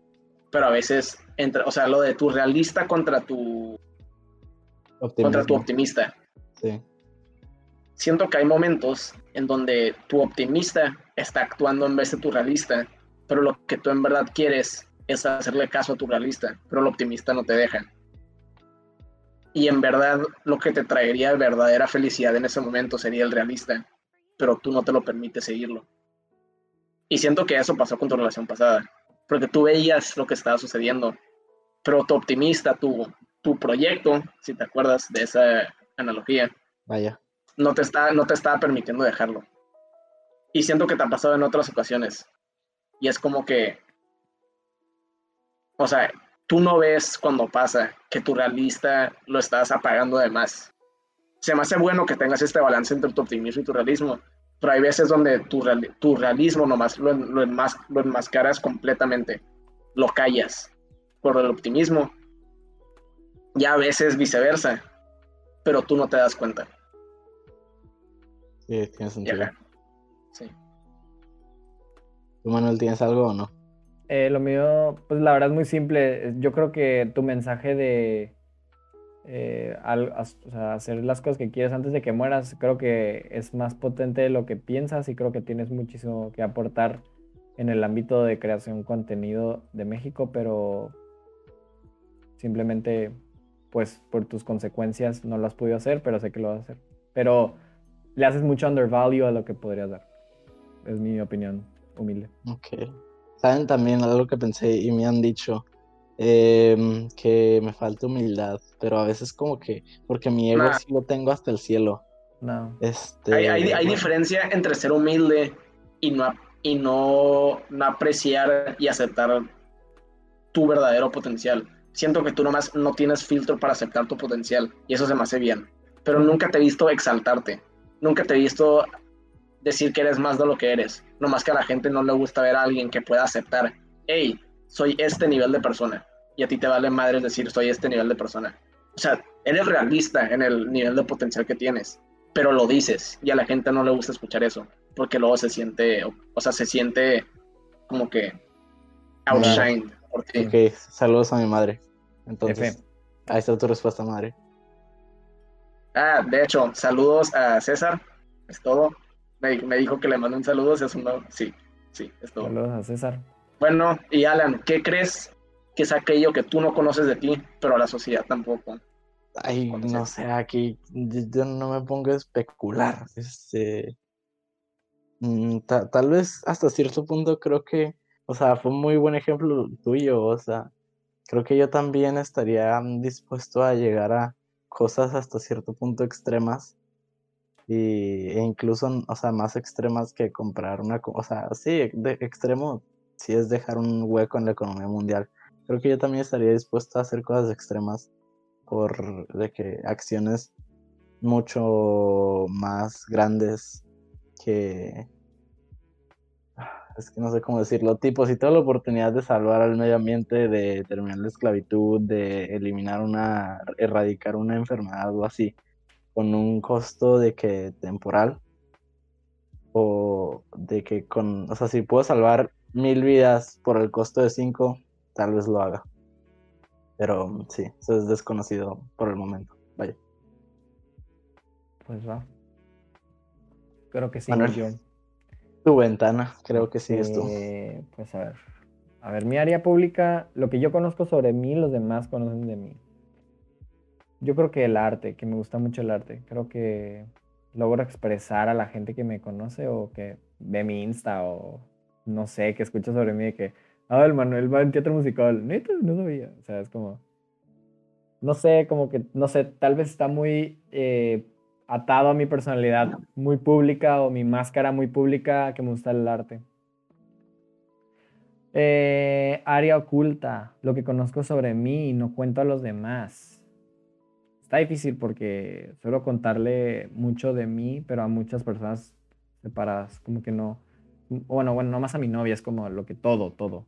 pero a veces entra, o sea, lo de tu realista contra tu contra tu optimista. Sí siento que hay momentos en donde tu optimista está actuando en vez de tu realista, pero lo que tú en verdad quieres es hacerle caso a tu realista, pero el optimista no te deja. Y en verdad lo que te traería verdadera felicidad en ese momento sería el realista, pero tú no te lo permites seguirlo. Y siento que eso pasó con tu relación pasada, porque tú veías lo que estaba sucediendo, pero tu optimista, tu, tu proyecto, si te acuerdas de esa analogía, Vaya no te, está, no te estaba permitiendo dejarlo. Y siento que te ha pasado en otras ocasiones. Y es como que, o sea, tú no ves cuando pasa que tu realista lo estás apagando de más. Se me hace bueno que tengas este balance entre tu optimismo y tu realismo, pero hay veces donde tu, tu realismo nomás lo, lo, enmas lo enmascaras completamente, lo callas por el optimismo. Y a veces viceversa, pero tú no te das cuenta. Sí, tiene sentido. Sí. ¿Tú, Manuel, tienes algo o no? Eh, lo mío, pues la verdad es muy simple. Yo creo que tu mensaje de eh, hacer las cosas que quieres antes de que mueras, creo que es más potente de lo que piensas y creo que tienes muchísimo que aportar en el ámbito de creación contenido de México, pero simplemente, pues por tus consecuencias no lo has podido hacer, pero sé que lo vas a hacer. Pero le haces mucho undervalue a lo que podrías dar. Es mi opinión humilde. Ok. Saben también algo que pensé y me han dicho em, que me falta humildad, pero a veces como que, porque mi ego sí lo tengo hasta el cielo. No. Este, hay, hay, diferencia entre ser humilde y no, y no, no apreciar y aceptar tu verdadero potencial. Siento que tú nomás no tienes filtro para aceptar tu potencial y eso se me hace bien, pero nunca te he visto exaltarte nunca te he visto decir que eres más de lo que eres. No más que a la gente no le gusta ver a alguien que pueda aceptar, hey, soy este nivel de persona. Y a ti te vale madre decir, soy este nivel de persona. O sea, eres realista en el nivel de potencial que tienes, pero lo dices y a la gente no le gusta escuchar eso. porque luego se siente, o sea, se siente como que outshined por ti. Ok, saludos a mi madre. Entonces, ahí está tu respuesta, madre. Ah, de hecho, saludos a César, es todo. Me, dijo que le mandó un saludo, es un sí, sí, es todo. Saludos a César. Bueno, y Alan, ¿qué crees que es aquello que tú no conoces de ti, pero la sociedad tampoco? Ay, no sé, aquí yo no me pongo a especular. Este, mm, tal vez hasta cierto punto creo que, o sea, fue un muy buen ejemplo tuyo, o sea, creo que yo también estaría dispuesto a llegar a cosas hasta cierto punto extremas y, e incluso, o sea, más extremas que comprar una, o sea, sí, de extremo, si es dejar un hueco en la economía mundial. Creo que yo también estaría dispuesto a hacer cosas extremas por de que acciones mucho más grandes que es que no sé cómo decirlo, tipo, si tengo la oportunidad de salvar al medio ambiente, de terminar la esclavitud, de eliminar una, erradicar una enfermedad o así, con un costo de que temporal, o de que con, o sea, si puedo salvar mil vidas por el costo de cinco, tal vez lo haga. Pero sí, eso es desconocido por el momento. Vaya. Pues va. Creo que sí. Tu ventana, creo que sí es tú. Eh, pues a ver. A ver, mi área pública, lo que yo conozco sobre mí, los demás conocen de mí. Yo creo que el arte, que me gusta mucho el arte. Creo que logro expresar a la gente que me conoce o que ve mi Insta o no sé, que escucha sobre mí de que Ah, el Manuel va en teatro musical. Neta, no sabía. O sea, es como. No sé, como que, no sé, tal vez está muy eh, atado a mi personalidad muy pública o mi máscara muy pública que me gusta el arte. Eh, área oculta, lo que conozco sobre mí y no cuento a los demás. Está difícil porque suelo contarle mucho de mí, pero a muchas personas separadas, como que no. Bueno, bueno, no más a mi novia, es como lo que todo, todo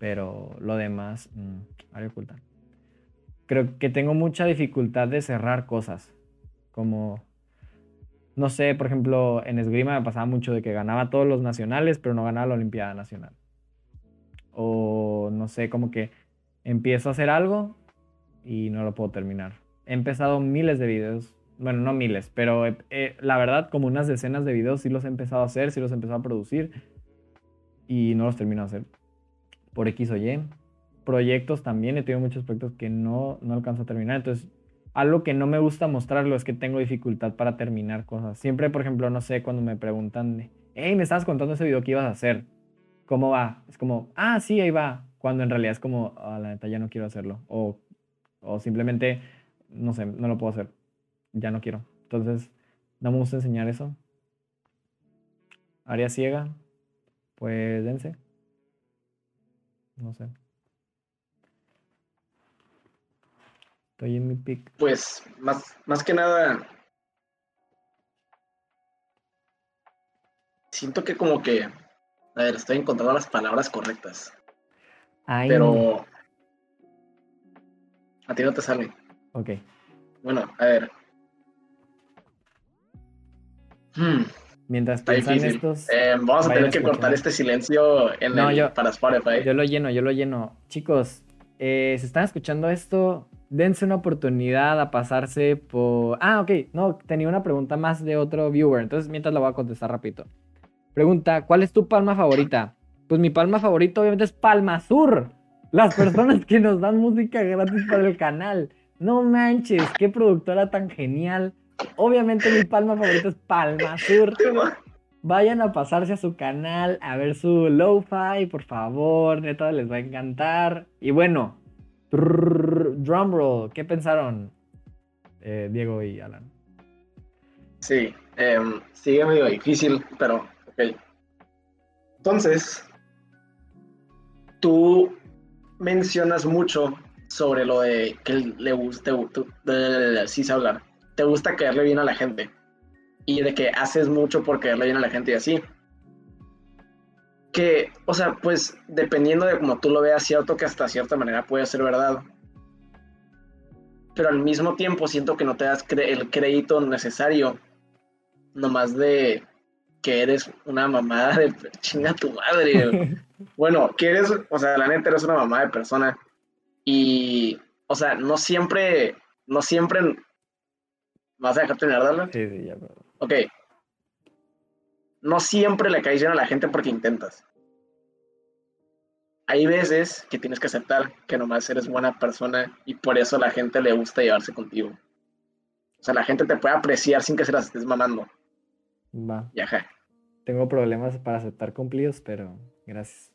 pero lo demás, mmm, área oculta. Creo que tengo mucha dificultad de cerrar cosas, como, no sé, por ejemplo, en esgrima me pasaba mucho de que ganaba todos los nacionales, pero no ganaba la Olimpiada Nacional. O no sé, como que empiezo a hacer algo y no lo puedo terminar. He empezado miles de videos, bueno, no miles, pero la verdad, como unas decenas de videos sí los he empezado a hacer, sí los he empezado a producir y no los termino de hacer por X o Y. Proyectos también, he tenido muchos proyectos que no, no alcanzo a terminar. Entonces, algo que no me gusta mostrarlo es que tengo dificultad para terminar cosas. Siempre, por ejemplo, no sé, cuando me preguntan, hey, me estabas contando ese video que ibas a hacer, ¿cómo va? Es como, ah, sí, ahí va. Cuando en realidad es como, ah, la neta, ya no quiero hacerlo. O, o simplemente, no sé, no lo puedo hacer. Ya no quiero. Entonces, no me gusta enseñar eso. Área ciega, pues dense. No sé. Estoy en mi pick. Pues, más, más que nada. Siento que como que. A ver, estoy encontrando las palabras correctas. pero. A ti no te sale. Ok. Bueno, a ver. Hmm. Mientras piensan estos. Eh, vamos a tener que cortar este silencio en el, para Spotify. Yo lo lleno, yo lo lleno. Chicos, eh, si están escuchando esto, dense una oportunidad a pasarse por. Ah, ok. No, tenía una pregunta más de otro viewer. Entonces, mientras la voy a contestar rapidito. Pregunta: ¿Cuál es tu palma favorita? Pues mi palma favorita, obviamente, es Palma Sur. Las personas que nos dan música gratis para el canal. No manches, qué productora tan genial Obviamente mi palma favorita es Palma Sur. Vayan a pasarse a su canal a ver su lo-fi, por favor, neta les va a encantar. Y bueno, drumroll, ¿qué pensaron eh, Diego y Alan? Sí, em, sigue medio difícil, pero ok. Entonces, tú mencionas mucho sobre lo de que le guste, sí se hablar te gusta caerle bien a la gente y de que haces mucho por caerle bien a la gente y así. Que, o sea, pues dependiendo de cómo tú lo veas, cierto que hasta cierta manera puede ser verdad. Pero al mismo tiempo siento que no te das el crédito necesario, nomás de, que eres una mamada de chinga tu madre. bueno, que eres, o sea, la neta eres una mamada de persona. Y, o sea, no siempre, no siempre. ¿Vas a dejar terminar darle? Sí, sí, ya. Ok. No siempre le caes bien a la gente porque intentas. Hay veces que tienes que aceptar que nomás eres buena persona y por eso a la gente le gusta llevarse contigo. O sea, la gente te puede apreciar sin que se las estés mamando. Va. Y ajá. Tengo problemas para aceptar cumplidos, pero gracias.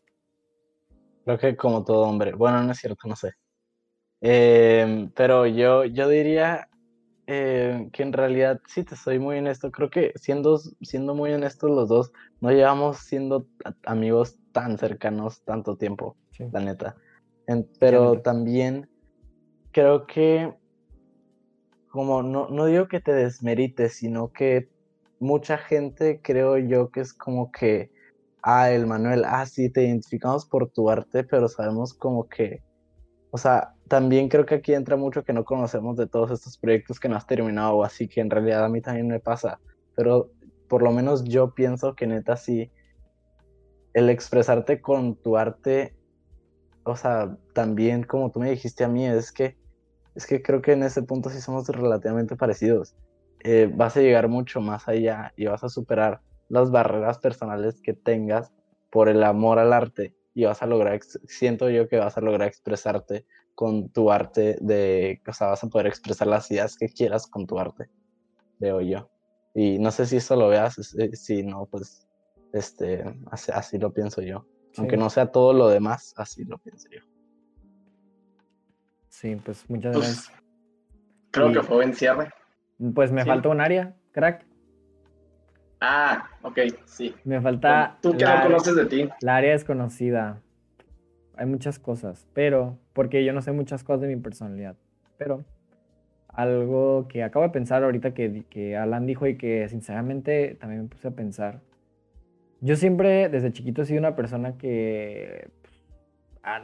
Creo que como todo hombre. Bueno, no es cierto, no sé. Em, pero yo, yo diría eh, que en realidad, si te soy muy honesto, creo que siendo, siendo muy honestos los dos, no llevamos siendo amigos tan cercanos tanto tiempo, la neta. pero también creo que, como no, no digo que te desmerites, sino que mucha gente creo yo que es como que, ah, el Manuel, ah, sí, te identificamos por tu arte, pero sabemos como que, o sea, también creo que aquí entra mucho que no conocemos de todos estos proyectos que no has terminado, así que en realidad a mí también me pasa, pero por lo menos yo pienso que neta sí, el expresarte con tu arte, o sea, también como tú me dijiste a mí, es que, es que creo que en ese punto sí somos relativamente parecidos. Eh, vas a llegar mucho más allá y vas a superar las barreras personales que tengas por el amor al arte y vas a lograr, siento yo que vas a lograr expresarte con tu arte de, o sea, vas a poder expresar las ideas que quieras con tu arte, veo yo. Y no sé si eso lo veas, eh, si no, pues, este, así, lo pienso yo. Aunque no sea todo lo demás, así lo pienso yo. Sí, pues muchas pues, gracias. Creo que fue buen cierre. Pues me falta un área, crack. Ah, ok, sí. Me falta. ¿Tú qué no conoces de ti? La área desconocida. Hay muchas cosas, pero. Porque yo no sé muchas cosas de mi personalidad. Pero. Algo que acabo de pensar ahorita que, que Alan dijo y que sinceramente también me puse a pensar. Yo siempre, desde chiquito, he sido una persona que.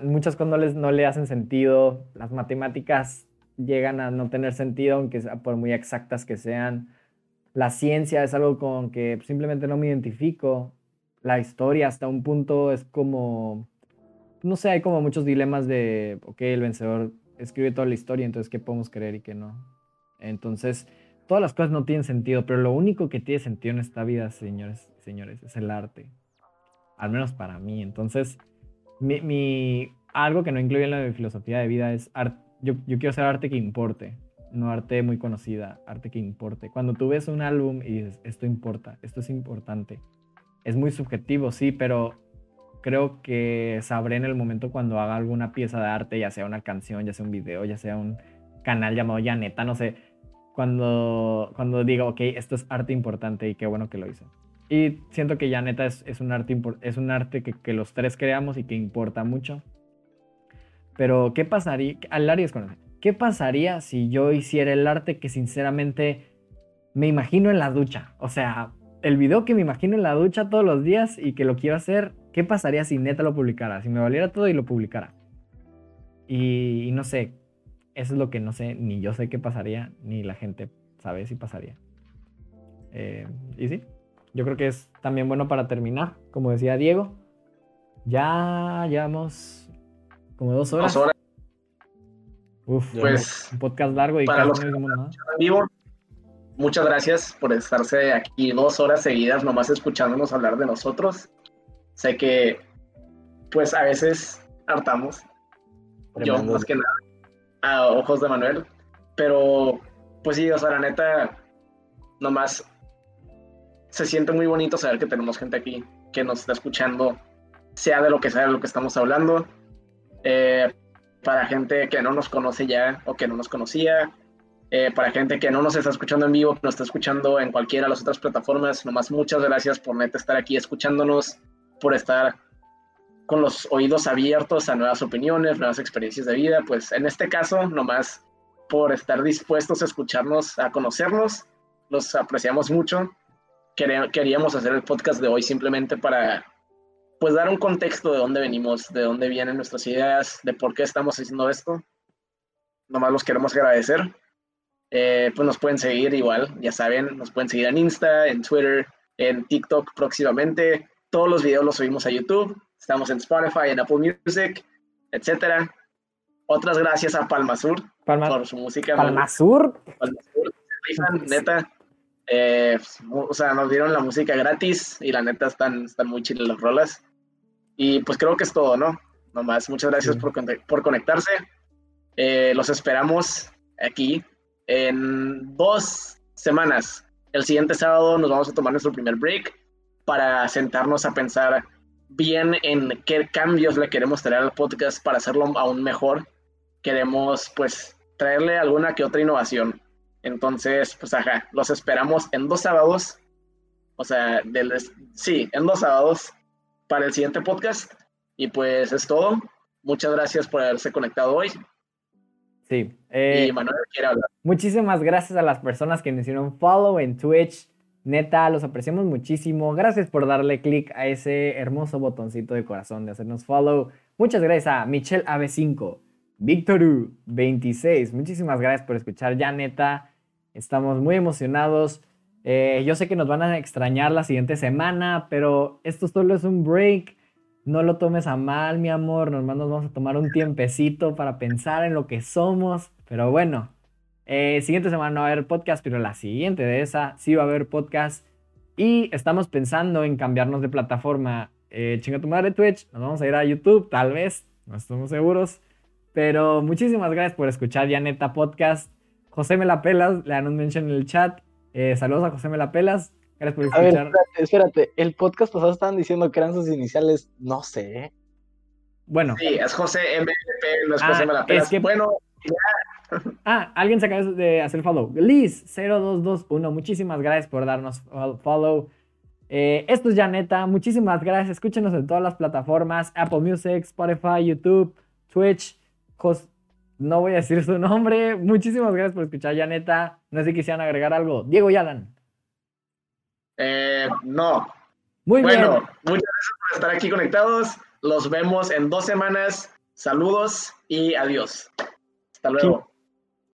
muchas cosas no, no le hacen sentido. Las matemáticas llegan a no tener sentido, aunque por muy exactas que sean. La ciencia es algo con que simplemente no me identifico. La historia hasta un punto es como, no sé, hay como muchos dilemas de, ok, el vencedor escribe toda la historia, entonces, ¿qué podemos creer y qué no? Entonces, todas las cosas no tienen sentido, pero lo único que tiene sentido en esta vida, señores señores, es el arte. Al menos para mí. Entonces, mi, algo que no incluye en la filosofía de vida es arte yo, quiero hacer arte que importe, no arte muy conocida, arte que importe. Cuando tú ves un álbum y dices, esto importa, esto es importante, es muy subjetivo, sí, pero creo que sabré en el momento cuando haga alguna pieza de arte, ya sea una canción, ya sea un video, ya sea un canal llamado Yaneta, no sé, cuando, cuando digo, ok, esto es arte importante y qué bueno que lo hice. Y siento que Yaneta es, es un arte, es un arte que, que los tres creamos y que importa mucho pero, ¿qué pasaría? Al área ¿Qué pasaría si yo hiciera el arte que sinceramente me imagino en la ducha? O sea, el video que me imagino en la ducha todos los días y que lo quiero hacer, ¿qué pasaría si neta lo publicara? Si me valiera todo y lo publicara. Y, no sé, eso es lo que no sé, ni yo sé qué pasaría, ni la gente sabe si pasaría. Eh, y sí, yo creo que es también bueno para terminar, como decía Diego. Ya llevamos como dos horas. Dos horas. Uf, pues, un podcast largo y para los que vivo, muchas gracias por estarse aquí dos horas seguidas nomás escuchándonos hablar de nosotros. Sé que, pues a veces hartamos. Yo más que nada, a ojos de Manuel. Pero, pues sí, o sea, la neta, nomás se siente muy bonito saber que tenemos gente aquí que nos está escuchando, sea de lo que sea de lo que estamos hablando eh, para gente que no nos conoce ya o que no nos conocía, eh, para gente que no nos está escuchando en vivo, que nos está escuchando en cualquiera de las otras plataformas, nomás muchas gracias por neta estar aquí escuchándonos, por estar con los oídos abiertos a nuevas opiniones, nuevas experiencias de vida, pues en este caso, nomás por estar dispuestos a escucharnos, a conocernos, los apreciamos mucho. Queríamos hacer el podcast de hoy simplemente para pues dar un contexto de dónde venimos, de dónde vienen nuestras ideas, de por qué estamos haciendo esto. Nomás los queremos agradecer. Eh, pues nos pueden seguir igual, ya saben, nos pueden seguir en Insta, en Twitter, en TikTok próximamente. Todos los videos los subimos a YouTube. Estamos en Spotify, en Apple Music, etcétera. Otras gracias a Palmasur por su música. Palmasur. Palmasur, neta. Eh, o sea, nos dieron la música gratis y la neta están, están muy chiles las rolas. Y pues creo que es todo, ¿no? Nomás, muchas gracias por, por conectarse. Eh, los esperamos aquí en dos semanas. El siguiente sábado nos vamos a tomar nuestro primer break para sentarnos a pensar bien en qué cambios le queremos traer al podcast para hacerlo aún mejor. Queremos pues traerle alguna que otra innovación. Entonces, pues ajá, los esperamos en dos sábados. O sea, del, sí, en dos sábados para el siguiente podcast. Y pues es todo. Muchas gracias por haberse conectado hoy. Sí. Eh, muchísimas gracias a las personas que nos hicieron follow en Twitch. Neta, los apreciamos muchísimo. Gracias por darle click a ese hermoso botoncito de corazón de hacernos follow. Muchas gracias a Michelle AB5, Victoru 26. Muchísimas gracias por escuchar. Ya, neta, estamos muy emocionados. Eh, yo sé que nos van a extrañar la siguiente semana, pero esto solo es un break. No lo tomes a mal, mi amor. Nomás nos vamos a tomar un tiempecito para pensar en lo que somos. Pero bueno, eh, siguiente semana no va a haber podcast, pero la siguiente de esa sí va a haber podcast. Y estamos pensando en cambiarnos de plataforma. Eh, chinga tu madre Twitch, nos vamos a ir a YouTube, tal vez, no estamos seguros. Pero muchísimas gracias por escuchar ya neta podcast. José me la pelas, le dan un mention en el chat. Eh, saludos a José me la pelas. Gracias por escuchar. A ver, espérate, El podcast pasado estaban diciendo que eran sus iniciales, no sé. Bueno. Sí, es José MVP, no es José ah, Es que... Bueno, Ah, alguien se acaba de hacer follow. Liz0221, muchísimas gracias por darnos follow. Eh, esto es ya neta, muchísimas gracias. Escúchenos en todas las plataformas: Apple Music, Spotify, YouTube, Twitch. No voy a decir su nombre. Muchísimas gracias por escuchar ya neta. No sé si quisieran agregar algo. Diego Yadan. Eh, no. Muy bueno, bien. muchas gracias por estar aquí conectados. Los vemos en dos semanas. Saludos y adiós. Hasta luego.